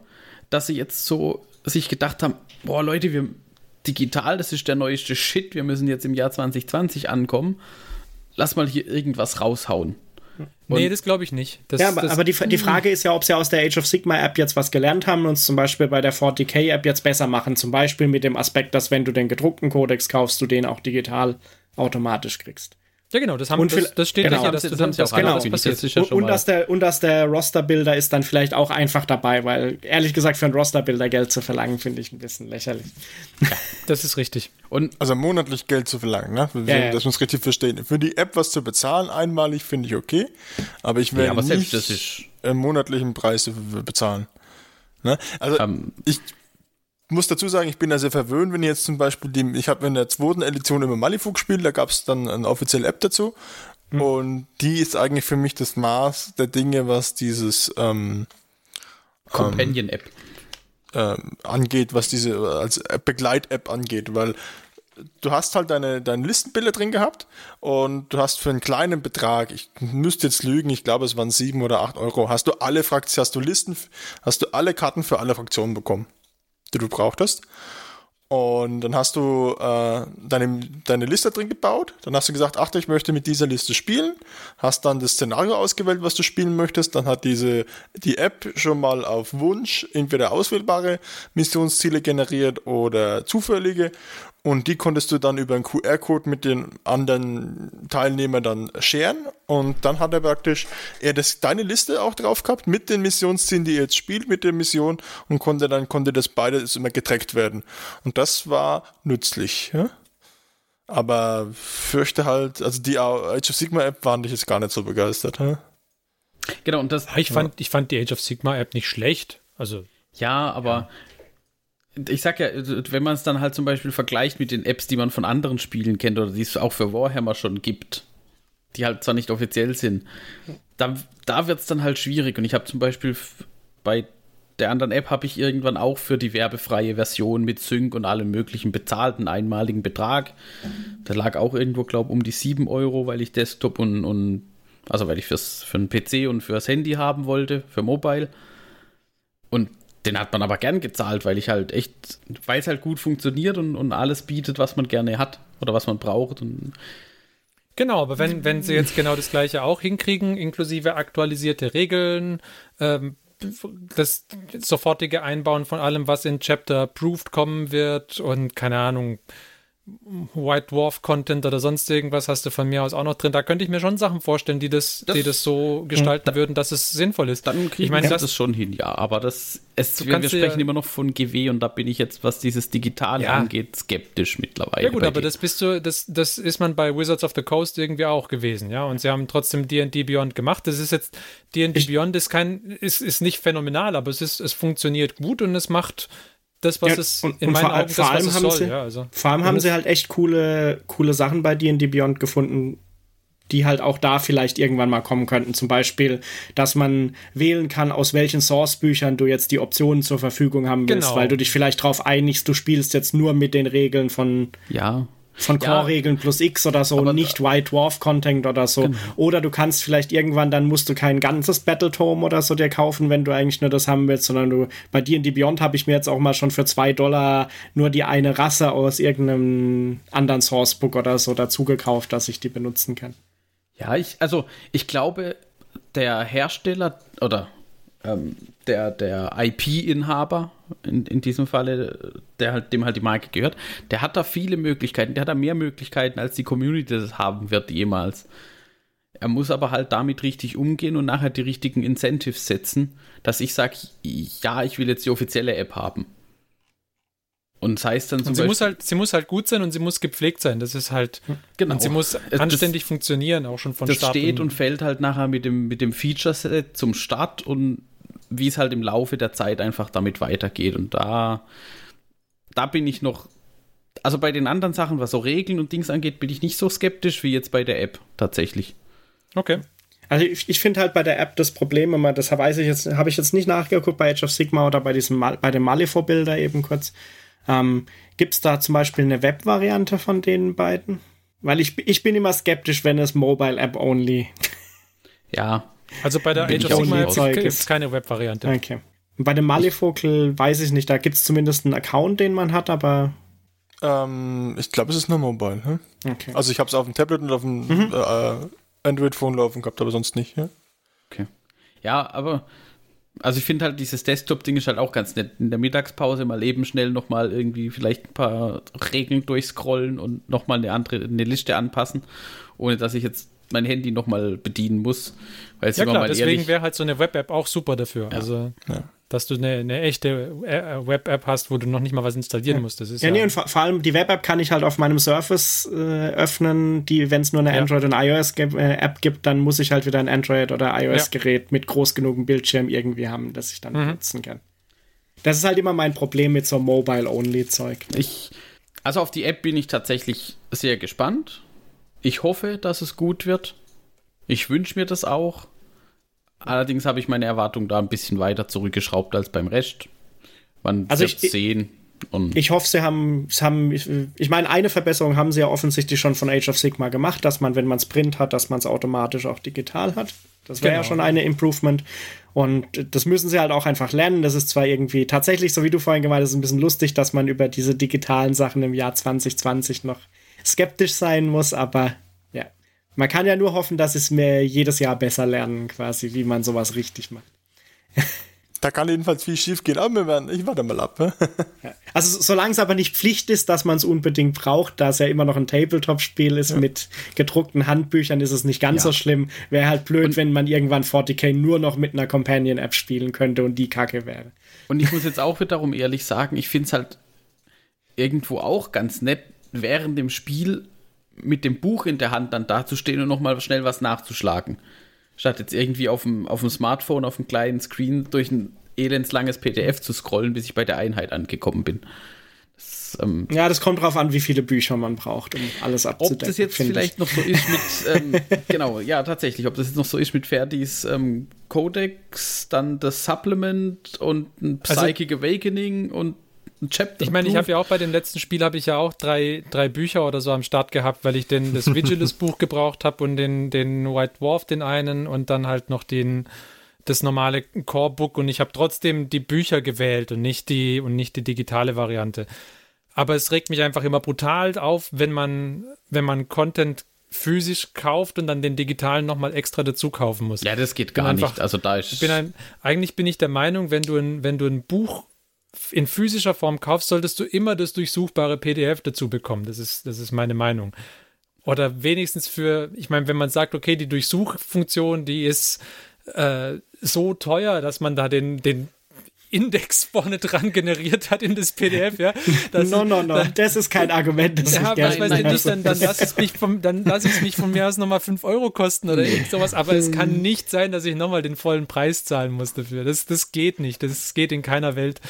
dass sie jetzt so sich gedacht haben: Boah, Leute, wir digital, das ist der neueste Shit, wir müssen jetzt im Jahr 2020 ankommen lass mal hier irgendwas raushauen. Und nee, das glaube ich nicht. Das, ja, aber, das, aber die, die Frage ist ja, ob sie aus der Age of Sigma App jetzt was gelernt haben und es zum Beispiel bei der 40k App jetzt besser machen. Zum Beispiel mit dem Aspekt, dass wenn du den gedruckten Codex kaufst, du den auch digital automatisch kriegst. Ja, genau, das, haben, Und das, das steht genau, ja das- dass das das, haben sie das auch genau das passiert. Das ja und, schon und, mal- dass der, und dass der Roster-Builder ist dann vielleicht auch einfach dabei, weil ehrlich gesagt für einen Roster-Builder Geld zu verlangen, finde ich ein bisschen lächerlich. Das ist richtig. Und Also monatlich Geld zu verlangen, ne? Ja, ja. Dass wir es richtig verstehen. Für die App was zu bezahlen, einmalig, finde ich okay. Aber ich Ja, werde aber nicht selbst das ist- einen monatlichen Preis bezahlen. Ne? Also ähm, ich muss dazu sagen, ich bin da sehr verwöhnt, wenn ich jetzt zum Beispiel die, ich habe in der zweiten Edition immer Malifu gespielt, da gab es dann eine offizielle App dazu. Und die ist eigentlich für mich das Maß der Dinge, was dieses ähm, Companion-App. ähm, angeht, was diese als App- Begleit-App angeht, weil du hast halt deine, deine Listenbilder drin gehabt und du hast für einen kleinen Betrag, ich müsste jetzt lügen, ich glaube es waren sieben oder acht Euro, hast du alle Fraktionen, hast du Listen, hast du alle Karten für alle Fraktionen bekommen, die du brauchtest. Und dann hast du äh, deine, deine Liste drin gebaut. Dann hast du gesagt, ach, ich möchte mit dieser Liste spielen. Hast dann das Szenario ausgewählt, was du spielen möchtest. Dann hat diese die App schon mal auf Wunsch entweder auswählbare Missionsziele generiert oder zufällige. Und die konntest du dann über einen QR-Code mit den anderen Teilnehmern dann sharen. Und dann hat er praktisch er das, deine Liste auch drauf gehabt mit den Missionszielen, die ihr jetzt spielt mit der Mission und konnte dann konnte das beides immer getrackt werden. Und das war nützlich. Ja? Aber fürchte halt, also die Age of Sigma App waren ich jetzt gar nicht so begeistert. Ja? Genau, und das, Ja, Ich fand, ich fand die Age of Sigma App nicht schlecht. Also, ja, aber ich sag ja, wenn man es dann halt zum Beispiel vergleicht mit den Apps, die man von anderen Spielen kennt oder die es auch für Warhammer schon gibt, die halt zwar nicht offiziell sind, da, da wird es dann halt schwierig. Und ich habe zum Beispiel bei der anderen App habe ich irgendwann auch für die werbefreie Version mit Sync und allem möglichen bezahlten einmaligen Betrag. Da lag auch irgendwo, glaube um die 7 Euro, weil ich Desktop und, und also weil ich fürs, für einen PC und fürs Handy haben wollte, für Mobile. Und den hat man aber gern gezahlt, weil ich halt echt, weil es halt gut funktioniert und, und alles bietet, was man gerne hat oder was man braucht. Und Genau, aber wenn, wenn sie jetzt genau das gleiche auch hinkriegen, inklusive aktualisierte Regeln, ähm, das sofortige Einbauen von allem, was in Chapter Approved kommen wird und keine Ahnung, White Dwarf Content oder sonst irgendwas hast du von mir aus auch noch drin. Da könnte ich mir schon Sachen vorstellen, die das, Das- die das so gestalten würden, dass es sinnvoll ist. dann kriegen ich meine, das, das schon hin, ja. Aber das, es, wir, wir sprechen ja- immer noch von GW und da bin ich jetzt, was dieses Digitale Ja. angeht, skeptisch mittlerweile. Ja gut, aber das bist du, das, das ist man bei Wizards of the Coast irgendwie auch gewesen, ja. Und sie haben trotzdem D&D Beyond gemacht. Das ist jetzt, D&D Beyond ist kein, ist, ist nicht phänomenal, aber es ist, es funktioniert gut und es macht das, was Ja, es und- in und meinen vor allem- Augen vor das, was allem es haben soll, sie- ja. Also. Vor allem haben Und sie halt echt coole, coole Sachen bei D&D Beyond gefunden, die halt auch da vielleicht irgendwann mal kommen könnten. Zum Beispiel, dass man wählen kann, aus welchen Source-Büchern du jetzt die Optionen zur Verfügung haben willst, Genau. weil du dich vielleicht darauf einigst, du spielst jetzt nur mit den Regeln von ja. Von Ja. Core-Regeln plus X oder so, nicht White Dwarf-Content oder so. Genau. Oder du kannst vielleicht irgendwann, dann musst du kein ganzes Battletome oder so dir kaufen, wenn du eigentlich nur das haben willst, sondern du, bei D&D Beyond habe ich mir jetzt auch mal schon für zwei Dollar nur die eine Rasse aus irgendeinem anderen Sourcebook oder so dazu gekauft, dass ich die benutzen kann. Ja, ich, also ich glaube, der Hersteller oder ähm, der, der IP-Inhaber in, in diesem Falle, der halt, dem halt die Marke gehört, der hat da viele Möglichkeiten, der hat da mehr Möglichkeiten, als die Community das haben wird jemals. Er muss aber halt damit richtig umgehen und nachher die richtigen Incentives setzen, dass ich sage, ja, ich will jetzt die offizielle App haben. Und das heißt dann zum Und sie Beispiel, muss halt, sie muss halt gut sein und sie muss gepflegt sein. Das ist halt, genau, und sie muss das- anständig funktionieren, auch schon von das Start steht an. und fällt halt nachher mit dem, mit dem Feature-Set zum Start und wie es halt im Laufe der Zeit einfach damit weitergeht. Und da, da bin ich noch, also bei den anderen Sachen, was so Regeln und Dings angeht, bin ich nicht so skeptisch wie jetzt bei der App tatsächlich. Okay. Also ich, ich finde halt bei der App das Problem immer, das weiß ich jetzt, habe ich jetzt nicht nachgeguckt bei Age of Sigma oder bei diesem Mal, bei dem Malifaux-Bilder eben kurz. Ähm, Gibt es da zum Beispiel eine Web-Variante von den beiden? Weil ich, ich bin immer skeptisch, wenn es Mobile App only. Ja, Also bei der Bin Age of Sigma gibt es ist. keine Web-Variante. Okay. Bei dem Malifocal weiß ich nicht, da gibt es zumindest einen Account, den man hat, aber Ähm, ich glaube, es ist nur Mobile. Hm? okay. Also ich habe es auf dem Tablet und auf dem äh, Android-Phone laufen gehabt, aber sonst nicht. Ja? ja, aber Also ich finde halt dieses Desktop-Ding ist halt auch ganz nett. In der Mittagspause mal eben schnell nochmal irgendwie vielleicht ein paar Regeln durchscrollen und nochmal eine andere, eine Liste anpassen, ohne dass ich jetzt mein Handy nochmal bedienen muss. Weil ja klar, deswegen wäre halt so eine Web-App auch super dafür. Ja. Also ja dass du eine, eine echte äh, Web-App hast, wo du noch nicht mal was installieren musst. Das ist ja, ja nee, und vor, vor, allem die Web-App kann ich halt auf meinem Surface äh, öffnen, die, wenn es nur eine ja. Android- und iOS-App gibt, dann muss ich halt wieder ein Android- oder iOS-Gerät ja. mit groß genugem Bildschirm irgendwie haben, das ich dann mhm. nutzen kann. Das ist halt immer mein Problem mit so Mobile-Only-Zeug. Ich, also auf die App bin ich tatsächlich sehr gespannt. Ich hoffe, dass es gut wird. Ich wünsche mir das auch. Allerdings habe ich meine Erwartung da ein bisschen weiter zurückgeschraubt als beim Rest. Man also wird ich, sehen. Und ich hoffe, sie haben, sie haben, ich meine, eine Verbesserung haben sie ja offensichtlich schon von Age of Sigma gemacht, dass man, wenn man es Print hat, dass man es automatisch auch digital hat. Das wäre genau. ja schon eine Improvement. Und das müssen sie halt auch einfach lernen. Das ist zwar irgendwie tatsächlich, so wie du vorhin gemeint hast, ein bisschen lustig, dass man über diese digitalen Sachen im Jahr 2020 noch skeptisch sein muss, aber man kann ja nur hoffen, dass es mir jedes Jahr besser lernen, quasi, wie man sowas richtig macht. Da kann jedenfalls viel schief gehen, aber wir werden, ich warte mal ab. ja. Also solange es aber nicht Pflicht ist, dass man es unbedingt braucht, da es ja immer noch ein Tabletop-Spiel ist ja. mit gedruckten Handbüchern, ist es nicht ganz ja. so schlimm. Wäre halt blöd, und wenn man irgendwann 40k nur noch mit einer Companion-App spielen könnte und die Kacke wäre. Und ich muss jetzt auch wiederum ehrlich sagen, ich finde es halt irgendwo auch ganz nett, während dem Spiel mit dem Buch in der Hand dann dazustehen und nochmal schnell was nachzuschlagen. Statt jetzt irgendwie auf dem, auf dem Smartphone, auf dem kleinen Screen durch ein elendslanges PDF zu scrollen, bis ich bei der Einheit angekommen bin. Das, ähm, ja, das kommt drauf an, wie viele Bücher man braucht, um alles abzudecken. Ob das jetzt vielleicht ich. noch so ist mit, ähm, genau, ja, tatsächlich, ob das jetzt noch so ist mit Ferdis ähm, Codex, dann das Supplement und ein also Psychic also, Awakening und ein Chapter. Ich meine, ich habe ja auch bei dem letzten Spiel habe ich ja auch drei, drei Bücher oder so am Start gehabt, weil ich den, das Vigilus Buch gebraucht habe und den, den White Dwarf, den einen und dann halt noch den, das normale Core Book und ich habe trotzdem die Bücher gewählt und nicht die, und nicht die digitale Variante. Aber es regt mich einfach immer brutal auf, wenn man, wenn man Content physisch kauft und dann den digitalen nochmal extra dazu kaufen muss. Ja, das geht gar einfach, nicht. Also da ist bin ein, eigentlich bin ich der Meinung, wenn du ein, wenn du ein Buch in physischer Form kaufst, solltest du immer das durchsuchbare PDF dazu bekommen. Das ist, das ist meine Meinung. Oder wenigstens für, ich meine, wenn man sagt, okay, die Durchsuchfunktion, die ist äh, so teuer, dass man da den, den Index vorne dran generiert hat in das PDF, ja. Das, no, no, no, das ist kein Argument, das ja, ich was weiß ich nicht, dann, dann lass es mich dann lass es mich von mir aus nochmal 5 Euro kosten oder irgend sowas, aber es kann nicht sein, dass ich nochmal den vollen Preis zahlen muss dafür. Das, das geht nicht, das geht in keiner Welt.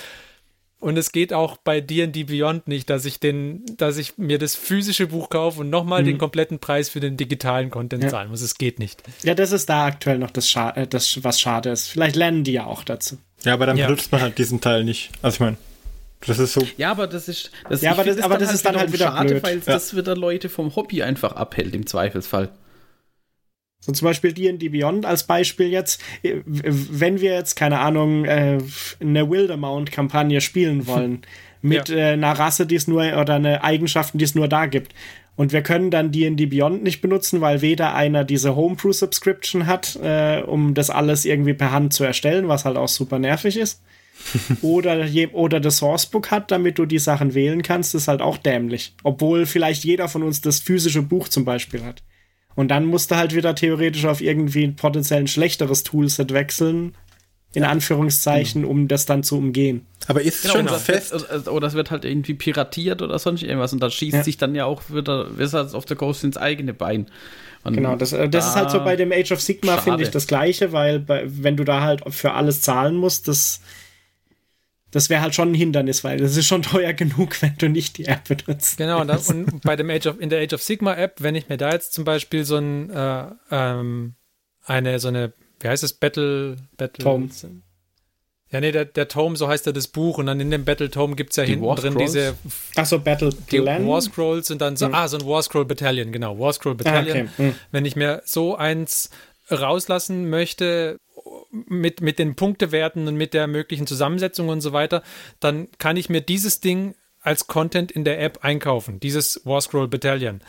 Und es geht auch bei D&D Beyond nicht, dass ich den, dass ich mir das physische Buch kaufe und nochmal mhm. den kompletten Preis für den digitalen Content ja. zahlen muss. Es geht nicht. Ja, das ist da aktuell noch das, Scha äh, das was schade ist. Vielleicht lernen die ja auch dazu. Ja, aber dann ja. benutzt man halt diesen Teil nicht. Also ich meine, das ist so. Ja, aber das ist, das, ja, aber das, aber das halt ist dann halt wieder schade, blöd. weil ja. das wieder Leute vom Hobby einfach abhält im Zweifelsfall. So zum Beispiel D&D Beyond als Beispiel jetzt. Wenn wir jetzt, keine Ahnung, äh, eine Wildermount-Kampagne spielen wollen, mit ja. äh, einer Rasse, die es nur, oder eine Eigenschaften, die es nur da gibt. Und wir können dann D&D Beyond nicht benutzen, weil weder einer diese Homebrew-Subscription hat, äh, um das alles irgendwie per Hand zu erstellen, was halt auch super nervig ist. oder, je, oder das Sourcebook hat, damit du die Sachen wählen kannst, ist halt auch dämlich. Obwohl vielleicht jeder von uns das physische Buch zum Beispiel hat. Und dann musst du halt wieder theoretisch auf irgendwie ein potenziell ein schlechteres Toolset wechseln, in ja. Anführungszeichen, genau. um das dann zu umgehen. Aber ist genau, schon das fest. Wird, also, oder es wird halt irgendwie piratiert oder sonst irgendwas und da schießt ja. sich dann ja auch wieder Wizards of the Coast ins eigene Bein. Und genau, das, äh, das da ist halt so bei dem Age of Sigma, finde ich, das Gleiche, weil bei, wenn du da halt für alles zahlen musst, das das wäre halt schon ein Hindernis, weil das ist schon teuer genug, wenn du nicht die App benutzt. Genau, und, und bei dem Age of, in der Age of Sigma App, wenn ich mir da jetzt zum Beispiel so ein, äh, ähm, eine, so eine, wie heißt es, Battle, Battle. Tome. Ja, nee, der, der Tome, so heißt ja das Buch, und dann in dem Battle Tome gibt es ja die hinten drin diese. Achso, Battle die War Scrolls und dann so, mhm. ah, so ein War Scroll Battalion, genau, War Scroll Battalion. Ah, okay. mhm. Wenn ich mir so eins rauslassen möchte, mit, mit den Punktewerten und mit der möglichen Zusammensetzung und so weiter, dann kann ich mir dieses Ding als Content in der App einkaufen, dieses War Scroll Battalion.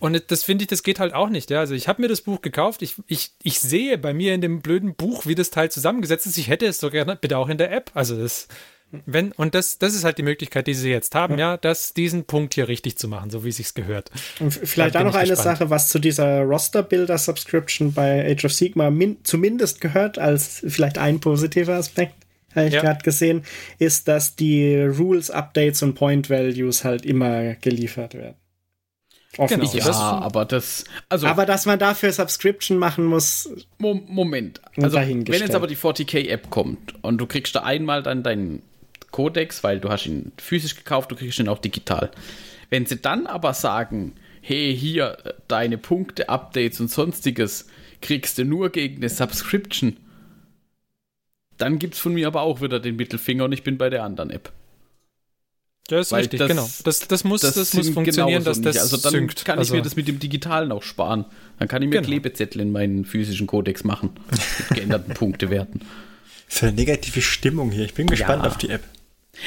Und das finde ich, das geht halt auch nicht. Ja? Also ich habe mir das Buch gekauft. Ich, ich, ich sehe bei mir in dem blöden Buch, wie das Teil zusammengesetzt ist. Ich hätte es so gerne bitte auch in der App. Also das, wenn, und das, das ist halt die Möglichkeit, die sie jetzt haben, ja, das, diesen Punkt hier richtig zu machen, so wie es sich gehört. Und vielleicht Da auch noch eine gespannt. Sache, was zu dieser Roster-Builder-Subscription bei Age of Sigma min zumindest gehört, als vielleicht ein positiver Aspekt, habe ich Ja. gerade gesehen, ist, dass die Rules-Updates und Point-Values halt immer geliefert werden. Genau. Offensichtlich. Ja, Das- aber das, also Aber dass man dafür Subscription machen muss, Mo Moment. Also, wenn jetzt aber die 40k-App kommt und du kriegst da einmal dann deinen Codex, weil du hast ihn physisch gekauft, du kriegst ihn auch digital. Wenn sie dann aber sagen, hey, hier, äh, deine Punkte, Updates und sonstiges kriegst du nur gegen eine Subscription, dann gibt's von mir aber auch wieder den Mittelfinger und ich bin bei der anderen App. Das ist Weil richtig, das- genau. Das, das muss, das, muss sind funktionieren, dass das nicht. Also dann synkt. kann ich also, mir das mit dem Digitalen auch sparen. Dann kann ich mir Genau. Klebezettel in meinen physischen Codex machen. Mit geänderten Punktewerten. So eine negative Stimmung hier. Ich bin gespannt Ja. auf die App.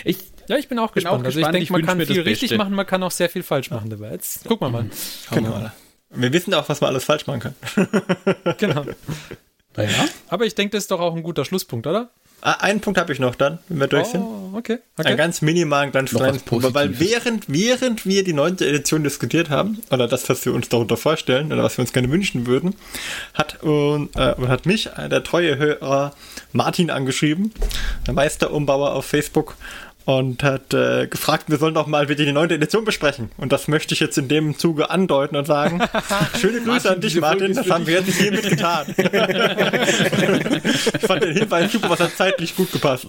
Ich, ja, ich bin auch Bin gespannt. auch also gespannt. ich denke, man kann viel richtig Beste. machen, man kann auch sehr viel falsch machen dabei. Jetzt gucken wir mal. Genau. Wir wissen auch, was man alles falsch machen kann. genau. naja. Aber ich denke, das ist doch auch ein guter Schlusspunkt, oder? Ah, einen Punkt habe ich noch dann, wenn wir durch sind. Oh, okay. Einen okay. ganz minimalen, ganz Noch kleinen Punkt. Weil während, während wir die neunte Edition diskutiert haben, oder das, was wir uns darunter vorstellen, oder was wir uns gerne wünschen würden, hat, äh, und hat mich äh, der treue Hörer Martin angeschrieben, der Meisterumbauer auf Facebook, und hat äh, gefragt, wir sollen doch mal wieder die neunte Edition besprechen. Und das möchte ich jetzt in dem Zuge andeuten und sagen, schöne Grüße an dich, Martin, das haben wir jetzt hiermit getan. ich fand den Hinweis super, was hat zeitlich gut gepasst.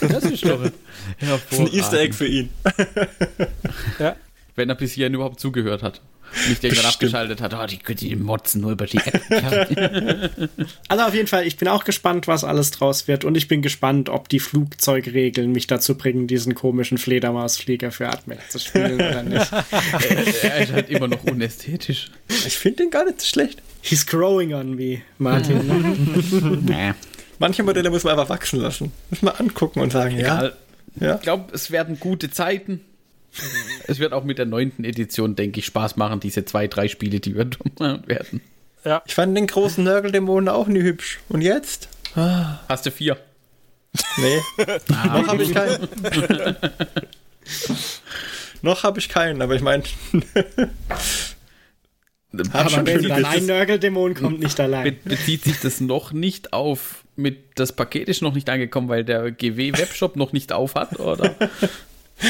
Das ist. Das ist ein Easter Egg für ihn. Ja. Wenn er bis hierhin überhaupt zugehört hat. Nicht irgendwann Bestimmt. abgeschaltet hat, oh, die, die motzen nur über die App. Also auf jeden Fall, ich bin auch gespannt, was alles draus wird und ich bin gespannt, ob die Flugzeugregeln mich dazu bringen, diesen komischen Fledermausflieger für Admec zu spielen oder nicht. er ist halt immer noch unästhetisch. Ich finde den gar nicht so schlecht. He's growing on me, Martin. ne? Nee. Manche Modelle muss man einfach wachsen lassen. Muss man angucken und sagen, Egal. ja. Ich glaube, es werden gute Zeiten. Es wird auch mit der neunten Edition, denke ich, Spaß machen, diese zwei, drei Spiele, die wir machen werden. Ich fand den großen Nörgeldämonen auch nie hübsch. Und jetzt? Hast du vier? Nee. Noch habe ich keinen. Noch habe ich keinen, aber ich meine, hab Aber schon wenn. Nörgeldämon kommt nicht Be allein. bezieht sich das noch nicht auf, mit das Paket ist noch nicht angekommen, weil der GW-Webshop noch nicht auf hat, oder?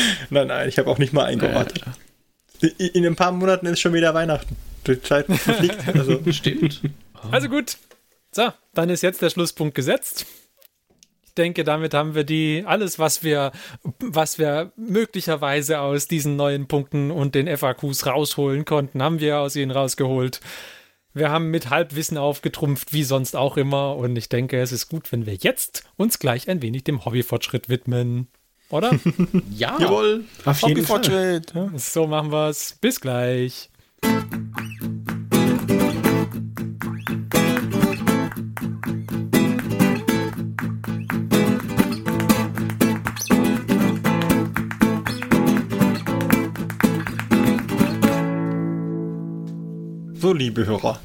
Nein, nein, ich habe auch nicht mal eingeordnet. In, in ein paar Monaten ist schon wieder Weihnachten. Die Zeit verfliegt. Also, Stimmt. Also gut. So, dann ist jetzt der Schlusspunkt gesetzt. Ich denke, damit haben wir die alles, was wir, was wir möglicherweise aus diesen neuen Punkten und den FAQs rausholen konnten, haben wir aus ihnen rausgeholt. Wir haben mit Halbwissen aufgetrumpft, wie sonst auch immer. Und ich denke, es ist gut, wenn wir jetzt uns gleich ein wenig dem Hobbyfortschritt widmen. Oder? Ja. jawohl. Auf jeden Fall. Ja. so machen wir's. Bis gleich. So, liebe Hörer,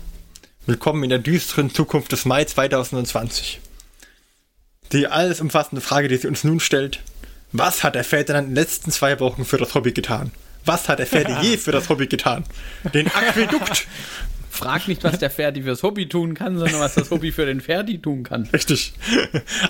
willkommen in der düsteren Zukunft des Mai 2020. Die alles umfassende Frage, die sie uns nun stellt, was hat der Ferdinand in den letzten zwei Wochen für das Hobby getan? Was hat der Ferdi je für das Hobby getan? Den Aquädukt. Frag nicht, was der Ferdi fürs Hobby tun kann, sondern was das Hobby für den Ferdi tun kann. Richtig.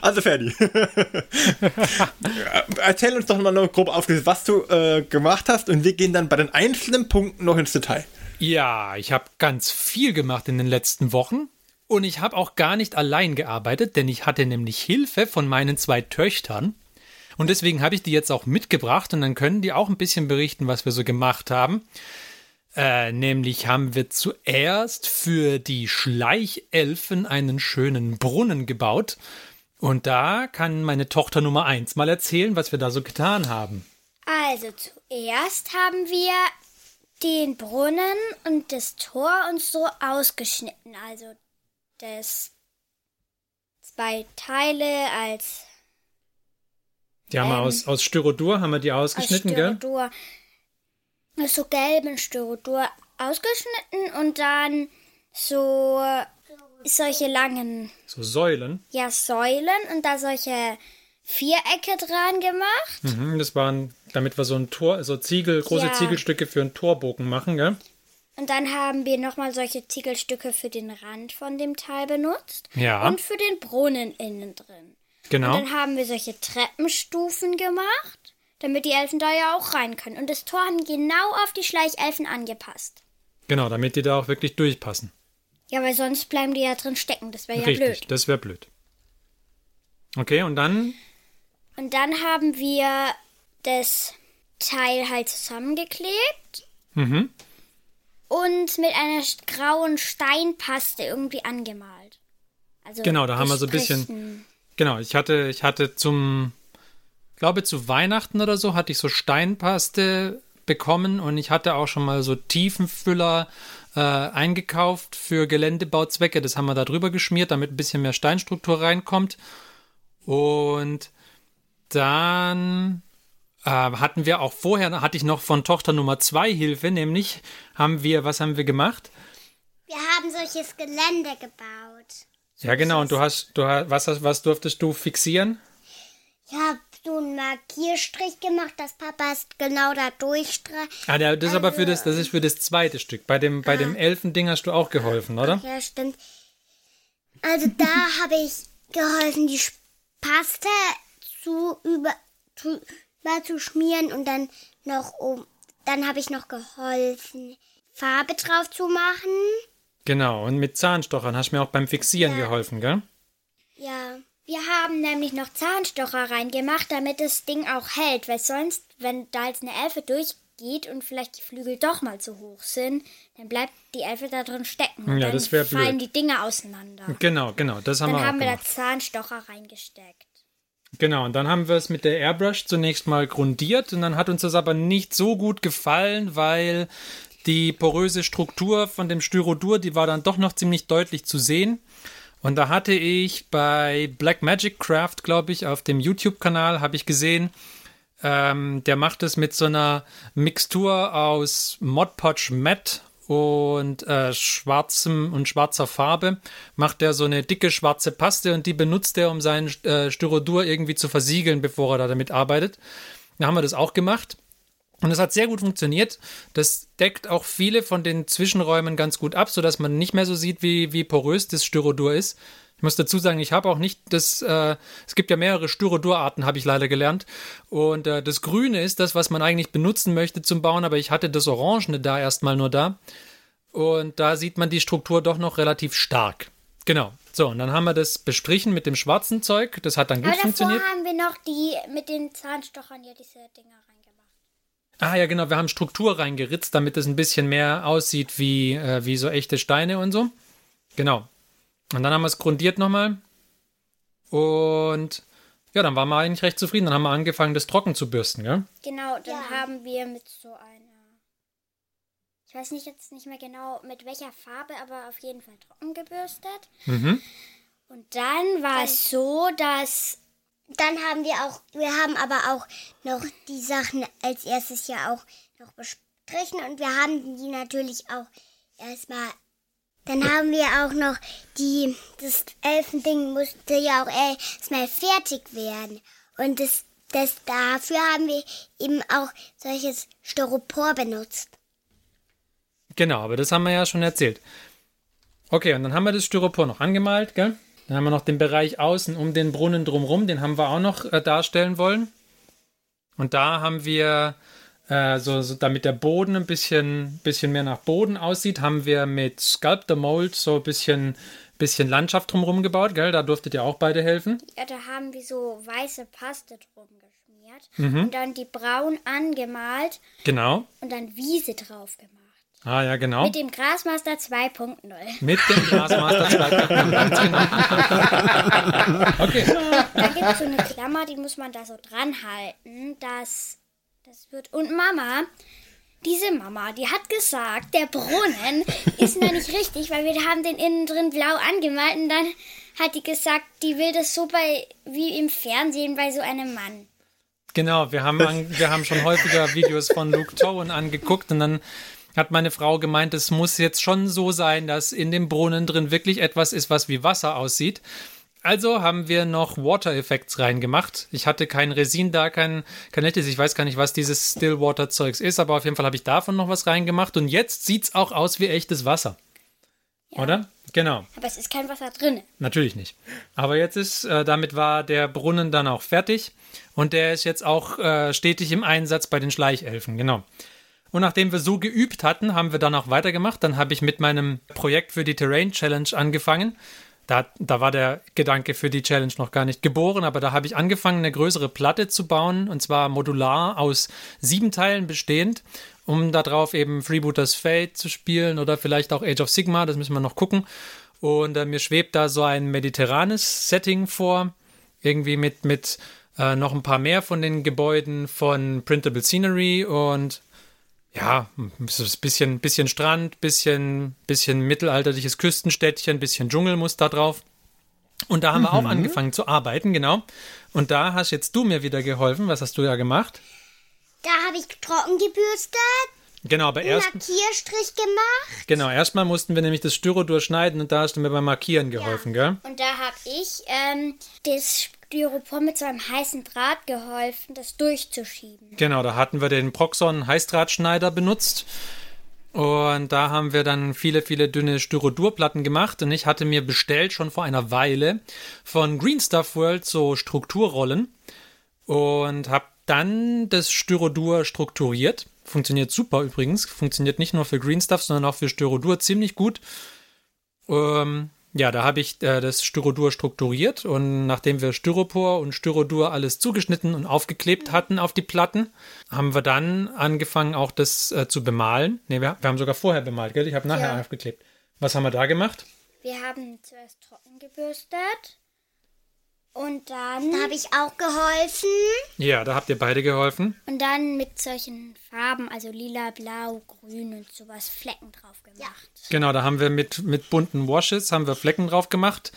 Also Ferdi. Erzähl uns doch mal noch grob aufgelistet, was du äh, gemacht hast und wir gehen dann bei den einzelnen Punkten noch ins Detail. Ja, ich habe ganz viel gemacht in den letzten Wochen. Und ich habe auch gar nicht allein gearbeitet, denn ich hatte nämlich Hilfe von meinen zwei Töchtern. Und deswegen habe ich die jetzt auch mitgebracht und dann können die auch ein bisschen berichten, was wir so gemacht haben. Äh, nämlich haben wir zuerst für die Schleichelfen einen schönen Brunnen gebaut. Und da kann meine Tochter Nummer eins mal erzählen, was wir da so getan haben. Also zuerst haben wir den Brunnen und das Tor uns so ausgeschnitten. Also das zwei Teile als Die haben wir Ähm, aus, aus Styrodur, haben wir die aus ausgeschnitten, gell? Styrodur. Aus so gelben Styrodur ausgeschnitten und dann so solche langen So Säulen. ja, Säulen und da solche Vierecke dran gemacht. Mhm, das waren, damit wir so ein Tor, so Ziegel, große Ja. Ziegelstücke für einen Torbogen machen, gell? Und dann haben wir nochmal solche Ziegelstücke für den Rand von dem Teil benutzt. Ja. Und für den Brunnen innen drin. Genau. Und dann haben wir solche Treppenstufen gemacht, damit die Elfen da ja auch rein können. Und das Tor haben genau auf die Schleichelfen angepasst. Genau, damit die da auch wirklich durchpassen. Ja, weil sonst bleiben die ja drin stecken. Das wäre ja Richtig, blöd. das wäre blöd. Okay, und dann, Und dann haben wir das Teil halt zusammengeklebt mhm, und mit einer grauen Steinpaste irgendwie angemalt. Also Genau, da haben wir so ein bisschen-. Genau, ich hatte, ich hatte zum, glaube zu Weihnachten oder so, hatte ich so Steinpaste bekommen und ich hatte auch schon mal so Tiefenfüller äh, eingekauft für Geländebauzwecke. Das haben wir da drüber geschmiert, damit ein bisschen mehr Steinstruktur reinkommt. Und dann äh, hatten wir auch vorher, hatte ich noch von Tochter Nummer zwei Hilfe, nämlich haben wir, was haben wir gemacht? Wir haben solches Gelände gebaut. Ja, genau, und du hast, du hast, was, hast- was durftest du fixieren? Ich habe so einen Markierstrich gemacht, dass Papa es genau da durchstreicht. Ah, das ist aber für das, das ist für das zweite Stück. Bei dem, bei dem Elfending hast du auch geholfen, oder? Ja, stimmt. Also da habe ich geholfen, die Paste zu über zu, über zu schmieren und dann noch um. Dann habe ich noch geholfen, Farbe drauf zu machen. Genau, und mit Zahnstochern hast du mir auch beim Fixieren geholfen, gell? Ja. Wir haben nämlich noch Zahnstocher reingemacht, damit das Ding auch hält, weil sonst, wenn da jetzt eine Elfe durchgeht und vielleicht die Flügel doch mal zu hoch sind, dann bleibt die Elfe da drin stecken. Und Ja, dann das wär fallen die Dinge auseinander. Genau, genau, das haben Dann wir auch haben wir da. Zahnstocher reingesteckt. Genau, und dann haben wir es mit der Airbrush zunächst mal grundiert und dann hat uns das aber nicht so gut gefallen, weil die poröse Struktur von dem Styrodur, die war dann doch noch ziemlich deutlich zu sehen. Und da hatte ich bei Black Magic Craft, glaube ich, auf dem YouTube-Kanal, habe ich gesehen, ähm, der macht es mit so einer Mixtur aus Mod Podge Matte und äh, schwarzem und schwarzer Farbe macht er so eine dicke schwarze Paste und die benutzt er, um seinen äh, Styrodur irgendwie zu versiegeln, bevor er da damit arbeitet. Da haben wir das auch gemacht. Und es hat sehr gut funktioniert. Das deckt auch viele von den Zwischenräumen ganz gut ab, sodass man nicht mehr so sieht, wie, wie porös das Styrodur ist. Ich muss dazu sagen, ich habe auch nicht das, äh, es gibt ja mehrere Styrodurarten, habe ich leider gelernt. Und äh, das Grüne ist das, was man eigentlich benutzen möchte zum Bauen, aber ich hatte das Orangene da erstmal nur da. Und da sieht man die Struktur doch noch relativ stark. Genau. So, und dann haben wir das bestrichen mit dem schwarzen Zeug. Das hat dann gut Aber davor funktioniert. haben wir noch die mit den Zahnstochern ja diese Dinger reingemacht. Ah ja, genau, wir haben Struktur reingeritzt, damit es ein bisschen mehr aussieht wie, äh, wie so echte Steine und so. Genau. Und dann haben wir es grundiert nochmal. Und ja, dann waren wir eigentlich recht zufrieden. Dann haben wir angefangen, das trocken zu bürsten, gell? Genau, dann Ja. haben wir mit so einer. Ich weiß nicht jetzt nicht mehr genau mit welcher Farbe, aber auf jeden Fall trocken gebürstet. Mhm. Und dann war es so, dass Dann haben wir auch, wir haben aber auch noch die Sachen als erstes ja auch noch bestrichen und wir haben die natürlich auch erstmal. Dann haben wir auch noch die, das Elfending musste ja auch erstmal fertig werden. Und das, das, dafür haben wir eben auch solches Styropor benutzt. Genau, aber das haben wir ja schon erzählt. Okay, und dann haben wir das Styropor noch angemalt, gell? Dann haben wir noch den Bereich außen um den Brunnen drumherum, den haben wir auch noch äh, darstellen wollen. Und da haben wir, äh, so, so, damit der Boden ein bisschen, bisschen mehr nach Boden aussieht, haben wir mit Sculptor Mold so ein bisschen, bisschen Landschaft drumherum gebaut, gell? Da durftet ihr auch beide helfen. ja, da haben wir so weiße Paste drum geschmiert Mhm. und dann die braun angemalt Genau. und dann Wiese drauf gemacht. Ah ja, genau. Mit dem Grasmaster 2.0. Mit dem Grasmaster 2.0, ganz genau. Okay. Da gibt es so eine Klammer, die muss man da so dran halten, dass das wird. Und Mama, diese Mama, die hat gesagt, der Brunnen ist noch nicht richtig, weil wir haben den innen drin blau angemalt und dann hat die gesagt, die will das so bei wie im Fernsehen bei so einem Mann. Genau, wir haben, wir haben schon häufiger Videos von Luke Towan angeguckt und dann hat meine Frau gemeint, es muss jetzt schon so sein, dass in dem Brunnen drin wirklich etwas ist, was wie Wasser aussieht. Also haben wir noch Water Effects reingemacht. Ich hatte kein Resin da, kein, echtes. Ich weiß gar nicht, was dieses Stillwater Zeugs ist, aber auf jeden Fall habe ich davon noch was reingemacht. Und jetzt sieht es auch aus wie echtes Wasser. Oder? Genau. Aber es ist kein Wasser drin. Natürlich nicht. Aber jetzt ist, äh, damit war der Brunnen dann auch fertig und der ist jetzt auch äh, stetig im Einsatz bei den Schleichelfen, genau. Und nachdem wir so geübt hatten, haben wir dann auch weitergemacht. Dann habe ich mit meinem Projekt für die Terrain Challenge angefangen. Da, da war der Gedanke für die Challenge noch gar nicht geboren, aber da habe ich angefangen, eine größere Platte zu bauen, und zwar modular aus sieben Teilen bestehend, um darauf eben Freebooters Fate zu spielen oder vielleicht auch Age of Sigma, das müssen wir noch gucken. Und äh, mir schwebt da so ein mediterranes Setting vor, irgendwie mit, mit äh, noch ein paar mehr von den Gebäuden von Printable Scenery und ja, bisschen, bisschen Strand, bisschen, bisschen mittelalterliches Küstenstädtchen, bisschen Dschungel muss da drauf. Und da haben wir auch angefangen zu arbeiten, genau. Und da hast jetzt du mir wieder geholfen. Was hast du ja gemacht? Da habe ich trocken gebürstet, Genau, aber einen erst, Lackierstrich gemacht. genau, erstmal mussten wir nämlich das Styro durchschneiden und da hast du mir beim Markieren geholfen, gell? Und da habe ich ähm, das Styropor mit so einem heißen Draht geholfen, das durchzuschieben. Genau, da hatten wir den Proxon Heißdrahtschneider benutzt. Und da haben wir dann viele, viele dünne Styrodurplatten gemacht. Und ich hatte mir bestellt schon vor einer Weile von Green Stuff World so Strukturrollen und habe dann das Styrodur strukturiert. Funktioniert super übrigens. Funktioniert nicht nur für Green Stuff, sondern auch für Styrodur ziemlich gut. Ähm, ja, da habe ich äh, das Styrodur strukturiert und nachdem wir Styropor und Styrodur alles zugeschnitten und aufgeklebt hatten auf die Platten, haben wir dann angefangen auch das äh, zu bemalen. Ne, wir, wir haben sogar vorher bemalt, gell? Ich habe nachher Ja. aufgeklebt. Was haben wir da gemacht? Wir haben zuerst trocken gebürstet und dann Da habe ich auch geholfen. Ja, da habt ihr beide geholfen. und dann mit solchen Farben, also lila, blau, grün und sowas Flecken drauf gemacht. Genau, da haben wir mit, mit bunten Washes haben wir Flecken drauf gemacht,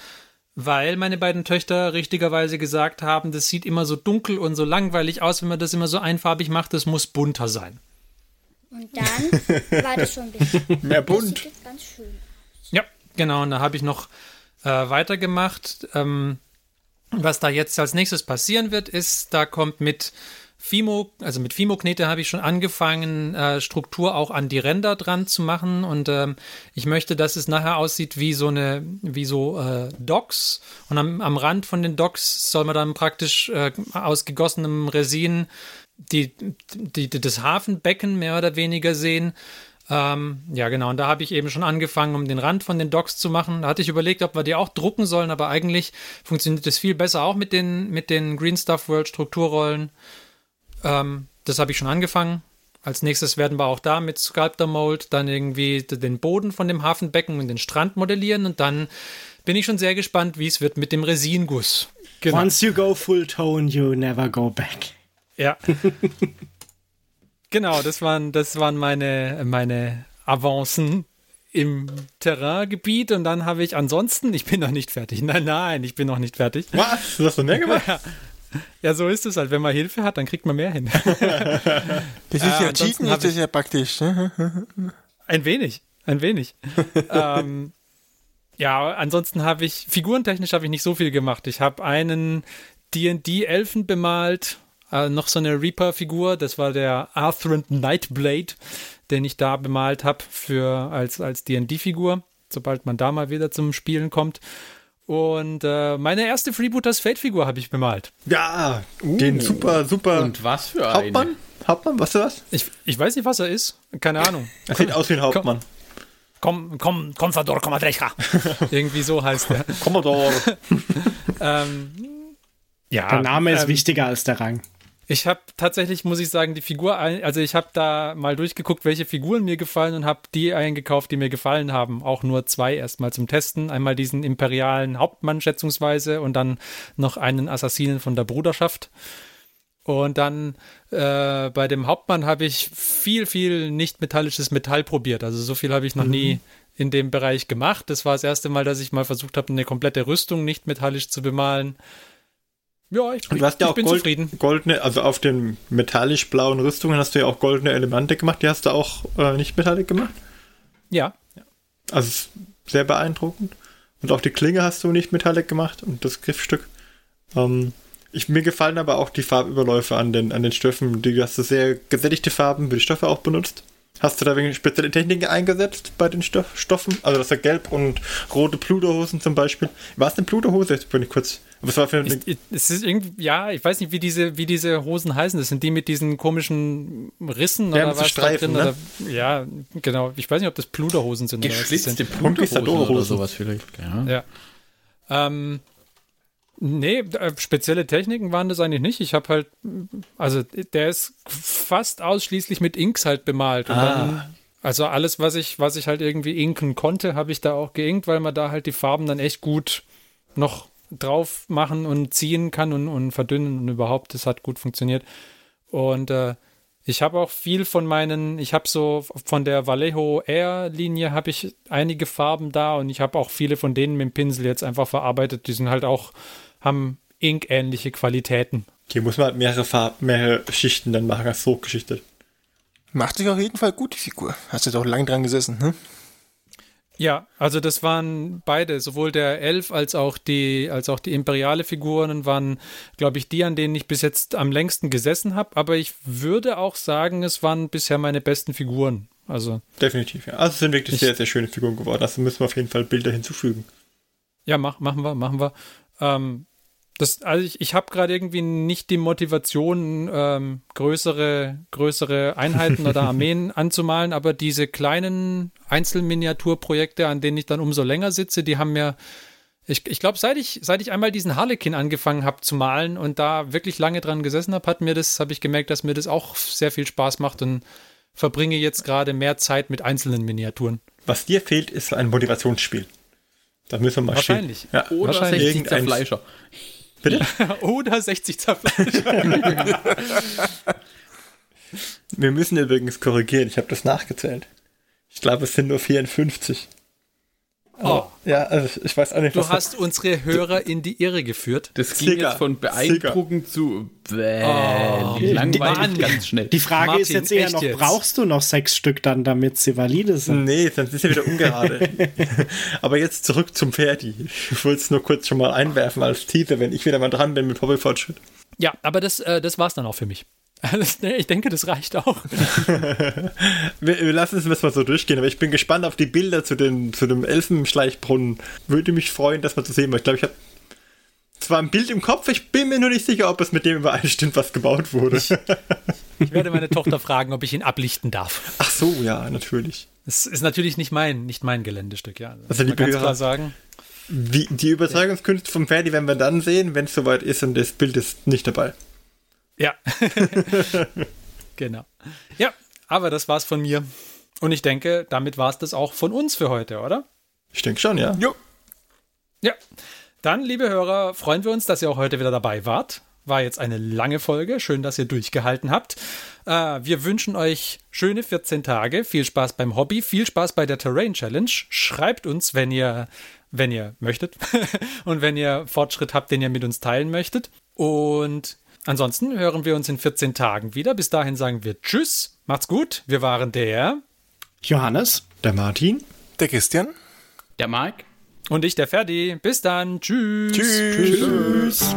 weil meine beiden Töchter richtigerweise gesagt haben, das sieht immer so dunkel und so langweilig aus, wenn man das immer so einfarbig macht, das muss bunter sein. Und dann war das schon ein bisschen Mehr das bunt. sieht jetzt ganz schön. Ja, genau. Und da habe ich noch äh, weitergemacht. Ähm, was da jetzt als nächstes passieren wird, ist, da kommt mit Fimo, also mit Fimo-Knete habe ich schon angefangen, äh, Struktur auch an die Ränder dran zu machen. Und ähm, ich möchte, dass es nachher aussieht wie so eine, wie so äh, Docks. Und am, am Rand von den Docks soll man dann praktisch äh, aus gegossenem Resin die, die, die, das Hafenbecken mehr oder weniger sehen. Ähm, ja, genau. Und da habe ich eben schon angefangen, um den Rand von den Docks zu machen. Da hatte ich überlegt, ob wir die auch drucken sollen, aber eigentlich funktioniert das viel besser auch mit den, mit den Green Stuff World Strukturrollen. Ähm, das habe ich schon angefangen. Als nächstes werden wir auch da mit Sculptor Mold dann irgendwie den Boden von dem Hafenbecken und den Strand modellieren und dann bin ich schon sehr gespannt, wie es wird mit dem Resinguss. Genau. Once you go full tone, you never go back. Ja. genau, das waren, das waren meine, meine Avancen im Terraingebiet und dann habe ich ansonsten, ich bin noch nicht fertig. Nein, nein, ich bin noch nicht fertig. Was? Du hast noch mehr gemacht? Ja, so ist es halt. Wenn man Hilfe hat, dann kriegt man mehr hin. Das ist Äh, ja ansonsten Cheaten, hab ist das ja praktisch. ne? Ein wenig, ein wenig. ähm, ja, ansonsten habe ich, figurentechnisch habe ich nicht so viel gemacht. Ich habe einen D&D-Elfen bemalt, äh, noch so eine Reaper-Figur, das war der Arthrend Nightblade, den ich da bemalt habe für als, als D&D-Figur, sobald man da mal wieder zum Spielen kommt. Und äh, meine erste Freebooters Fate-Figur habe ich bemalt. Ja, den super, super Und was für eine? Hauptmann. Hauptmann, was ist das? Ich, ich weiß nicht, was er ist. Keine Ahnung. Er sieht aus wie ein Hauptmann. Komm, komm, Confador Comadreja. Irgendwie so heißt er. Commodore. Ähm, ja, Der Name ist ähm, wichtiger als der Rang. Ich habe tatsächlich, muss ich sagen, die Figur, ein- also ich habe da mal durchgeguckt, welche Figuren mir gefallen und habe die eingekauft, die mir gefallen haben. Auch nur zwei erstmal zum Testen. Einmal diesen imperialen Hauptmann schätzungsweise und dann noch einen Assassinen von der Bruderschaft. Und dann äh, bei dem Hauptmann habe ich viel, viel nicht metallisches Metall probiert. Also so viel habe ich noch nie in dem Bereich gemacht. Das war das erste Mal, dass ich mal versucht habe, eine komplette Rüstung nicht metallisch zu bemalen. Ja, ich, Du hast ja ich auch bin Gold, zufrieden. goldene, also auf den metallisch-blauen Rüstungen hast du ja auch goldene Elemente gemacht. Die hast du auch äh, nicht metallic gemacht. Ja. Also sehr beeindruckend. Und auch die Klinge hast du nicht metallic gemacht und das Griffstück. Ähm, ich, mir gefallen aber auch die Farbüberläufe an den, an den Stoffen. Die hast du sehr gesättigte Farben für die Stoffe auch benutzt. Hast du da wegen spezielle Techniken eingesetzt bei den Stoff, Stoffen? Also das ist gelb und rote Pluderhosen zum Beispiel. War es eine Pluderhose? Jetzt bin ich kurz. Was war für eine. Es, es ist irgendwie, ja, ich weiß nicht, wie diese, wie diese Hosen heißen. Das sind die mit diesen komischen Rissen Ja, oder was Streifen, da ne? drin? Oder, ja, genau. Ich weiß nicht, ob das Pluderhosen sind oder was das Geschlitzte sind. Punkthosen oder sowas vielleicht. Ja. Ja. Ähm, nee, äh, spezielle Techniken waren das eigentlich nicht. Ich habe halt, also der ist fast ausschließlich mit Inks halt bemalt. Und dann, also alles, was ich, was ich halt irgendwie inken konnte, habe ich da auch geinkt, weil man da halt die Farben dann echt gut noch drauf machen und ziehen kann und, und verdünnen und überhaupt, das hat gut funktioniert. Und äh, ich habe auch viel von meinen, ich habe so von der Vallejo Air Linie habe ich einige Farben da und ich habe auch viele von denen mit dem Pinsel jetzt einfach verarbeitet. Die sind halt auch, haben Ink-ähnliche Qualitäten. Hier muss man halt mehrere Farben, mehrere Schichten dann machen als hochgeschichtet. Macht sich auf jeden Fall gut, die Figur. Hast du doch lang dran gesessen, ne? Ja, also das waren beide, sowohl der Elf als auch die, als auch die imperiale Figuren waren, glaube ich, die, an denen ich bis jetzt am längsten gesessen habe. Aber ich würde auch sagen, es waren bisher meine besten Figuren. Also Definitiv, ja. Also es sind wirklich Ich- sehr, sehr schöne Figuren geworden. Also müssen wir auf jeden Fall Bilder hinzufügen. Ja, mach, machen wir, machen wir. Ähm, das, also ich, ich habe gerade irgendwie nicht die Motivation, ähm, größere, größere Einheiten oder Armeen anzumalen, aber diese kleinen Einzelminiaturprojekte, an denen ich dann umso länger sitze, die haben mir, ich, ich glaube, seit ich, seit ich einmal diesen Harlequin angefangen habe zu malen und da wirklich lange dran gesessen habe, hat mir das, habe ich gemerkt, dass mir das auch sehr viel Spaß macht und verbringe jetzt gerade mehr Zeit mit einzelnen Miniaturen. Was dir fehlt, ist ein Motivationsspiel. Da müssen wir mal Wahrscheinlich. stehen. Ja. Oder Wahrscheinlich 60 irgendein- Zerfleischer. Bitte? Oder 60 Zerfleisch. Wir müssen übrigens korrigieren. Ich habe das nachgezählt. Ich glaube, es sind nur 54. Oh. Ja, also ich weiß auch nicht, Du was hast unsere Hörer in die Irre geführt. Das ging Zicker. jetzt von beeindruckend zu bäh, Oh, langweilig Mann. ganz schnell. Die Frage Martin, ist jetzt eher noch, jetzt? brauchst du noch sechs Stück dann, damit sie valide sind? Nee, sonst ist ja wieder ungerade. Aber jetzt zurück zum Ferdi. Ich wollte es nur kurz schon mal einwerfen als Teaser, wenn ich wieder mal dran bin mit Hobbyfortschritt. Ja, aber das, äh, das war's dann auch für mich. Das, nee, ich denke, das reicht auch. Wir, wir lassen es jetzt mal so durchgehen, aber ich bin gespannt auf die Bilder zu, den, zu dem Elfenschleichbrunnen. Würde mich freuen, das mal zu sehen, weil ich glaube, ich habe zwar ein Bild im Kopf, ich bin mir nur nicht sicher, ob es mit dem übereinstimmt, was gebaut wurde. Ich werde meine Tochter fragen, ob ich ihn ablichten darf. Ach so, ja, natürlich. Das ist natürlich nicht mein, nicht mein Geländestück, ja. Das Also, man liebe ganz klar sagen. Die, die Überzeugungskünste vom Ferdi werden wir dann sehen, wenn es soweit ist und das Bild ist nicht dabei. Ja. genau. Ja, aber das war's von mir. Und ich denke, damit war's das auch von uns für heute, oder? Ich denke schon, ja. Jo. Ja. Dann, liebe Hörer, freuen wir uns, dass ihr auch heute wieder dabei wart. War jetzt eine lange Folge. Schön, dass ihr durchgehalten habt. Äh, wir wünschen euch schöne 14 Tage. Viel Spaß beim Hobby. Viel Spaß bei der Terrain Challenge. Schreibt uns, wenn ihr, wenn ihr möchtet. Und wenn ihr Fortschritt habt, den ihr mit uns teilen möchtet. Und ansonsten hören wir uns in 14 Tagen wieder. Bis dahin sagen wir Tschüss. Macht's gut. Wir waren der Johannes? Der Martin? Der Christian? Der Marc? und ich, der Ferdi. Bis dann. Tschüss. Tschüss.